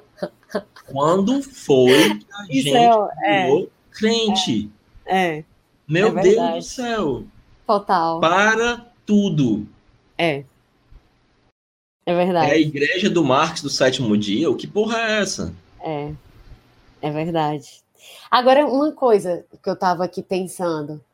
Speaker 2: quando foi que a Isso gente é, virou é, crente?
Speaker 1: É. é
Speaker 2: Meu é Deus do céu.
Speaker 1: Total.
Speaker 2: Para tudo.
Speaker 1: É. É verdade.
Speaker 2: É a igreja do Marx do sétimo dia? O que porra é essa?
Speaker 1: É. É verdade. Agora, uma coisa que eu estava aqui pensando.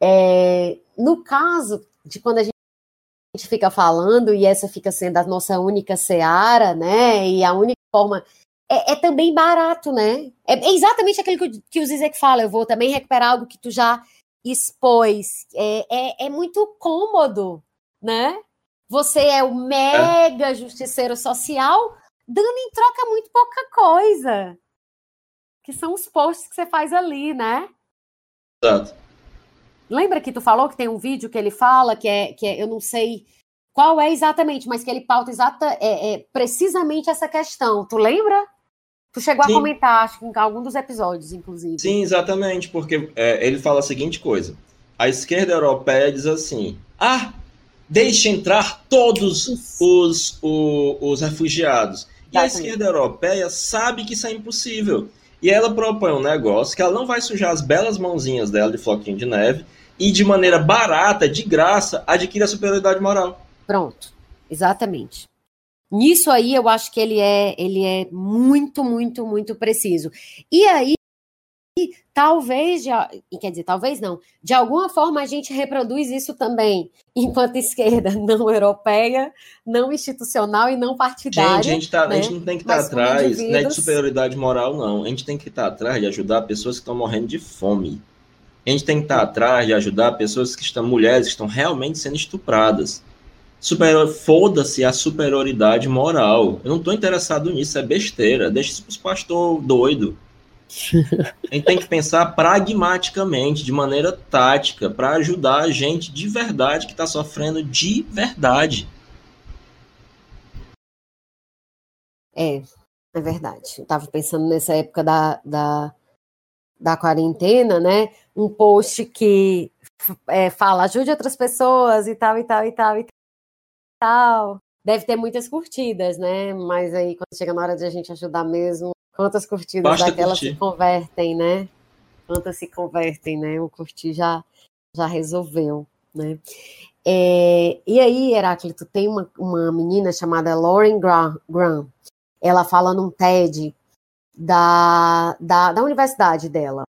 Speaker 1: É, no caso de quando a gente fica falando, e essa fica sendo a nossa única seara, né? E a única forma. É, é também barato, né? É, é exatamente aquilo que, que o Zizek fala. Eu vou também recuperar algo que tu já expôs. É, é, é muito cômodo, né? Você é o mega justiceiro social, dando em troca muito pouca coisa. Que são os posts que você faz ali, né?
Speaker 2: Exato.
Speaker 1: Lembra que tu falou que tem um vídeo que ele fala que é, que é, eu não sei qual é exatamente, mas que ele pauta exata, é, é precisamente essa questão. Tu lembra? Tu chegou Sim. a comentar, acho que em algum dos episódios, inclusive.
Speaker 2: Sim, exatamente, porque é, ele fala a seguinte coisa: a esquerda europeia diz assim: ah, deixe entrar todos os, os, os refugiados. E a esquerda europeia sabe que isso é impossível. E ela propõe um negócio que ela não vai sujar as belas mãozinhas dela de floquinho de neve e de maneira barata, de graça, adquire a superioridade moral.
Speaker 1: Pronto, exatamente. Nisso aí eu acho que ele é, ele é muito, muito, muito preciso. E aí, talvez, de, quer dizer, talvez não, de alguma forma a gente reproduz isso também, enquanto esquerda não europeia, não institucional e não partidária.
Speaker 2: Gente, a gente, tá, né? a gente não tem que estar tá atrás né, de superioridade moral, não. A gente tem que estar tá atrás de ajudar pessoas que estão morrendo de fome. A gente tem que estar atrás de ajudar pessoas que estão, mulheres que estão realmente sendo estupradas. Superior, foda-se a superioridade moral. Eu não estou interessado nisso, é besteira. Deixa isso para os pastores doido. A gente tem que pensar pragmaticamente, de maneira tática, para ajudar a gente de verdade que está sofrendo de verdade.
Speaker 1: É, é verdade. Eu estava pensando nessa época da, da, da quarentena, né? Um post que é, fala ajude outras pessoas e tal, e tal, e tal, e tal. Deve ter muitas curtidas, né? Mas aí, quando chega na hora de a gente ajudar mesmo, quantas curtidas Basta daquelas curtir. se convertem, né? Quantas se convertem, né? O curtir já, já resolveu, né? É, e aí, Heráclito, tem uma, uma menina chamada Lauren Graham. Ela fala num TED da, da, da universidade dela.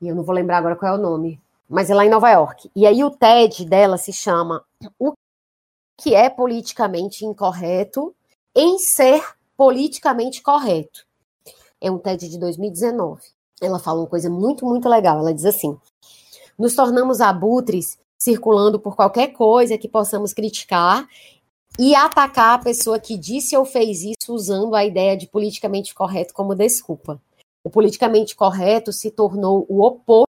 Speaker 1: E eu não vou lembrar agora qual é o nome. Mas é lá em Nova York. E aí o TED dela se chama O que é politicamente incorreto em ser politicamente correto. É um TED de 2019. Ela fala uma coisa muito, muito legal. Ela diz assim: nos tornamos abutres circulando por qualquer coisa que possamos criticar e atacar a pessoa que disse ou fez isso usando a ideia de politicamente correto como desculpa. O politicamente correto se tornou o oposto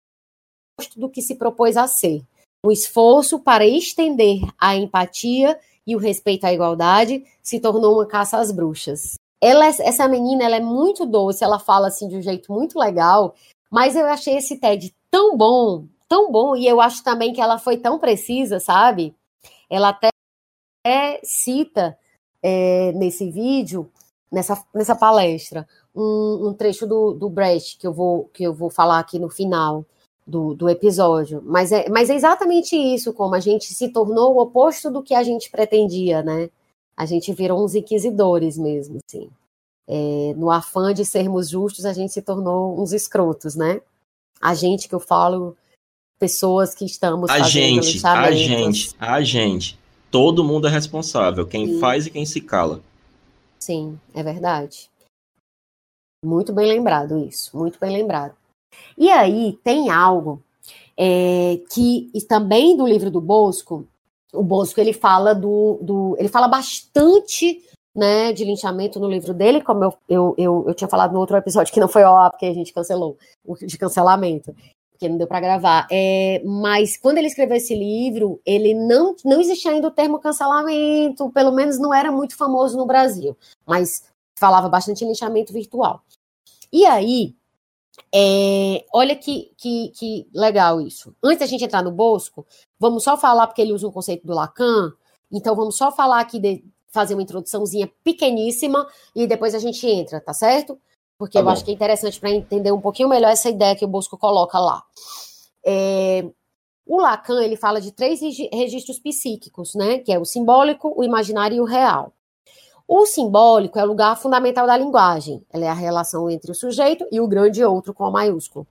Speaker 1: do que se propôs a ser. Um esforço para estender a empatia e o respeito à igualdade se tornou uma caça às bruxas. Ela, essa menina, ela é muito doce, ela fala assim de um jeito muito legal, mas eu achei esse TED tão bom, tão bom, e eu acho também que ela foi tão precisa, sabe? Ela até cita é, nesse vídeo, nessa, nessa palestra, um, um trecho do, do Brecht que eu vou que eu vou falar aqui no final do, do episódio. Mas é, mas é exatamente isso, como a gente se tornou o oposto do que a gente pretendia, né? A gente virou uns inquisidores mesmo, assim. É, no afã de sermos justos, a gente se tornou uns escrotos, né? A gente que eu falo, pessoas que estamos
Speaker 2: a gente, a gente, a gente. Todo mundo é responsável, quem Sim. faz e quem se cala.
Speaker 1: Sim, é verdade. Muito bem lembrado isso, muito bem lembrado. E aí tem algo é, que também do livro do Bosco, o Bosco ele fala do, do ele fala bastante né, de linchamento no livro dele, como eu, eu, eu, eu tinha falado no outro episódio que não foi ó, porque a gente cancelou, o de cancelamento, porque não deu para gravar. É, mas quando ele escreveu esse livro, ele não, não existia ainda o termo cancelamento, pelo menos não era muito famoso no Brasil, mas falava bastante linchamento virtual. E aí, é, olha que, que, que legal isso. Antes da gente entrar no Bosco, vamos só falar, porque ele usa o conceito do Lacan, então vamos só falar aqui de, fazer uma introduçãozinha pequeníssima e depois a gente entra, tá certo? Porque tá eu bom. acho que é interessante para entender um pouquinho melhor essa ideia que o Bosco coloca lá. É, o Lacan ele fala de três registros psíquicos, né? Que é o simbólico, o imaginário e o real. O simbólico é o lugar fundamental da linguagem. Ela é a relação entre o sujeito e o grande outro com o maiúsculo.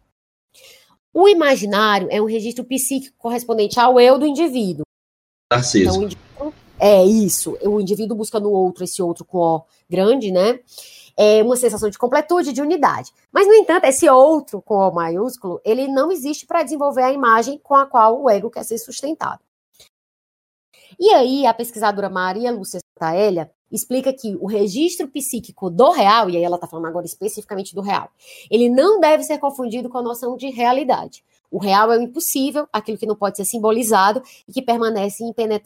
Speaker 1: O imaginário é um registro psíquico correspondente ao eu do indivíduo.
Speaker 2: Narciso.
Speaker 1: Então, é isso. O indivíduo busca no outro esse outro com O grande, né? É uma sensação de completude, de unidade. Mas, no entanto, esse outro com O maiúsculo, ele não existe para desenvolver a imagem com a qual o ego quer ser sustentado. E aí, a pesquisadora Maria Lúcia Taélia explica que o registro psíquico do real, e aí ela está falando agora especificamente do real, ele não deve ser confundido com a noção de realidade. O real é o impossível, aquilo que não pode ser simbolizado e que permanece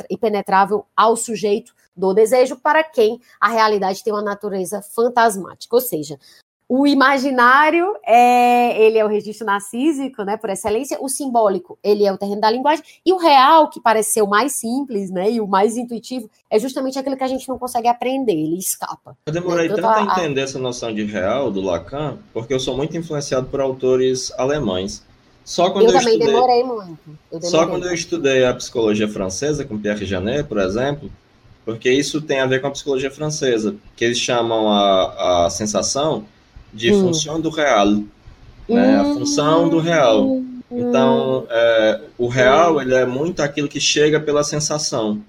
Speaker 1: impenetrável ao sujeito do desejo, para quem a realidade tem uma natureza fantasmática. Ou seja, o imaginário é ele é o registro narcísico, né, por excelência. O simbólico ele é o terreno da linguagem e o real, que parece ser o mais simples, né, e o mais intuitivo, é justamente aquilo que a gente não consegue aprender. Ele escapa.
Speaker 2: Eu demorei né? tanto a entender essa noção de real do Lacan, porque eu sou muito influenciado por autores alemães. Só quando
Speaker 1: eu,
Speaker 2: eu
Speaker 1: também
Speaker 2: estudei,
Speaker 1: demorei muito.
Speaker 2: Demorei só quando muito. eu estudei a psicologia francesa, com Pierre Janet, por exemplo, porque isso tem a ver com a psicologia francesa, que eles chamam a, a sensação de hum. função do real, né? Hum. A função do real. Então, é, o real, ele é muito aquilo que chega pela sensação.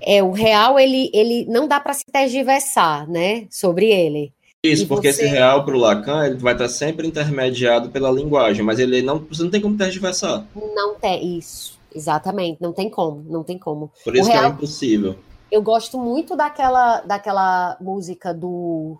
Speaker 1: É, o real, ele, ele não dá para se tergiversar, né, sobre ele.
Speaker 2: Isso, porque você... esse real para o Lacan ele vai estar sempre intermediado pela linguagem, mas ele não, você não tem como tergiversar.
Speaker 1: Não tem, isso, exatamente, não tem como, não tem como.
Speaker 2: Por isso o que real, é impossível.
Speaker 1: Eu gosto muito daquela, daquela música do,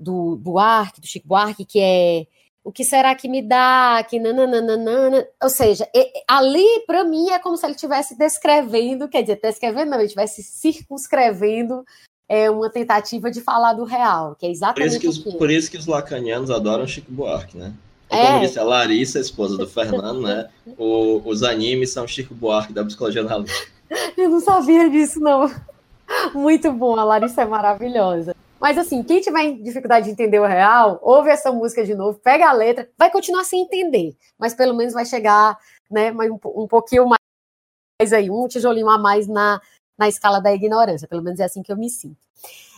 Speaker 1: do Buarque, do Chico Buarque, que é o que será que me dá, que nananana, ou seja, ali para mim é como se ele estivesse descrevendo, quer dizer, descrevendo não, ele estivesse circunscrevendo é uma tentativa de falar do real, que é exatamente
Speaker 2: por isso que os, Por isso que os lacanianos adoram Chico Buarque, né? É. como disse a Larissa, a esposa do Fernando, né? O, os animes são Chico Buarque da psicologia analítica.
Speaker 1: Eu não sabia disso, não. Muito bom, a Larissa é maravilhosa. Mas assim, quem tiver dificuldade de entender o real, ouve essa música de novo, pega a letra, vai continuar sem entender, mas pelo menos vai chegar, né, um, um pouquinho mais aí, um tijolinho a mais na, na escala da ignorância, pelo menos é assim que eu me sinto.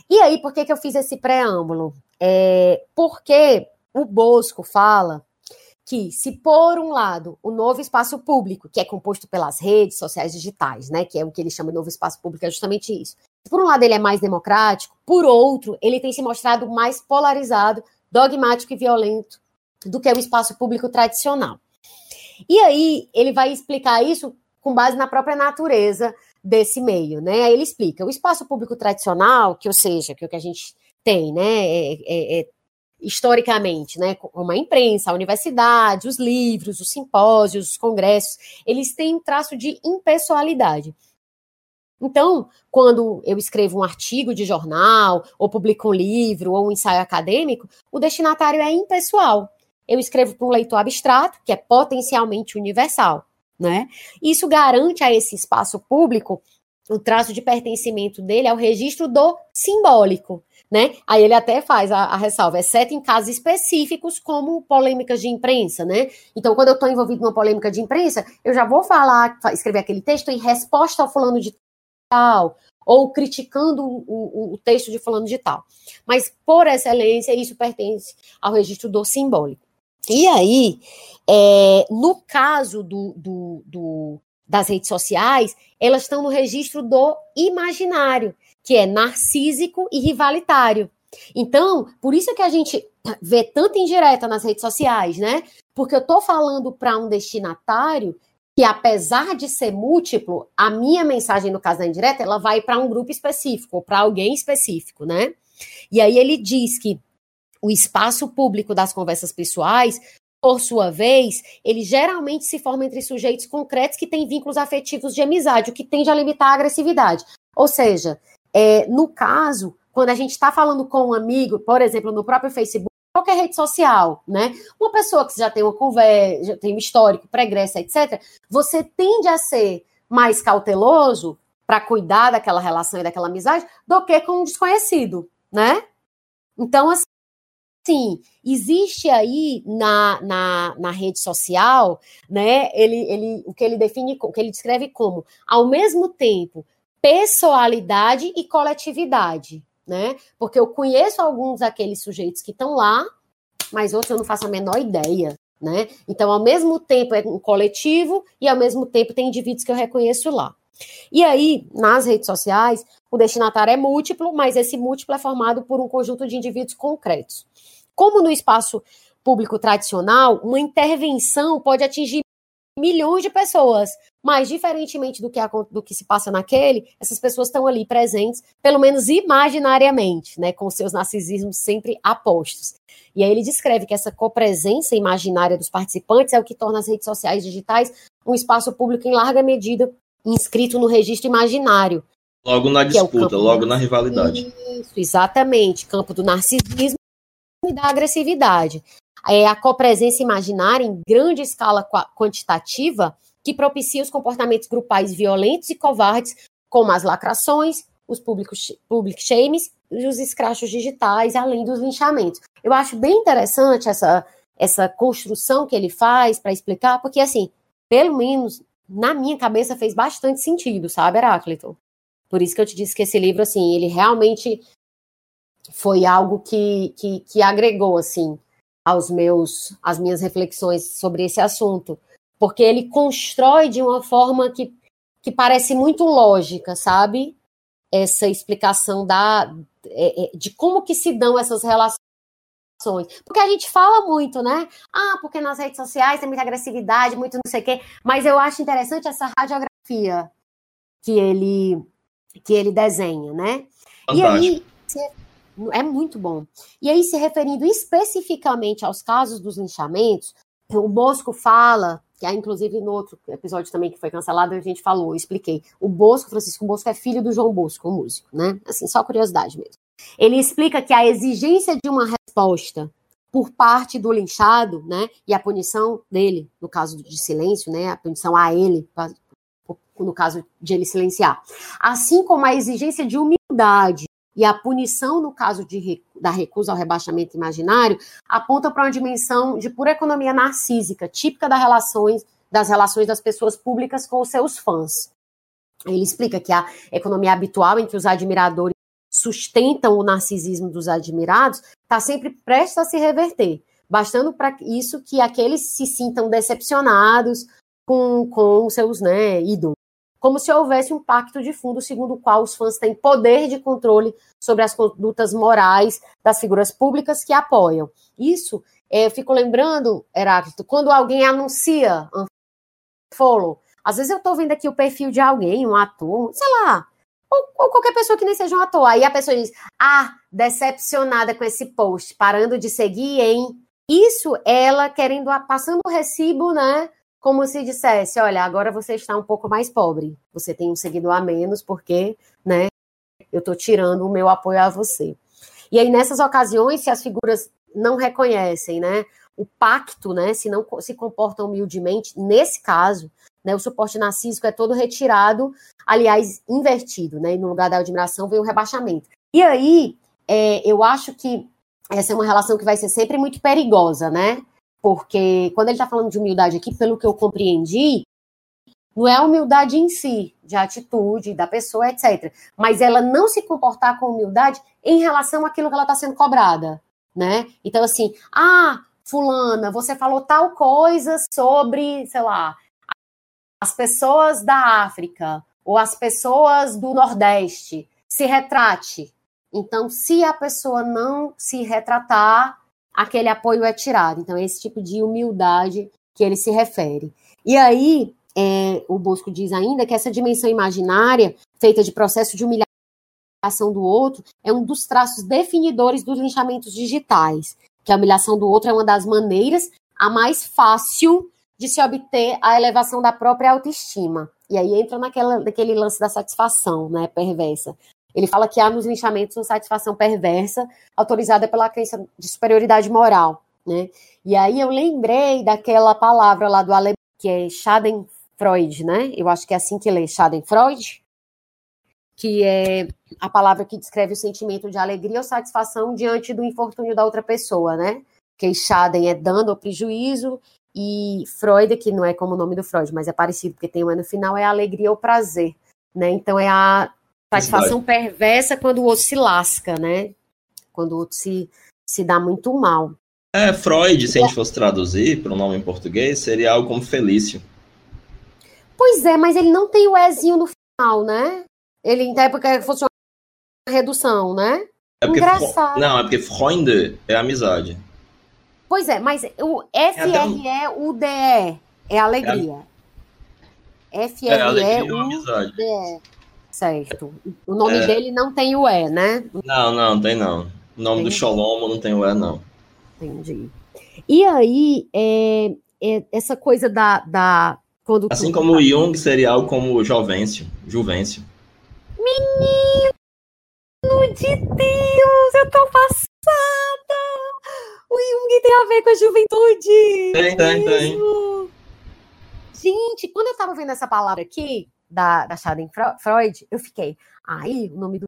Speaker 1: E aí, por que, que eu fiz esse preâmbulo? É, porque o Bosco fala que, se por um lado o novo espaço público, que é composto pelas redes sociais digitais, né, que é o que ele chama de novo espaço público, é justamente isso. Por um lado, ele é mais democrático, por outro, ele tem se mostrado mais polarizado, dogmático e violento do que o espaço público tradicional. E aí, ele vai explicar isso com base na própria natureza desse meio, né? Ele explica, o espaço público tradicional, que ou seja, que é o que a gente tem, né, é, é, é, historicamente, né, como a imprensa, a universidade, os livros, os simpósios, os congressos, eles têm um traço de impessoalidade. Então, quando eu escrevo um artigo de jornal, ou publico um livro, ou um ensaio acadêmico, o destinatário é impessoal. Eu escrevo para um leitor abstrato, que é potencialmente universal né? Isso garante a esse espaço público o traço de pertencimento dele ao registro do simbólico, né? Aí ele até faz a, a, ressalva, exceto em casos específicos, como polêmicas de imprensa, né? Então, quando eu estou envolvido numa polêmica de imprensa, eu já vou falar, escrever aquele texto em resposta ao fulano de tal, ou criticando o, o, texto de fulano de tal. Mas, por excelência, isso pertence ao registro do simbólico. E aí, é, no caso do, do, do, das redes sociais, elas estão no registro do imaginário, que é narcísico e rivalitário. Então, por isso que a gente vê tanta indireta nas redes sociais, né? Porque eu estou falando para um destinatário que apesar de ser múltiplo, a minha mensagem no caso da indireta, ela vai para um grupo específico, ou para alguém específico, né? E aí ele diz que o espaço público das conversas pessoais, por sua vez, ele geralmente se forma entre sujeitos concretos que têm vínculos afetivos de amizade, o que tende a limitar a agressividade. Ou seja, é, no caso, quando a gente está falando com um amigo, por exemplo, no próprio Facebook, qualquer rede social, né? Uma pessoa que já tem uma conversa, já tem um histórico, pregressa, etc., você tende a ser mais cauteloso para cuidar daquela relação e daquela amizade do que com um desconhecido, né? Então, assim, existe aí na, na, na rede social, né? Ele, ele, o que ele define, o que ele descreve como, ao mesmo tempo, pessoalidade e coletividade, né? Porque eu conheço alguns daqueles sujeitos que estão lá, mas outros eu não faço a menor ideia, né? Então, ao mesmo tempo é um coletivo e ao mesmo tempo tem indivíduos que eu reconheço lá. E aí, nas redes sociais, o destinatário é múltiplo, mas esse múltiplo é formado por um conjunto de indivíduos concretos. Como no espaço público tradicional, uma intervenção pode atingir milhões de pessoas, mas diferentemente do que, a, do que se passa naquele, essas pessoas estão ali presentes, pelo menos imaginariamente, né, com seus narcisismos sempre apostos. E aí ele descreve que essa copresença imaginária dos participantes é o que torna as redes sociais digitais um espaço público em larga medida inscrito no registro imaginário.
Speaker 2: Logo na disputa, é logo na rivalidade.
Speaker 1: Isso, exatamente, campo do narcisismo e da agressividade. É a copresença imaginária em grande escala quantitativa que propicia os comportamentos grupais violentos e covardes, como as lacrações, os public shames e os escrachos digitais, além dos linchamentos. Eu acho bem interessante essa, essa construção que ele faz para explicar, porque, assim, pelo menos na minha cabeça fez bastante sentido, sabe, Heráclito? Por isso que eu te disse que esse livro, assim, ele realmente foi algo que, que, que agregou, assim, aos meus, às minhas reflexões sobre esse assunto. Porque ele constrói de uma forma que, que parece muito lógica, sabe? Essa explicação da, é, é, de como que se dão essas relações. Porque a gente fala muito, né? Ah, porque nas redes sociais tem muita agressividade, muito não sei o quê. Mas eu acho interessante essa radiografia que ele, que ele desenha, né? Fantástico. E aí, é muito bom. E aí, se referindo especificamente aos casos dos linchamentos, o Bosco fala, que é inclusive no outro episódio também que foi cancelado, a gente falou, expliquei. O Bosco, Francisco Bosco, é filho do João Bosco, o músico, né? Assim, só curiosidade mesmo. Ele explica que a exigência de uma resposta por parte do linchado, né, e a punição dele, no caso de silêncio, né, a punição a ele, no caso de ele silenciar, assim como a exigência de humildade e a punição, no caso de, da recusa ao rebaixamento imaginário, aponta para uma dimensão de pura economia narcísica, típica das relações, das relações das pessoas públicas com os seus fãs. Ele explica que a economia habitual em que os admiradores sustentam o narcisismo dos admirados está sempre prestes a se reverter, bastando para isso que aqueles se sintam decepcionados com, com seus né, ídolos como se houvesse um pacto de fundo segundo o qual os fãs têm poder de controle sobre as condutas morais das figuras públicas que apoiam. Isso, é, eu fico lembrando, Heráclito, quando alguém anuncia follow, às vezes eu estou vendo aqui o perfil de alguém, um ator, sei lá, ou, ou, qualquer pessoa que nem seja um ator. Aí a pessoa diz, ah, decepcionada com esse post, parando de seguir, hein? Isso, ela querendo, passando o recibo, né, como se dissesse, olha, agora você está um pouco mais pobre, você tem um seguidor a menos porque, né, eu estou tirando o meu apoio a você. E aí nessas ocasiões, se as figuras não reconhecem, né, o pacto, né, se não se comportam humildemente, nesse caso, né, o suporte narcísico é todo retirado, aliás, invertido, né, e no lugar da admiração vem o rebaixamento. E aí, é, eu acho que essa é uma relação que vai ser sempre muito perigosa, né, porque quando ele está falando de humildade aqui, pelo que eu compreendi, não é a humildade em si, de atitude da pessoa, etc. Mas ela não se comportar com humildade em relação àquilo que ela está sendo cobrada, né? Então, assim, ah, fulana, você falou tal coisa sobre, sei lá, as pessoas da África ou as pessoas do Nordeste. Se retrate. Então, se a pessoa não se retratar, aquele apoio é tirado. Então, é esse tipo de humildade que ele se refere. E aí, é, o Bosco diz ainda que essa dimensão imaginária, feita de processo de humilhação do outro, é um dos traços definidores dos linchamentos digitais. Que a humilhação do outro é uma das maneiras a mais fácil de se obter a elevação da própria autoestima. E aí entra naquela, naquele lance da satisfação, né, perversa. Ele fala que há nos linchamentos uma satisfação perversa, autorizada pela crença de superioridade moral, né? E aí eu lembrei daquela palavra lá do alemão, que é Schadenfreude, né? Eu acho que é assim que lê, Schadenfreude, que é a palavra que descreve o sentimento de alegria ou satisfação diante do infortúnio da outra pessoa, né? Que Schaden é dano ou prejuízo, e Freud, que não é como o nome do Freud, mas é parecido, porque tem um no final, é alegria ou prazer, né? Então é a satisfação perversa quando o outro se lasca, né? Quando o outro se, se dá muito mal.
Speaker 2: É, Freud, se a gente fosse traduzir para o nome em português, seria algo como Felício.
Speaker 1: Pois é, mas ele não tem o Ezinho no final, né? Ele, em época, fosse uma redução, né?
Speaker 2: É Engraçado. Não, é porque Freunde é amizade.
Speaker 1: Pois é, mas o F-R-E-U-D-E é alegria.
Speaker 2: É, F-R-E-U-D-E.
Speaker 1: Certo. O nome é. dele não tem o E, né?
Speaker 2: Não, não, tem não. O nome Entendi. do Sholomo não tem o E, não.
Speaker 1: Entendi. E aí, é, é, essa coisa da. da
Speaker 2: quando assim tu... como o Jung seria algo como Jovencio, Juvencio.
Speaker 1: Menino de Deus, eu tô passada! O Jung tem a ver com a juventude!
Speaker 2: Tem, tem, tem.
Speaker 1: Gente, quando eu tava vendo essa palavra aqui, da, da Schadenfreude, eu fiquei, aí o nome do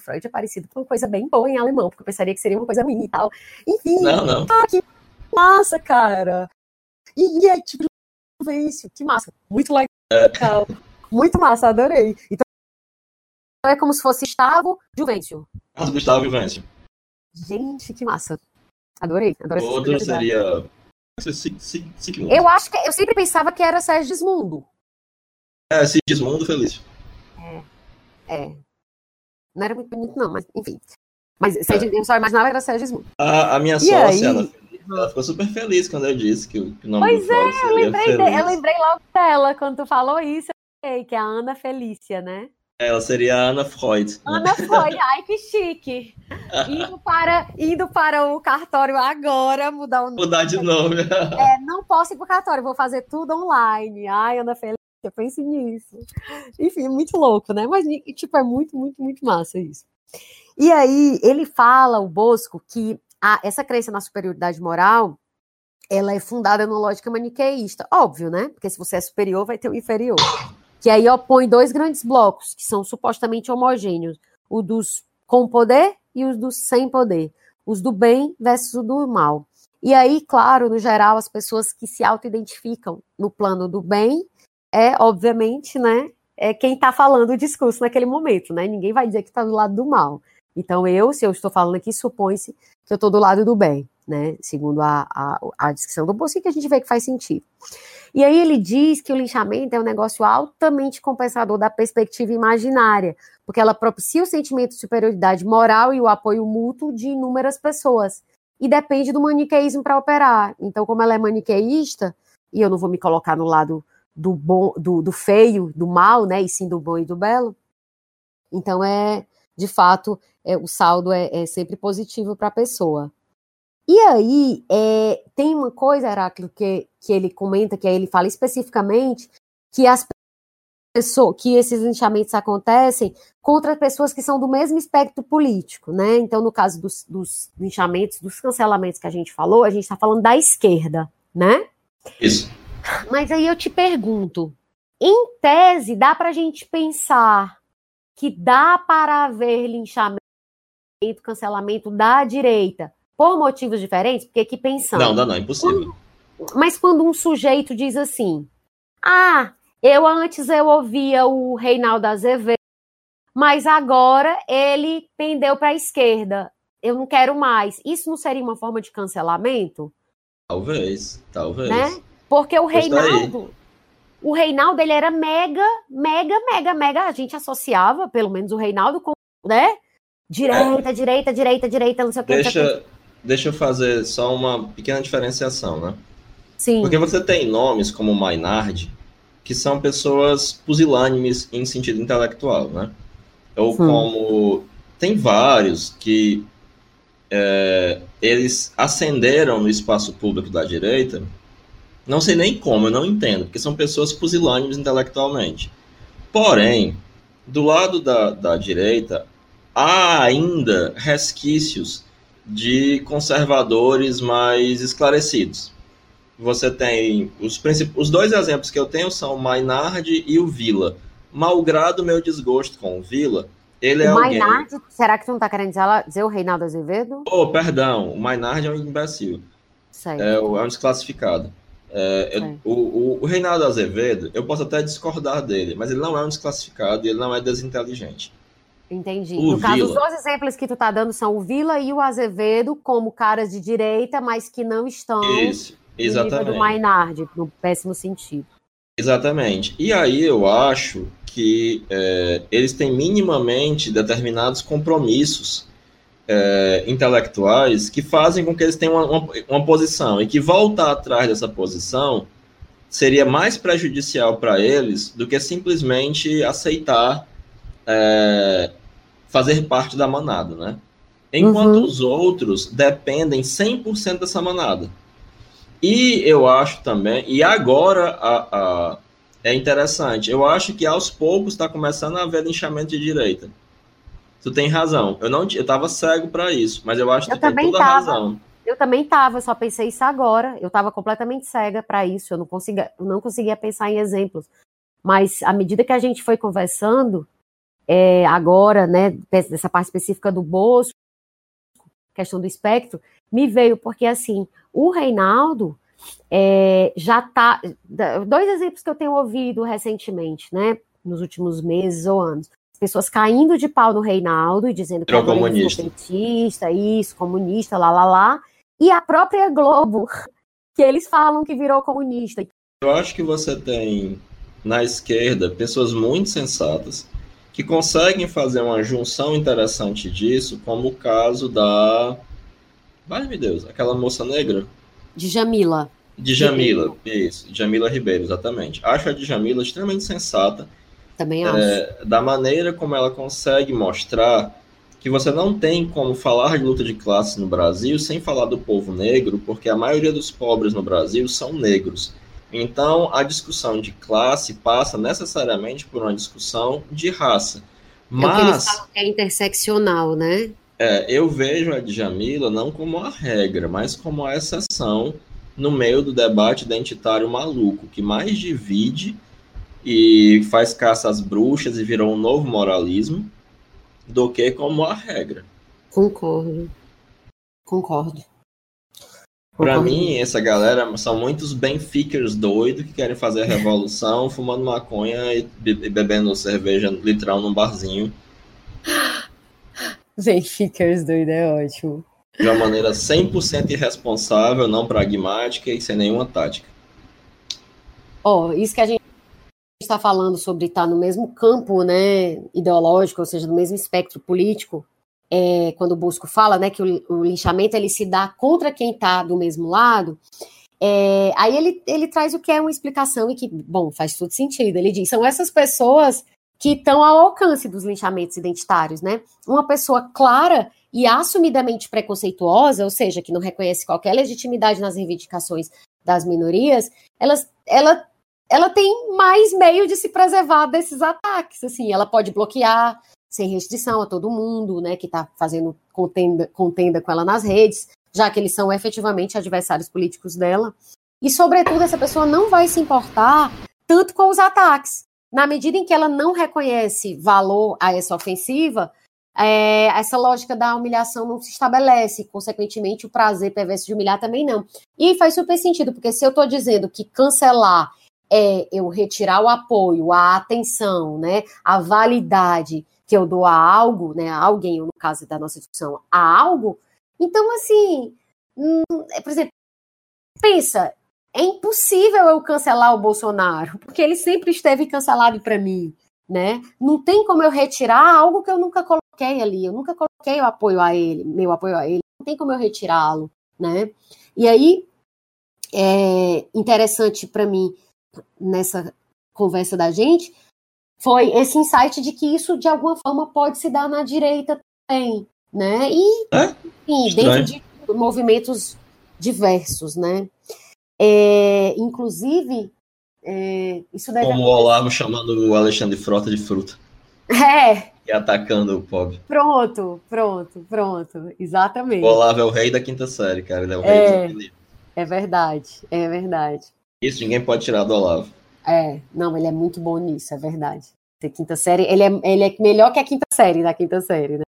Speaker 1: Freud é parecido com uma coisa bem boa em alemão, porque eu pensaria que seria uma coisa ruim e tal. Enfim,
Speaker 2: não, não.
Speaker 1: Ah, que massa, cara! E, e é tipo, isso, que massa, muito legal. É. Muito massa, adorei. Então é como se fosse Gustavo Juvencio.
Speaker 2: Gustavo Juvencio.
Speaker 1: Gente, que massa. Adorei, adorei.
Speaker 2: Outro seria.
Speaker 1: Eu acho que eu sempre pensava que era Sérgio Desmundo.
Speaker 2: É, Sigismundo Felício.
Speaker 1: É. É. Não era muito bonito, não, mas enfim. Mas é. eu só imaginava era Sigismundo.
Speaker 2: A, a minha e sócia, aí... ela, ela, ficou super feliz quando eu disse que, que o nome
Speaker 1: pois
Speaker 2: do
Speaker 1: é, eu lembrei, de, eu lembrei logo dela quando tu falou isso, eu que é a Ana Felícia, né?
Speaker 2: Ela seria a Ana Freud.
Speaker 1: Ana Freud, ai que chique. Indo para, indo para o cartório agora, mudar o
Speaker 2: nome. Mudar de nome.
Speaker 1: É, não posso ir para o cartório, vou fazer tudo online. Ai, Ana Felícia eu pense nisso. Enfim, é muito louco, né? Mas, tipo, é muito, muito, muito massa isso. E aí, ele fala, o Bosco, que a, essa crença na superioridade moral, ela é fundada na lógica maniqueísta. Óbvio, né? Porque se você é superior, vai ter o inferior. Que aí opõe dois grandes blocos, que são supostamente homogêneos. O dos com poder e os dos sem poder. Os do bem versus o do mal. E aí, claro, no geral, as pessoas que se auto-identificam no plano do bem é, obviamente, né, é quem está falando o discurso naquele momento, né? Ninguém vai dizer que está do lado do mal. Então, eu, se eu estou falando aqui, supõe-se que eu estou do lado do bem, né? Segundo a, a, a descrição do Bossi, que a gente vê que faz sentido. E aí ele diz que o linchamento é um negócio altamente compensador da perspectiva imaginária, porque ela propicia o sentimento de superioridade moral e o apoio mútuo de inúmeras pessoas. E depende do maniqueísmo para operar. Então, como ela é maniqueísta, e eu não vou me colocar no lado do bom, do, do feio, do mal, né? E sim do bom e do belo. Então é, de fato, é, o saldo é, é sempre positivo para a pessoa. E aí é, tem uma coisa, Heráclito, que, que ele comenta, que aí ele fala especificamente que as pessoas, que esses linchamentos acontecem contra pessoas que são do mesmo espectro político, né? Então, no caso dos, dos linchamentos, dos cancelamentos que a gente falou, a gente está falando da esquerda, né?
Speaker 2: Isso.
Speaker 1: Mas aí eu te pergunto, em tese, dá para a gente pensar que dá para haver linchamento, cancelamento da direita por motivos diferentes? Porque aqui pensando.
Speaker 2: Não, não, não, é impossível.
Speaker 1: Mas quando um sujeito diz assim: Ah, eu antes eu ouvia o Reinaldo Azevedo, mas agora ele pendeu para a esquerda. Eu não quero mais. Isso não seria uma forma de cancelamento?
Speaker 2: Talvez, talvez.
Speaker 1: Né? Porque o Reinaldo, o Reinaldo, ele era mega, mega, mega, mega. A gente associava, pelo menos, o Reinaldo com, né? Direita, é. direita, direita, direita, não sei o que.
Speaker 2: Deixa, deixa eu fazer só uma pequena diferenciação, né?
Speaker 1: Sim.
Speaker 2: Porque você tem nomes como Maynard, que são pessoas pusilânimes em sentido intelectual, né? Ou como tem vários que é, eles ascenderam no espaço público da direita, não sei nem como, eu não entendo, porque são pessoas pusilânimes intelectualmente. Porém, do lado da, da direita, há ainda resquícios de conservadores mais esclarecidos. Você tem os, os dois exemplos que eu tenho são o Maynard e o Vila. Malgrado meu desgosto com o Vila, ele é o é
Speaker 1: Maynard, alguém... será que tu não está querendo dizer, dizer, o Reinaldo Azevedo?
Speaker 2: Oh, perdão, o Maynard é um imbecil. É, é um desclassificado. É, é, o, o, Reinaldo Azevedo, eu posso até discordar dele, mas ele não é um desclassificado e ele não é desinteligente.
Speaker 1: Entendi. O no Vila. caso, os dois exemplos que tu tá dando são o Vila e o Azevedo, como caras de direita, mas que não estão
Speaker 2: Isso, exatamente. no
Speaker 1: do Maynard, no péssimo sentido.
Speaker 2: Exatamente. E aí eu acho que é, eles têm minimamente determinados compromissos é, intelectuais que fazem com que eles tenham uma, uma, uma, posição e que voltar atrás dessa posição seria mais prejudicial para eles do que simplesmente aceitar é, fazer parte da manada, né? Enquanto uhum. os outros dependem 100% dessa manada. E eu acho também, e agora a, a, é interessante, eu acho que aos poucos está começando a haver linchamento de direita. Tu tem razão. Eu não eu tava cego para isso, mas eu acho que eu tu tem toda tava. razão.
Speaker 1: Eu também tava, só pensei isso agora. Eu tava completamente cega para isso. Eu não conseguia, eu não conseguia pensar em exemplos. Mas à medida que a gente foi conversando, é, agora, né, dessa parte específica do Bosco, questão do espectro, me veio porque assim, o Reinaldo é, já tá. Dois exemplos que eu tenho ouvido recentemente, né? Nos últimos meses ou anos pessoas caindo de pau no Reinaldo e dizendo que
Speaker 2: é comunista.
Speaker 1: petista, isso, comunista, lá, lá, lá. E a própria Globo, que eles falam que virou comunista.
Speaker 2: Eu acho que você tem na esquerda pessoas muito sensatas que conseguem fazer uma junção interessante disso, como o caso da. Vai, meu Deus, aquela moça negra.
Speaker 1: De Jamila.
Speaker 2: De Jamila, isso. Jamila Ribeiro, exatamente. Acho a de Jamila extremamente sensata
Speaker 1: também acho. É,
Speaker 2: da maneira como ela consegue mostrar que você não tem como falar de luta de classe no Brasil sem falar do povo negro, porque a maioria dos pobres no Brasil são negros. Então, a discussão de classe passa necessariamente por uma discussão de raça. Mas. É falam
Speaker 1: que é interseccional, né?
Speaker 2: É, eu vejo a Djamila não como a regra, mas como a exceção no meio do debate identitário maluco, que mais divide e faz caça às bruxas e virou um novo moralismo do que como a regra.
Speaker 1: Concordo. Concordo.
Speaker 2: Para mim, essa galera são muitos benfickers doidos que querem fazer a revolução fumando maconha e bebendo cerveja literal num barzinho.
Speaker 1: Benfickers doido é ótimo.
Speaker 2: De uma maneira 100% irresponsável, não pragmática e sem nenhuma tática.
Speaker 1: Ó, oh, isso que a gente está falando sobre estar no mesmo campo né, ideológico, ou seja, no mesmo espectro político, é, quando o Bosco fala né, que o, o linchamento ele se dá contra quem está do mesmo lado, é, aí ele, ele traz o que é uma explicação e que, bom, faz todo sentido. Ele diz: são essas pessoas que estão ao alcance dos linchamentos identitários, né? Uma pessoa clara e assumidamente preconceituosa, ou seja, que não reconhece qualquer legitimidade nas reivindicações das minorias, elas, ela ela tem mais meio de se preservar desses ataques. Assim, ela pode bloquear sem restrição a todo mundo, né, que está fazendo contenda, contenda com ela nas redes, já que eles são efetivamente adversários políticos dela. E, sobretudo, essa pessoa não vai se importar tanto com os ataques. Na medida em que ela não reconhece valor a essa ofensiva, é, essa lógica da humilhação não se estabelece, consequentemente, o prazer perverso de humilhar também não. E faz super sentido, porque se eu estou dizendo que cancelar é eu retirar o apoio, a atenção, né, a validade que eu dou a algo, né, a alguém, ou no caso da nossa discussão, a algo, então, assim, hum, é, por exemplo, pensa, é impossível eu cancelar o Bolsonaro, porque ele sempre esteve cancelado para mim, né? Não tem como eu retirar algo que eu nunca coloquei ali, eu nunca coloquei o apoio a ele, meu apoio a ele, não tem como eu retirá-lo, né? E aí, é interessante para mim nessa conversa da gente, foi esse insight de que isso, de alguma forma, pode se dar na direita também, né? E,
Speaker 2: é?
Speaker 1: enfim, dentro de movimentos diversos, né? É, inclusive, é, isso deve
Speaker 2: Como o Olavo chamando o Alexandre Frota de fruta.
Speaker 1: É.
Speaker 2: E atacando o pobre.
Speaker 1: Pronto, pronto, pronto. Exatamente.
Speaker 2: O Olavo é o rei da quinta série, cara. Ele é o rei é,
Speaker 1: É verdade, é verdade.
Speaker 2: Isso ninguém pode tirar do Olavo.
Speaker 1: É, não, ele é muito bom nisso, é verdade. A quinta série, ele é, ele é melhor que a quinta série da quinta série, né?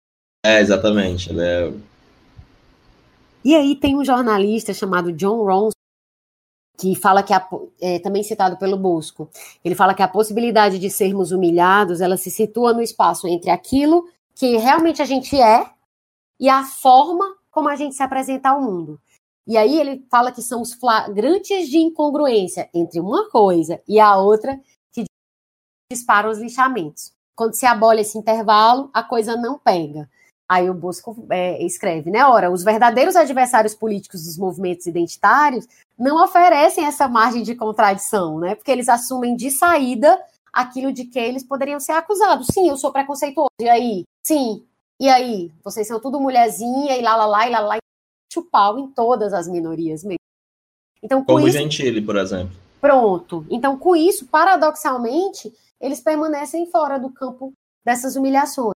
Speaker 2: É, exatamente. Ele é...
Speaker 1: E aí tem um jornalista chamado John Ronson, que fala que, a, é, também citado pelo Bosco, ele fala que a possibilidade de sermos humilhados, ela se situa no espaço entre aquilo que realmente a gente é e a forma como a gente se apresenta ao mundo. E aí ele fala que são os flagrantes de incongruência entre uma coisa e a outra que disparam os lixamentos. Quando se abole esse intervalo, a coisa não pega. Aí o Bosco é, escreve, né? Ora, os verdadeiros adversários políticos dos movimentos identitários não oferecem essa margem de contradição, né? Porque eles assumem de saída aquilo de que eles poderiam ser acusados. Sim, eu sou preconceituoso. E aí? Sim. E aí? Vocês são tudo mulherzinha e lá, lá, lá, e lá, lá, e pau em todas as minorias mesmo.
Speaker 2: Então, com Como isso, Gentili, por exemplo.
Speaker 1: Pronto. Então, com isso, paradoxalmente, eles permanecem fora do campo dessas humilhações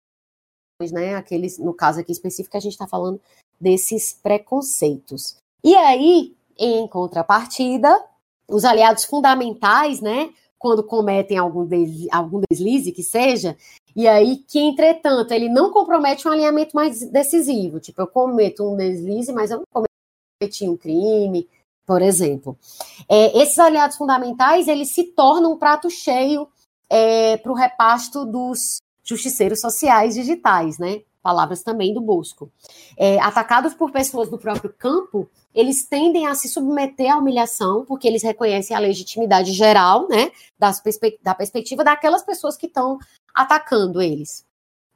Speaker 1: né? Aqueles, no caso aqui específico, a gente está falando desses preconceitos. E aí, em contrapartida, os aliados fundamentais, né? Quando cometem algum, deslize, algum deslize que seja, e aí que, entretanto, ele não compromete um alinhamento mais decisivo. Tipo, eu cometo um deslize, mas eu não cometi um crime, por exemplo. É, esses aliados fundamentais, eles se tornam um prato cheio é, para o repasto dos justiceiros sociais digitais, né? Palavras também do Bosco. É, atacados por pessoas do próprio campo, eles tendem a se submeter à humilhação, porque eles reconhecem a legitimidade geral, né? Das perspe da perspectiva daquelas pessoas que estão atacando eles.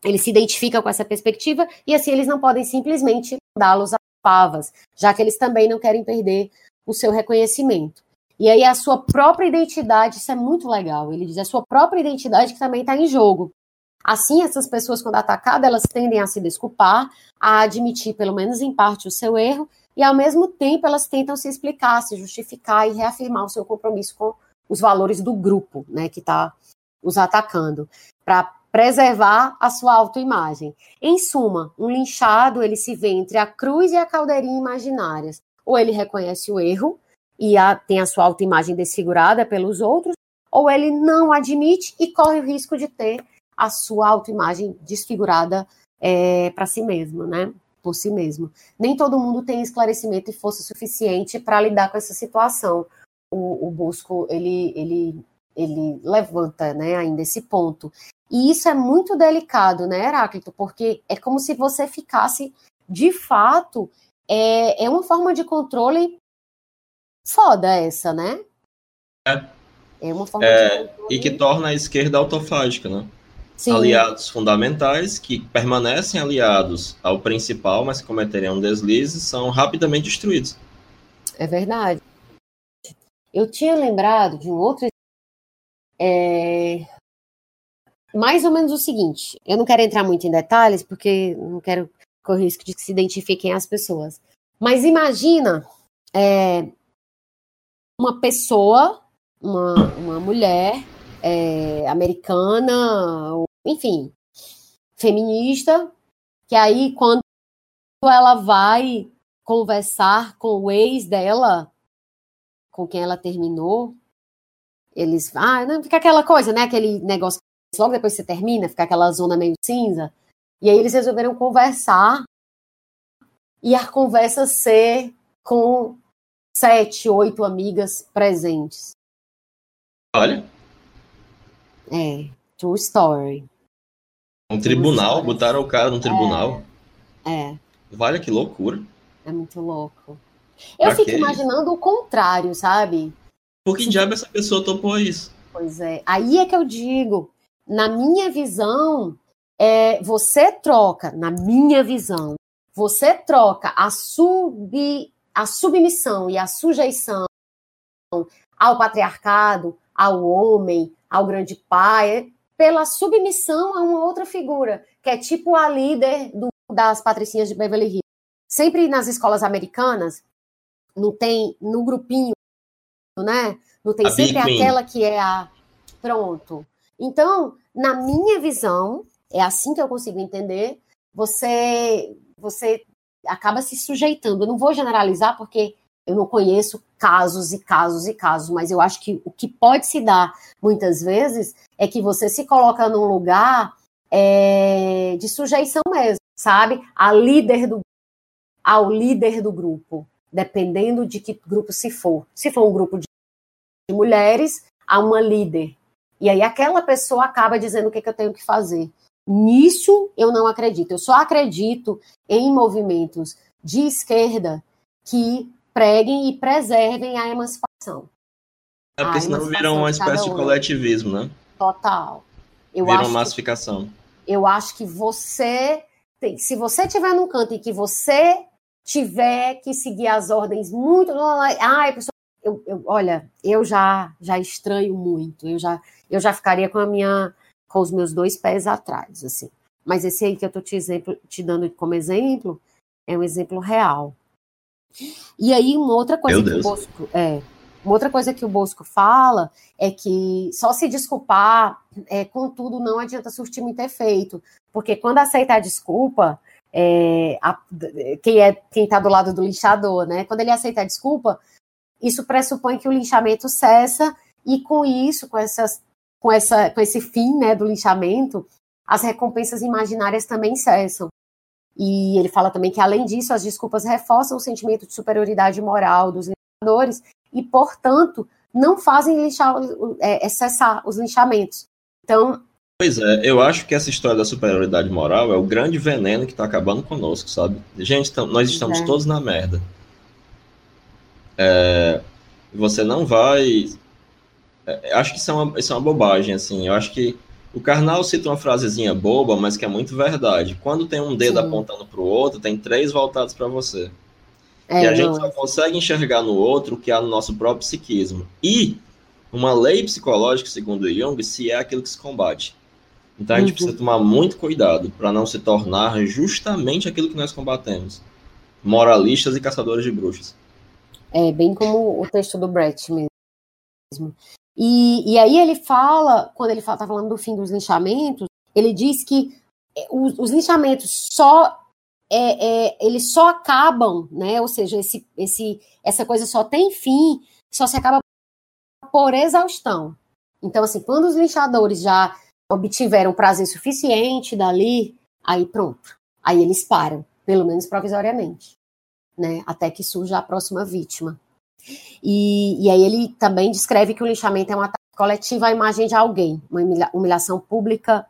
Speaker 1: Eles se identificam com essa perspectiva e assim eles não podem simplesmente dá-los a pavas, já que eles também não querem perder o seu reconhecimento. E aí a sua própria identidade, isso é muito legal. Ele diz a sua própria identidade que também está em jogo. Assim, essas pessoas, quando atacadas, elas tendem a se desculpar, a admitir, pelo menos em parte, o seu erro, e ao mesmo tempo elas tentam se explicar, se justificar e reafirmar o seu compromisso com os valores do grupo, né, que está os atacando, para preservar a sua autoimagem. Em suma, um linchado, ele se vê entre a cruz e a caldeirinha imaginárias. Ou ele reconhece o erro e a, tem a sua autoimagem desfigurada pelos outros, ou ele não admite e corre o risco de ter a sua autoimagem desfigurada é, para si mesmo, né? Por si mesmo. Nem todo mundo tem esclarecimento e força suficiente para lidar com essa situação. O, o Bosco ele, ele, ele levanta, né, ainda esse ponto. E isso é muito delicado, né, Heráclito? Porque é como se você ficasse, de fato, é, é uma forma de controle foda essa, né?
Speaker 2: É. É uma forma é, de controle... E que torna a esquerda autofágica, né? Sim. aliados fundamentais que permanecem aliados ao principal, mas que cometeriam um deslize, são rapidamente destruídos.
Speaker 1: É verdade. Eu tinha lembrado de um outro. É... Mais ou menos o seguinte: eu não quero entrar muito em detalhes, porque não quero correr risco de que se identifiquem as pessoas. Mas imagina é, uma pessoa, uma, uma mulher é, americana, enfim, feminista, que aí quando ela vai conversar com o ex dela, com quem ela terminou, eles, ah, não, fica aquela coisa, né, aquele negócio, logo depois que você termina, fica aquela zona meio cinza, e aí eles resolveram conversar, e a conversa ser com sete, oito amigas presentes.
Speaker 2: Olha.
Speaker 1: É, true story.
Speaker 2: Um tribunal, botaram o cara no tribunal.
Speaker 1: É. é.
Speaker 2: Vale que loucura.
Speaker 1: É muito louco. Eu pra fico imaginando o contrário, sabe?
Speaker 2: Por que diabo essa pessoa topou isso?
Speaker 1: Pois é. Aí é que eu digo, na minha visão, é, você troca, na minha visão, você troca a, sub, a submissão e a sujeição ao patriarcado, ao homem, ao grande pai, pela submissão a uma outra figura, que é tipo a líder do, das patricinhas de Beverly Hills. Sempre nas escolas americanas, não tem no grupinho, né? Não tem a sempre aquela que é a pronto. Então, na minha visão, é assim que eu consigo entender, você você acaba se sujeitando. Eu não vou generalizar porque eu não conheço casos e casos e casos, mas eu acho que o que pode se dar muitas vezes é que você se coloca num lugar é, de sujeição mesmo, sabe? A líder do ao líder do grupo, dependendo de que grupo se for. Se for um grupo de mulheres, há uma líder. E aí aquela pessoa acaba dizendo o que, que eu tenho que fazer. Nisso eu não acredito. Eu só acredito em movimentos de esquerda que preguem e preservem a emancipação.
Speaker 2: É porque senão viram uma espécie de coletivismo, né?
Speaker 1: Total.
Speaker 2: Eu viram massificação.
Speaker 1: Que, eu acho que você tem, se você estiver num canto em que você tiver que seguir as ordens muito, ai, pessoal, eu, eu, olha, eu já já estranho muito. Eu já eu já ficaria com a minha com os meus dois pés atrás, assim. Mas esse aí que eu estou te, exemplo, te dando como exemplo é um exemplo real. E aí, uma outra coisa Meu que Deus. o Bosco. É, uma outra coisa que o Bosco fala é que só se desculpar, é, contudo, não adianta surtir muito efeito. Porque quando aceita a desculpa, é, a, quem é quem está do lado do linchador, né? Quando ele aceita a desculpa, isso pressupõe que o linchamento cessa, e com isso, com, essas, com, essa, com esse fim né, do linchamento, as recompensas imaginárias também cessam. E ele fala também que, além disso, as desculpas reforçam o sentimento de superioridade moral dos linchadores e, portanto, não fazem linchar, é, cessar os linchamentos. Então.
Speaker 2: Pois é, eu acho que essa história da superioridade moral é o grande veneno que está acabando conosco, sabe? Gente, nós estamos é. todos na merda. É, você não vai. É, acho que isso é, uma, isso é uma bobagem, assim. Eu acho que o Karnal cita uma frasezinha boba, mas que é muito verdade. Quando tem um dedo Sim. apontando para o outro, tem três voltados para você. É, e a não. gente só consegue enxergar no outro o que há no nosso próprio psiquismo. E uma lei psicológica, segundo Jung, se é aquilo que se combate. Então a gente uhum. precisa tomar muito cuidado para não se tornar justamente aquilo que nós combatemos. Moralistas e caçadores de bruxas.
Speaker 1: É, bem como o texto do Brett mesmo. E, e aí ele fala, quando ele está falando do fim dos linchamentos, ele diz que é, os, os linchamentos só é, é, eles só acabam, né? Ou seja, esse, esse, essa coisa só tem fim, só se acaba por exaustão. Então, assim, quando os linchadores já obtiveram prazer suficiente dali, aí pronto. Aí eles param, pelo menos provisoriamente, né? Até que surja a próxima vítima. E, e aí ele também descreve que o lixamento é um ataque coletivo à imagem de alguém, uma humilhação pública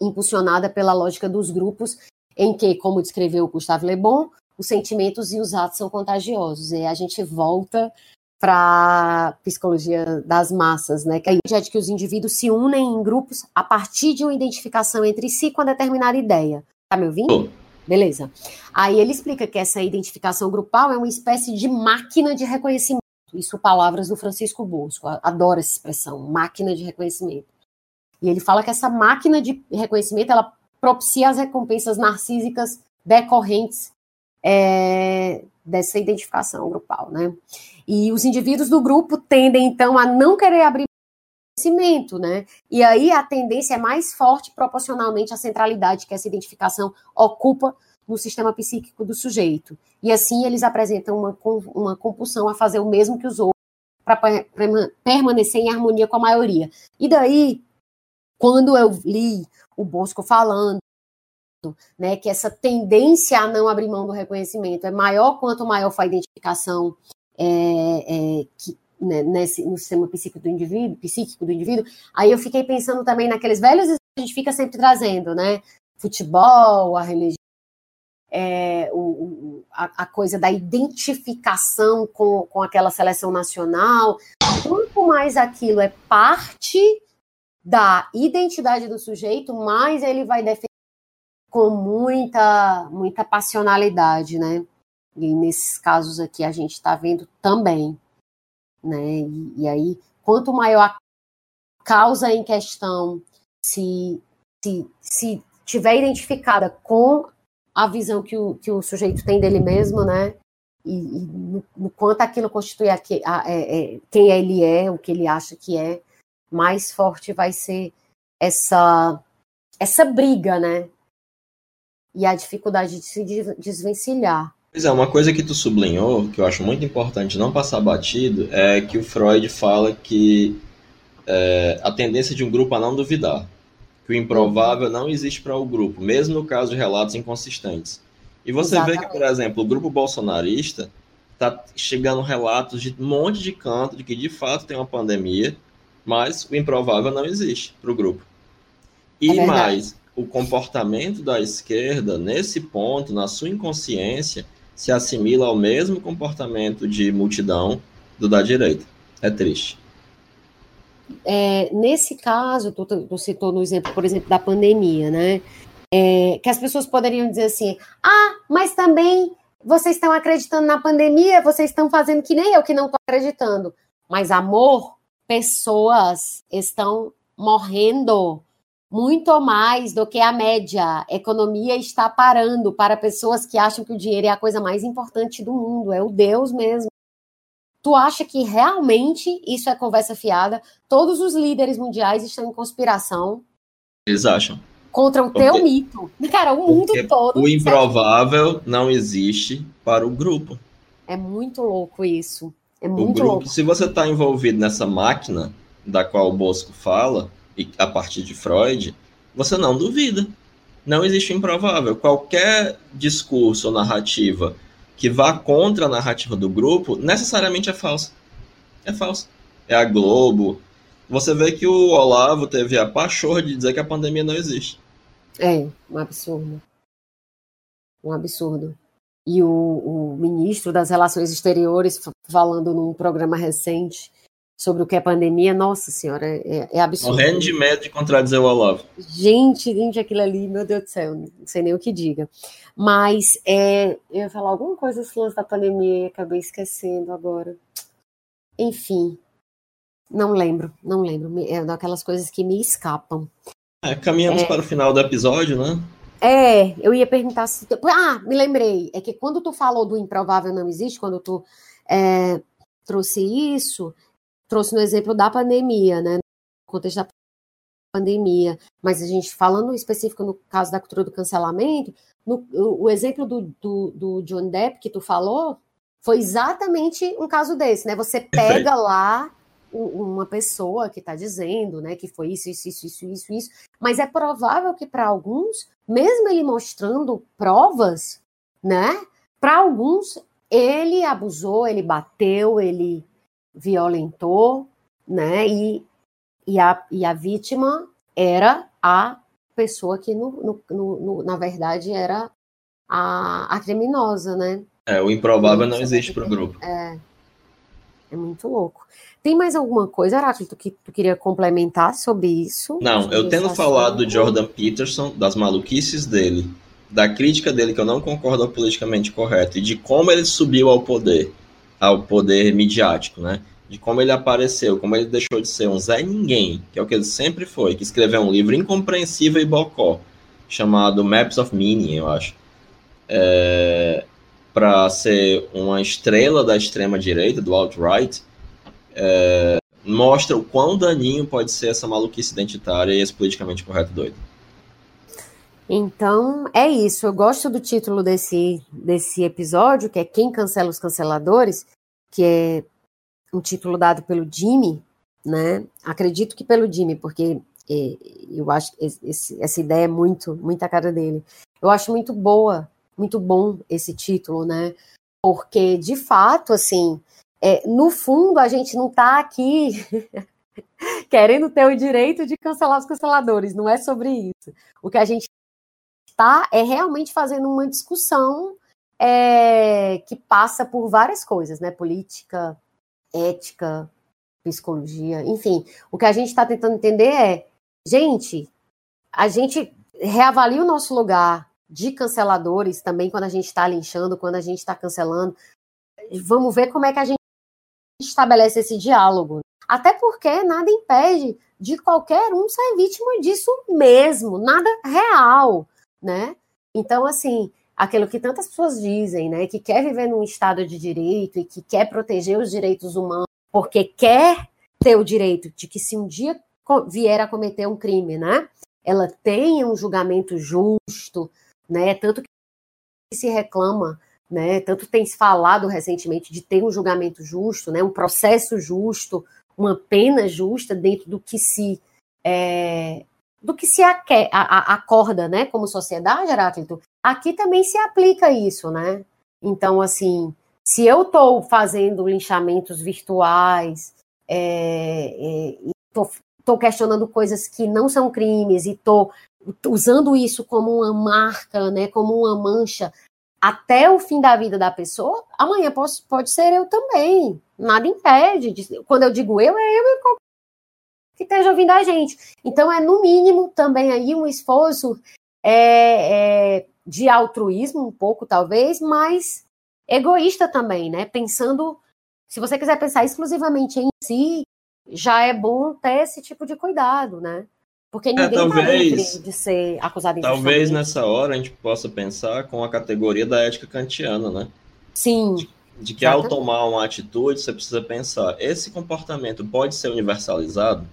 Speaker 1: impulsionada pela lógica dos grupos, em que, como descreveu Gustave Le Bon, os sentimentos e os atos são contagiosos. E a gente volta para psicologia das massas, né? Que a ideia de que os indivíduos se unem em grupos a partir de uma identificação entre si com a determinada ideia. Tá me ouvindo? Beleza. Aí ele explica que essa identificação grupal é uma espécie de máquina de reconhecimento. Isso palavras do Francisco Bosco. Adoro essa expressão, máquina de reconhecimento. E ele fala que essa máquina de reconhecimento ela propicia as recompensas narcísicas decorrentes é, dessa identificação grupal, né? E os indivíduos do grupo tendem então a não querer abrir conhecimento, né? E aí a tendência é mais forte proporcionalmente à centralidade que essa identificação ocupa no sistema psíquico do sujeito. E assim eles apresentam uma, uma compulsão a fazer o mesmo que os outros para permanecer em harmonia com a maioria. E daí, quando eu li o Bosco falando, né, que essa tendência a não abrir mão do reconhecimento é maior quanto maior for a identificação é, é, que, né, nesse, no sistema psíquico do indivíduo, psíquico do indivíduo, aí eu fiquei pensando também naqueles velhos que a gente fica sempre trazendo, né? Futebol, a religião, é, o, o, a, a, coisa da identificação com, com aquela seleção nacional. Quanto mais aquilo é parte da identidade do sujeito, mais ele vai defender com muita, muita passionalidade, né? E nesses casos aqui a gente está vendo também né? E, e, aí, quanto maior a causa em questão se, se, se tiver identificada com a visão que o, que o sujeito tem dele mesmo, né? E, e no, no, quanto aquilo constitui a, a, é, é, quem ele é, o que ele acha que é, mais forte vai ser essa essa briga, né? E a dificuldade de se desvencilhar.
Speaker 2: Pois é, uma coisa que tu sublinhou, que eu acho muito importante não passar batido, é que o Freud fala que é, a tendência de um grupo a não duvidar que o improvável não existe para o grupo, mesmo no caso de relatos inconsistentes. E você Exatamente. vê que, por exemplo, o grupo bolsonarista está chegando relatos de um monte de canto de que de fato tem uma pandemia, mas o improvável não existe para o grupo. E é mais, o comportamento da esquerda, nesse ponto, na sua inconsciência, se assimila ao mesmo comportamento de multidão do da direita. É triste.
Speaker 1: É, nesse caso, tu, tu, citou no exemplo, por exemplo, da pandemia, né? É, que as pessoas poderiam dizer assim: ah, mas também vocês estão acreditando na pandemia, vocês estão fazendo que nem eu que não estou acreditando. Mas, amor, pessoas estão morrendo muito mais do que a média. A economia está parando para pessoas que acham que o dinheiro é a coisa mais importante do mundo, é o Deus mesmo. Tu acha que realmente isso é conversa fiada? Todos os líderes mundiais estão em conspiração.
Speaker 2: Eles acham.
Speaker 1: Contra o Porque... teu mito. Cara, o mundo todo.
Speaker 2: O improvável não existe para o grupo.
Speaker 1: É muito louco isso. É muito grupo, louco.
Speaker 2: Se você está envolvido nessa máquina da qual o Bosco fala, e a partir de Freud, você não duvida. Não existe improvável. Qualquer discurso ou narrativa que vá contra a narrativa do grupo, necessariamente é falsa. É falsa. É a Globo. Você vê que o Olavo teve a pachorra de dizer que a pandemia não existe.
Speaker 1: É, um absurdo. Um absurdo. E o, o ministro das Relações Exteriores falando num programa recente sobre o que é pandemia, nossa senhora, é, é absurdo.
Speaker 2: Morrendo de medo de contradizer o Olavo.
Speaker 1: Gente, gente, aquilo ali, meu Deus do céu, não sei nem o que diga. Mas é, eu ia falar alguma coisa lance da pandemia e acabei esquecendo agora. Enfim, não lembro, não lembro. É daquelas coisas que me escapam.
Speaker 2: É, caminhamos é, para o final do episódio, né?
Speaker 1: É, eu ia perguntar se. Ah, me lembrei. É que quando tu falou do improvável não existe, quando tu é, trouxe isso, trouxe no exemplo da pandemia, né? No contexto da pandemia, mas a gente falando específico no caso da cultura do cancelamento, no, o, o, exemplo do, do, do, John Depp que tu falou foi exatamente um caso desse, né? Você pega lá uma pessoa que está dizendo, né, que foi isso, isso, isso, isso, isso, isso, mas é provável que para alguns, mesmo ele mostrando provas, né, para alguns ele abusou, ele bateu, ele violentou, né? E, e, a, e a vítima era a pessoa que, no, no, no, na verdade, era a, a criminosa, né?
Speaker 2: É, o improvável não existe para o grupo.
Speaker 1: É. É muito louco. Tem mais alguma coisa, Heráclito, que tu queria complementar sobre isso?
Speaker 2: Não, eu tendo falado do Jordan Peterson, das maluquices dele, da crítica dele que eu não concordo politicamente correto, e de como ele subiu ao poder ao poder midiático, né? De como ele apareceu, como ele deixou de ser um Zé Ninguém, que é o que ele sempre foi, que escreveu um livro incompreensível e bocó, chamado Maps of Meaning, eu acho. É, para ser uma estrela da extrema-direita, do alt-right, é, mostra o quão daninho pode ser essa maluquice identitária e esse politicamente correto doido.
Speaker 1: Então, é isso. Eu gosto do título desse, desse episódio, que é Quem Cancela os Canceladores, que é um título dado pelo Jimmy, né? Acredito que pelo Jimmy, porque é, eu acho esse, essa ideia é muito, muita cara dele. Eu acho muito boa, muito bom esse título, né? Porque, de fato, assim, é, no fundo, a gente não está aqui querendo ter o direito de cancelar os canceladores, não é sobre isso. O que a gente está é realmente fazendo uma discussão é, que passa por várias coisas, né? Política, ética, psicologia, enfim. O que a gente está tentando entender é, gente, a gente reavalia o nosso lugar de canceladores também quando a gente está linchando, quando a gente está cancelando. Vamos ver como é que a gente estabelece esse diálogo. Até porque nada impede de qualquer um ser vítima disso mesmo, nada real, né? Então, assim, aquilo que tantas pessoas dizem, né, que quer viver num estado de direito e que quer proteger os direitos humanos, porque quer ter o direito de que se um dia vier a cometer um crime, né, ela tenha um julgamento justo, né, tanto que se reclama, né, tanto tem se falado recentemente de ter um julgamento justo, né, um processo justo, uma pena justa dentro do que se é, do que se aque, a, a, acorda, né, como sociedade, Heráclito, aqui também se aplica isso, né? Então, assim, se eu estou fazendo linchamentos virtuais, é, estou é, questionando coisas que não são crimes e estou usando isso como uma marca, né, como uma mancha até o fim da vida da pessoa, amanhã posso, pode ser eu também. Nada impede. De, quando eu digo eu, é eu e que esteja ouvindo a gente. Então, é no mínimo também aí um esforço é, é, de altruísmo, um pouco talvez, mas egoísta também, né? Pensando, se você quiser pensar exclusivamente em si, já é bom ter esse tipo de cuidado, né? Porque é, ninguém é, talvez, de ser acusado
Speaker 2: Talvez nessa hora a gente possa pensar com a categoria da ética kantiana, né?
Speaker 1: Sim.
Speaker 2: De, de que exatamente. ao tomar uma atitude, você precisa pensar, esse comportamento pode ser universalizado?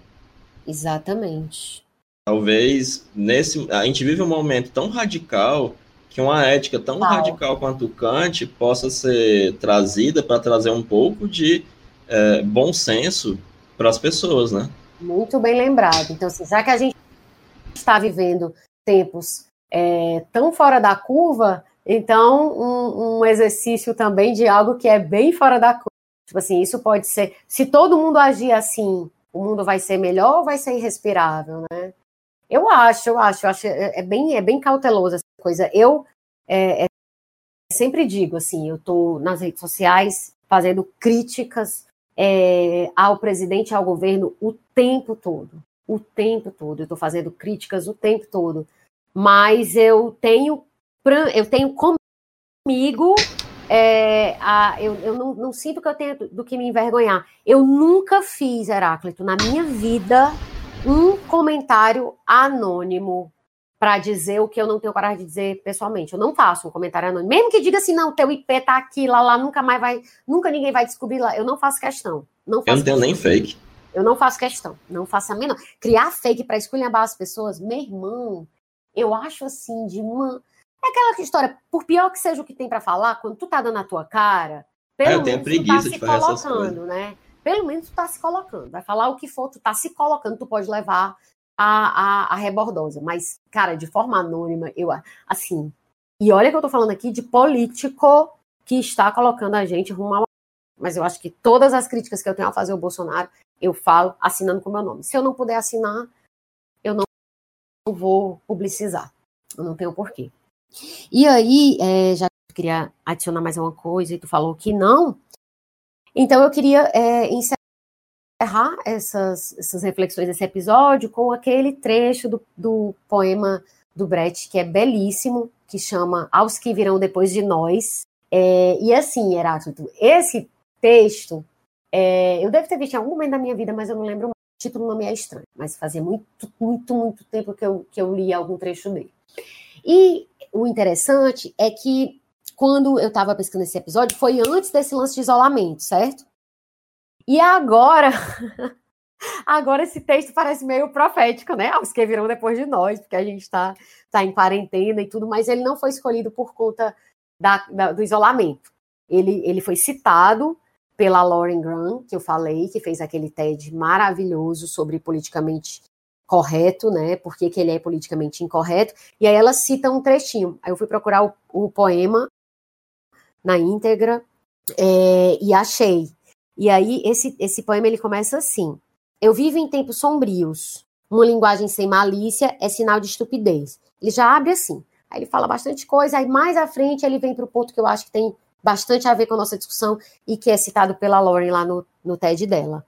Speaker 1: Exatamente.
Speaker 2: Talvez nesse a gente vive um momento tão radical que uma ética tão radical quanto Kant possa ser trazida para trazer um pouco de é, bom senso para as pessoas, né?
Speaker 1: Muito bem lembrado. Então, assim, já que a gente está vivendo tempos é, tão fora da curva, então um, um, exercício também de algo que é bem fora da curva. Tipo assim, isso pode ser. Se todo mundo agir assim o mundo vai ser melhor ou vai ser irrespirável, né? Eu acho, eu acho, eu acho é, é bem, é bem cauteloso essa coisa. Eu é, é, sempre digo assim, eu estou nas redes sociais fazendo críticas é, ao presidente ao governo o tempo todo, o tempo todo. Eu estou fazendo críticas o tempo todo, mas eu tenho eu tenho comigo é, a, eu, eu não, não, sinto que eu tenho do que me envergonhar. Eu nunca fiz, Heráclito, na minha vida, um comentário anônimo para dizer o que eu não tenho coragem de dizer pessoalmente. Eu não faço um comentário anônimo. Mesmo que diga assim, não, teu IP tá aqui, lá, lá, nunca mais vai, nunca ninguém vai descobrir lá. Eu não faço questão. Não faço
Speaker 2: eu não tenho nem fake.
Speaker 1: Eu não faço questão. Não faço a menor. Criar fake para esculhambar as pessoas, meu irmão, eu acho assim, de uma é aquela história, por pior que seja o que tem para falar, quando tu tá dando a tua cara, pelo menos tu tá se colocando, né? Pelo menos tu tá se colocando. Vai falar o que for, tu tá se colocando, tu pode levar a, a, a rebordosa. Mas, cara, de forma anônima, eu, assim. E olha que eu tô falando aqui de político que está colocando a gente rumo a. Mas eu acho que todas as críticas que eu tenho a fazer ao Bolsonaro, eu falo assinando com o meu nome. Se eu não puder assinar, eu não vou publicizar. Eu não tenho porquê. E aí, é, já queria adicionar mais uma coisa e tu falou que não. Então eu queria é, encerrar essas, essas reflexões desse episódio com aquele trecho do, do poema do Brecht, que é belíssimo, que chama Aos que virão depois de nós. É, e assim, Heráclito, esse texto, é, eu devo ter visto em algum momento da minha vida, mas eu não lembro. O título não me é estranho, mas fazia muito, muito, muito tempo que eu, que eu li algum trecho dele. E o interessante é que quando eu estava pesquisando esse episódio, foi antes desse lance de isolamento, certo? E agora, agora esse texto parece meio profético, né? Os que virão depois de nós, porque a gente está tá em quarentena e tudo, mas ele não foi escolhido por conta da, da, do isolamento. Ele, ele foi citado pela Lauren Graham, que eu falei, que fez aquele TED maravilhoso sobre politicamente correto, né? Por que, que ele é politicamente incorreto. E aí ela cita um trechinho. Aí eu fui procurar o, o poema na íntegra é, e achei. E aí esse, esse poema ele começa assim: Eu vivo em tempos sombrios. Uma linguagem sem malícia é sinal de estupidez. Ele já abre assim. Aí ele fala bastante coisa, aí mais à frente ele vem para o ponto que eu acho que tem bastante a ver com a nossa discussão e que é citado pela Lauren lá no, no TED dela.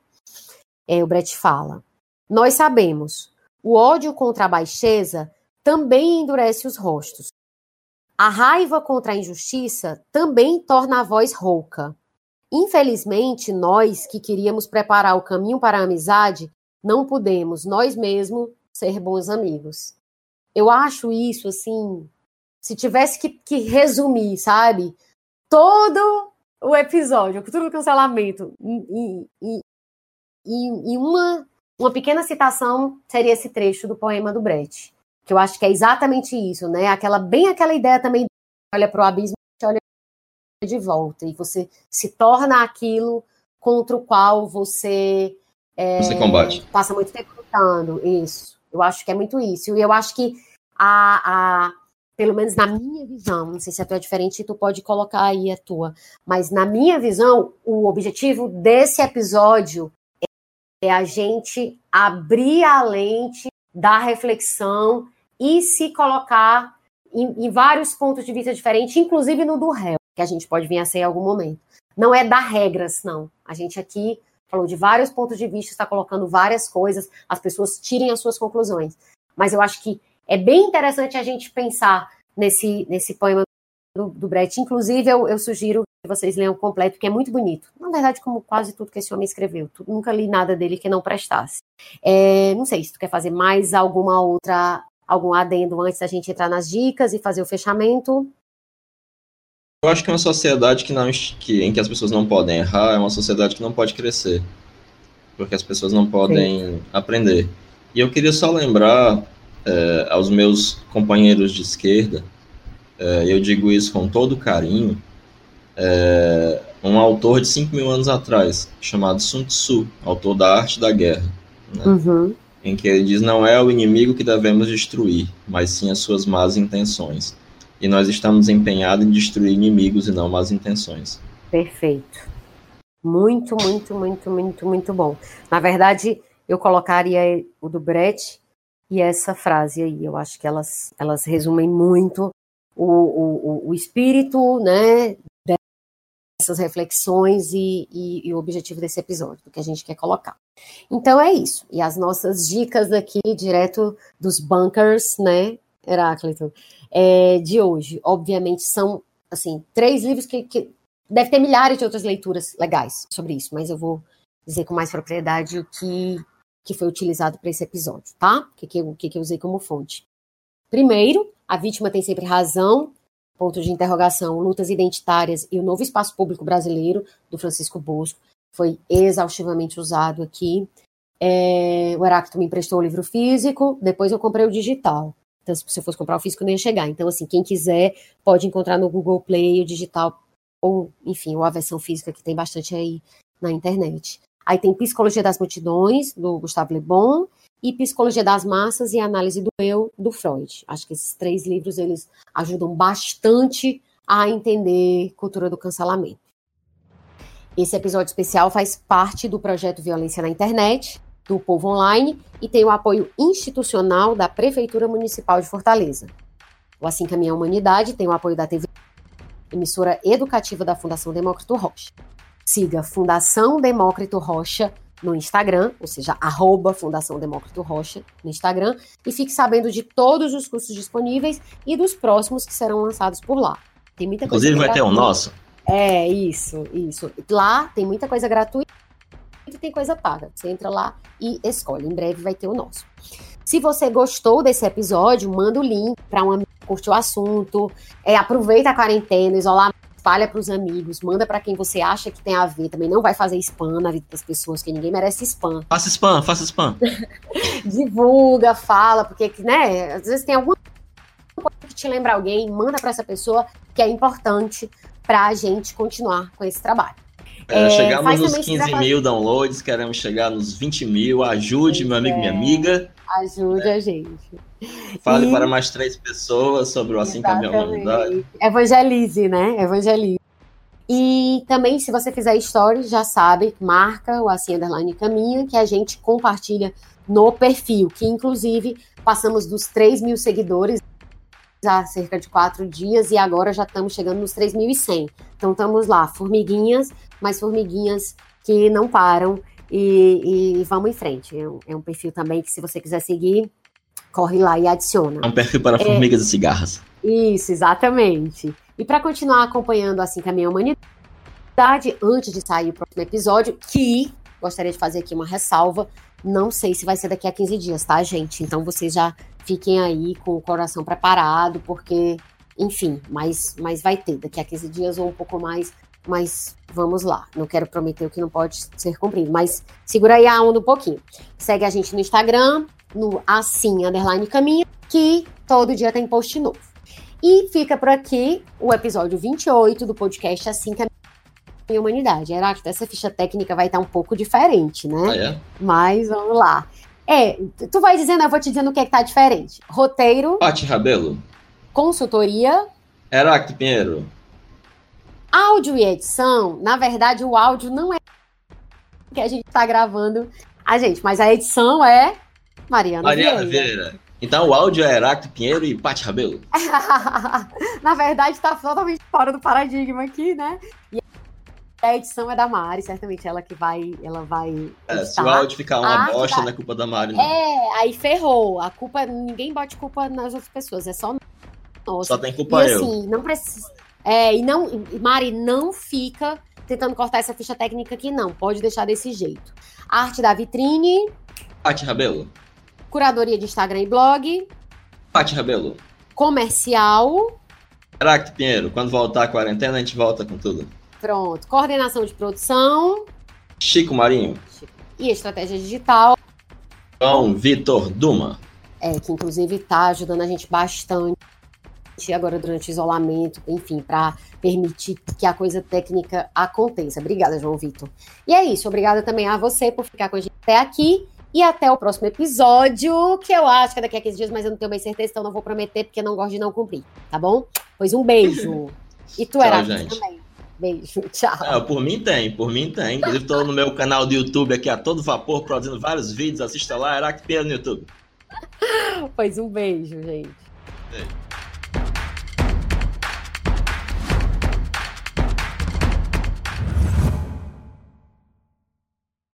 Speaker 1: É, o Brett fala: Nós sabemos, o ódio contra a baixeza também endurece os rostos. A raiva contra a injustiça também torna a voz rouca. Infelizmente, nós que queríamos preparar o caminho para a amizade, não pudemos, nós mesmos, ser bons amigos. Eu acho isso, assim, se tivesse que, que resumir, sabe? Todo o episódio, a cultura do cancelamento, em, em, em, em uma, uma pequena citação, seria esse trecho do poema do Brecht. Que eu acho que é exatamente isso, né? Aquela, bem aquela ideia também, olha para o abismo, olha de volta, e você se torna aquilo contra o qual você,
Speaker 2: é, você combate.
Speaker 1: passa muito tempo lutando. Isso. Eu acho que é muito isso. E eu acho que a, a pelo menos na minha visão, não sei se a tua é diferente, tu pode colocar aí a tua, mas na minha visão, o objetivo desse episódio é a gente abrir a lente da reflexão e se colocar em, em vários pontos de vista diferentes, inclusive no do réu, que a gente pode vir a ser em algum momento. Não é dar regras, não. A gente aqui falou de vários pontos de vista, está colocando várias coisas, as pessoas tirem as suas conclusões. Mas eu acho que é bem interessante a gente pensar nesse, nesse poema do, do Brecht. Inclusive, eu, eu, sugiro que vocês leiam completo, porque é muito bonito. Na verdade, como quase tudo que esse homem escreveu. Tu, nunca li nada dele que não prestasse. É, não sei se tu quer fazer mais alguma outra, algum adendo antes da gente entrar nas dicas e fazer o fechamento.
Speaker 2: Eu acho que uma sociedade que não, que, em que as pessoas não podem errar é uma sociedade que não pode crescer. Porque as pessoas não podem Sim. aprender. E eu queria só lembrar é, aos meus companheiros de esquerda, é, eu digo isso com todo carinho, é, um autor de 5 mil anos atrás, chamado Sun Tzu, autor da Arte da Guerra, né? uhum. em que ele diz: não é o inimigo que devemos destruir, mas sim as suas más intenções. E nós estamos empenhados em destruir inimigos e não más intenções.
Speaker 1: Perfeito. Muito, muito, muito, muito, muito bom. Na verdade, eu colocaria o do Brecht e essa frase aí. Eu acho que elas, elas resumem muito o, o, o espírito né, dessas reflexões e, e, e, o objetivo desse episódio, do que a gente quer colocar. Então é isso. E as nossas dicas aqui, direto dos bunkers, né, Heráclito, é, de hoje, obviamente, são assim, três livros que, que deve ter milhares de outras leituras legais sobre isso, mas eu vou dizer com mais propriedade o que que foi utilizado para esse episódio, tá? O que, que, que, que eu usei como fonte. Primeiro, a vítima tem sempre razão, ponto de interrogação, lutas identitárias e o novo espaço público brasileiro, do Francisco Bosco, foi exaustivamente usado aqui. É, o Heráclito me emprestou o livro físico, depois eu comprei o digital. Então, se você fosse comprar o físico, não ia chegar. Então, assim, quem quiser pode encontrar no Google Play o digital, ou, enfim, ou a versão física, que tem bastante aí na internet. Aí tem Psicologia das Multidões, do Gustavo Le Bon, e Psicologia das Massas e Análise do Eu, do Freud. Acho que esses três livros, eles ajudam bastante a entender cultura do cancelamento. Esse episódio especial faz parte do projeto Violência na Internet, do Povo Online, e tem o apoio institucional da Prefeitura Municipal de Fortaleza. O Assim Caminha a Humanidade tem o apoio da TV, emissora educativa da Fundação Demócrito Rocha. Siga Fundação Demócrito Rocha no Instagram, ou seja, arroba Fundação Demócrito Rocha no Instagram, e fique sabendo de todos os cursos disponíveis e dos próximos que serão lançados por lá.
Speaker 2: Tem muita Inclusive coisa vai gratuita. ter o nosso.
Speaker 1: É, isso, isso. Lá tem muita coisa gratuita e tem coisa paga. Você entra lá e escolhe. Em breve vai ter o nosso. Se você gostou desse episódio, manda o link para um amigo que curte o assunto. É, aproveita a quarentena, isolamento espalha para os amigos, manda para quem você acha que tem a ver. Também não vai fazer spam na vida das pessoas, que ninguém merece spam.
Speaker 2: Faça spam, faça spam.
Speaker 1: Divulga, fala, porque, né, às vezes tem alguma coisa que te lembra alguém, manda para essa pessoa que é importante para a gente continuar com esse trabalho.
Speaker 2: É, é, chegamos nos 15 mil downloads, queremos chegar nos 20 mil. Ajude, meu amigo, é, minha amiga.
Speaker 1: Ajude a gente.
Speaker 2: Fale e... para mais três pessoas sobre o Assim Caminhar a Humanidade.
Speaker 1: Evangelize, né? Evangelize. E também, se você fizer stories, já sabe, marca o Assim Underline Caminha, que a gente compartilha no perfil, que inclusive passamos dos 3 mil seguidores há cerca de quatro dias e agora já estamos chegando nos 3.100. Então estamos lá, formiguinhas, mas formiguinhas que não param e, e vamos em frente. É um, é um perfil também que se você quiser seguir, corre lá e adiciona.
Speaker 2: É um perfil para é, formigas e cigarras.
Speaker 1: Isso, exatamente. E para continuar acompanhando assim a minha humanidade, Antes de sair o próximo episódio, que gostaria de fazer aqui uma ressalva. Não sei se vai ser daqui a 15 dias, tá, gente? Então vocês já fiquem aí com o coração preparado, porque, enfim, mas, mas vai ter daqui a 15 dias ou um pouco mais. Mas vamos lá. Não quero prometer o que não pode ser cumprido, mas segura aí a onda um pouquinho. Segue a gente no Instagram, no assim, underline caminho, que todo dia tem post novo. E fica por aqui o episódio 28 do podcast Assim Caminho em Humanidade. Heráclito, essa ficha técnica vai estar um pouco diferente, né?
Speaker 2: Ah, é?
Speaker 1: Mas vamos lá. É, tu vai dizendo, eu vou te dizendo o que é que tá diferente. Roteiro,
Speaker 2: Pati Rabelo,
Speaker 1: consultoria,
Speaker 2: Heráclito Pinheiro,
Speaker 1: áudio e edição. Na verdade, o áudio não é que a gente tá gravando a gente, mas a edição é Mariana,
Speaker 2: Mariana
Speaker 1: Vieira.
Speaker 2: Vieira. Então o áudio é Heráclito Pinheiro e Pati Rabelo.
Speaker 1: Na verdade, tá totalmente fora do paradigma aqui, né? E a edição é da Mari, certamente ela que vai, ela vai
Speaker 2: É, se o áudio ficar uma bosta,
Speaker 1: da-
Speaker 2: não é culpa da Mari, não.
Speaker 1: É, aí ferrou. A culpa, ninguém bote culpa nas outras pessoas, é só nossa.
Speaker 2: Só tem culpa
Speaker 1: e
Speaker 2: eu.
Speaker 1: assim, não precisa. É, e não, Mari, não fica tentando cortar essa ficha técnica aqui, não. Pode deixar desse jeito. Arte da vitrine,
Speaker 2: Pati Rabelo,
Speaker 1: curadoria de Instagram e blog,
Speaker 2: Pati Rabelo.
Speaker 1: comercial,
Speaker 2: Heráclito Pinheiro, quando voltar a quarentena, a gente volta com tudo.
Speaker 1: pronto, coordenação de produção
Speaker 2: Chico Marinho,
Speaker 1: e estratégia digital,
Speaker 2: João Vitor Duma.
Speaker 1: é, que inclusive está ajudando a gente bastante agora durante o isolamento, enfim, para permitir que a coisa técnica aconteça. Obrigada, João Vitor. E é isso, obrigada também a você por ficar com a gente até aqui. E até o próximo episódio, que eu acho que é daqui a 15 dias, mas eu não tenho bem certeza, então não vou prometer, porque eu não gosto de não cumprir, tá bom? Pois um beijo. E tu,
Speaker 2: gente.
Speaker 1: também. Beijo, tchau.
Speaker 2: Ah, por mim tem, por mim tem. Inclusive, estou no meu canal do YouTube aqui a todo vapor, produzindo vários vídeos. Assista lá, Pinheiro no YouTube.
Speaker 1: Pois um beijo, gente.
Speaker 2: Beijo.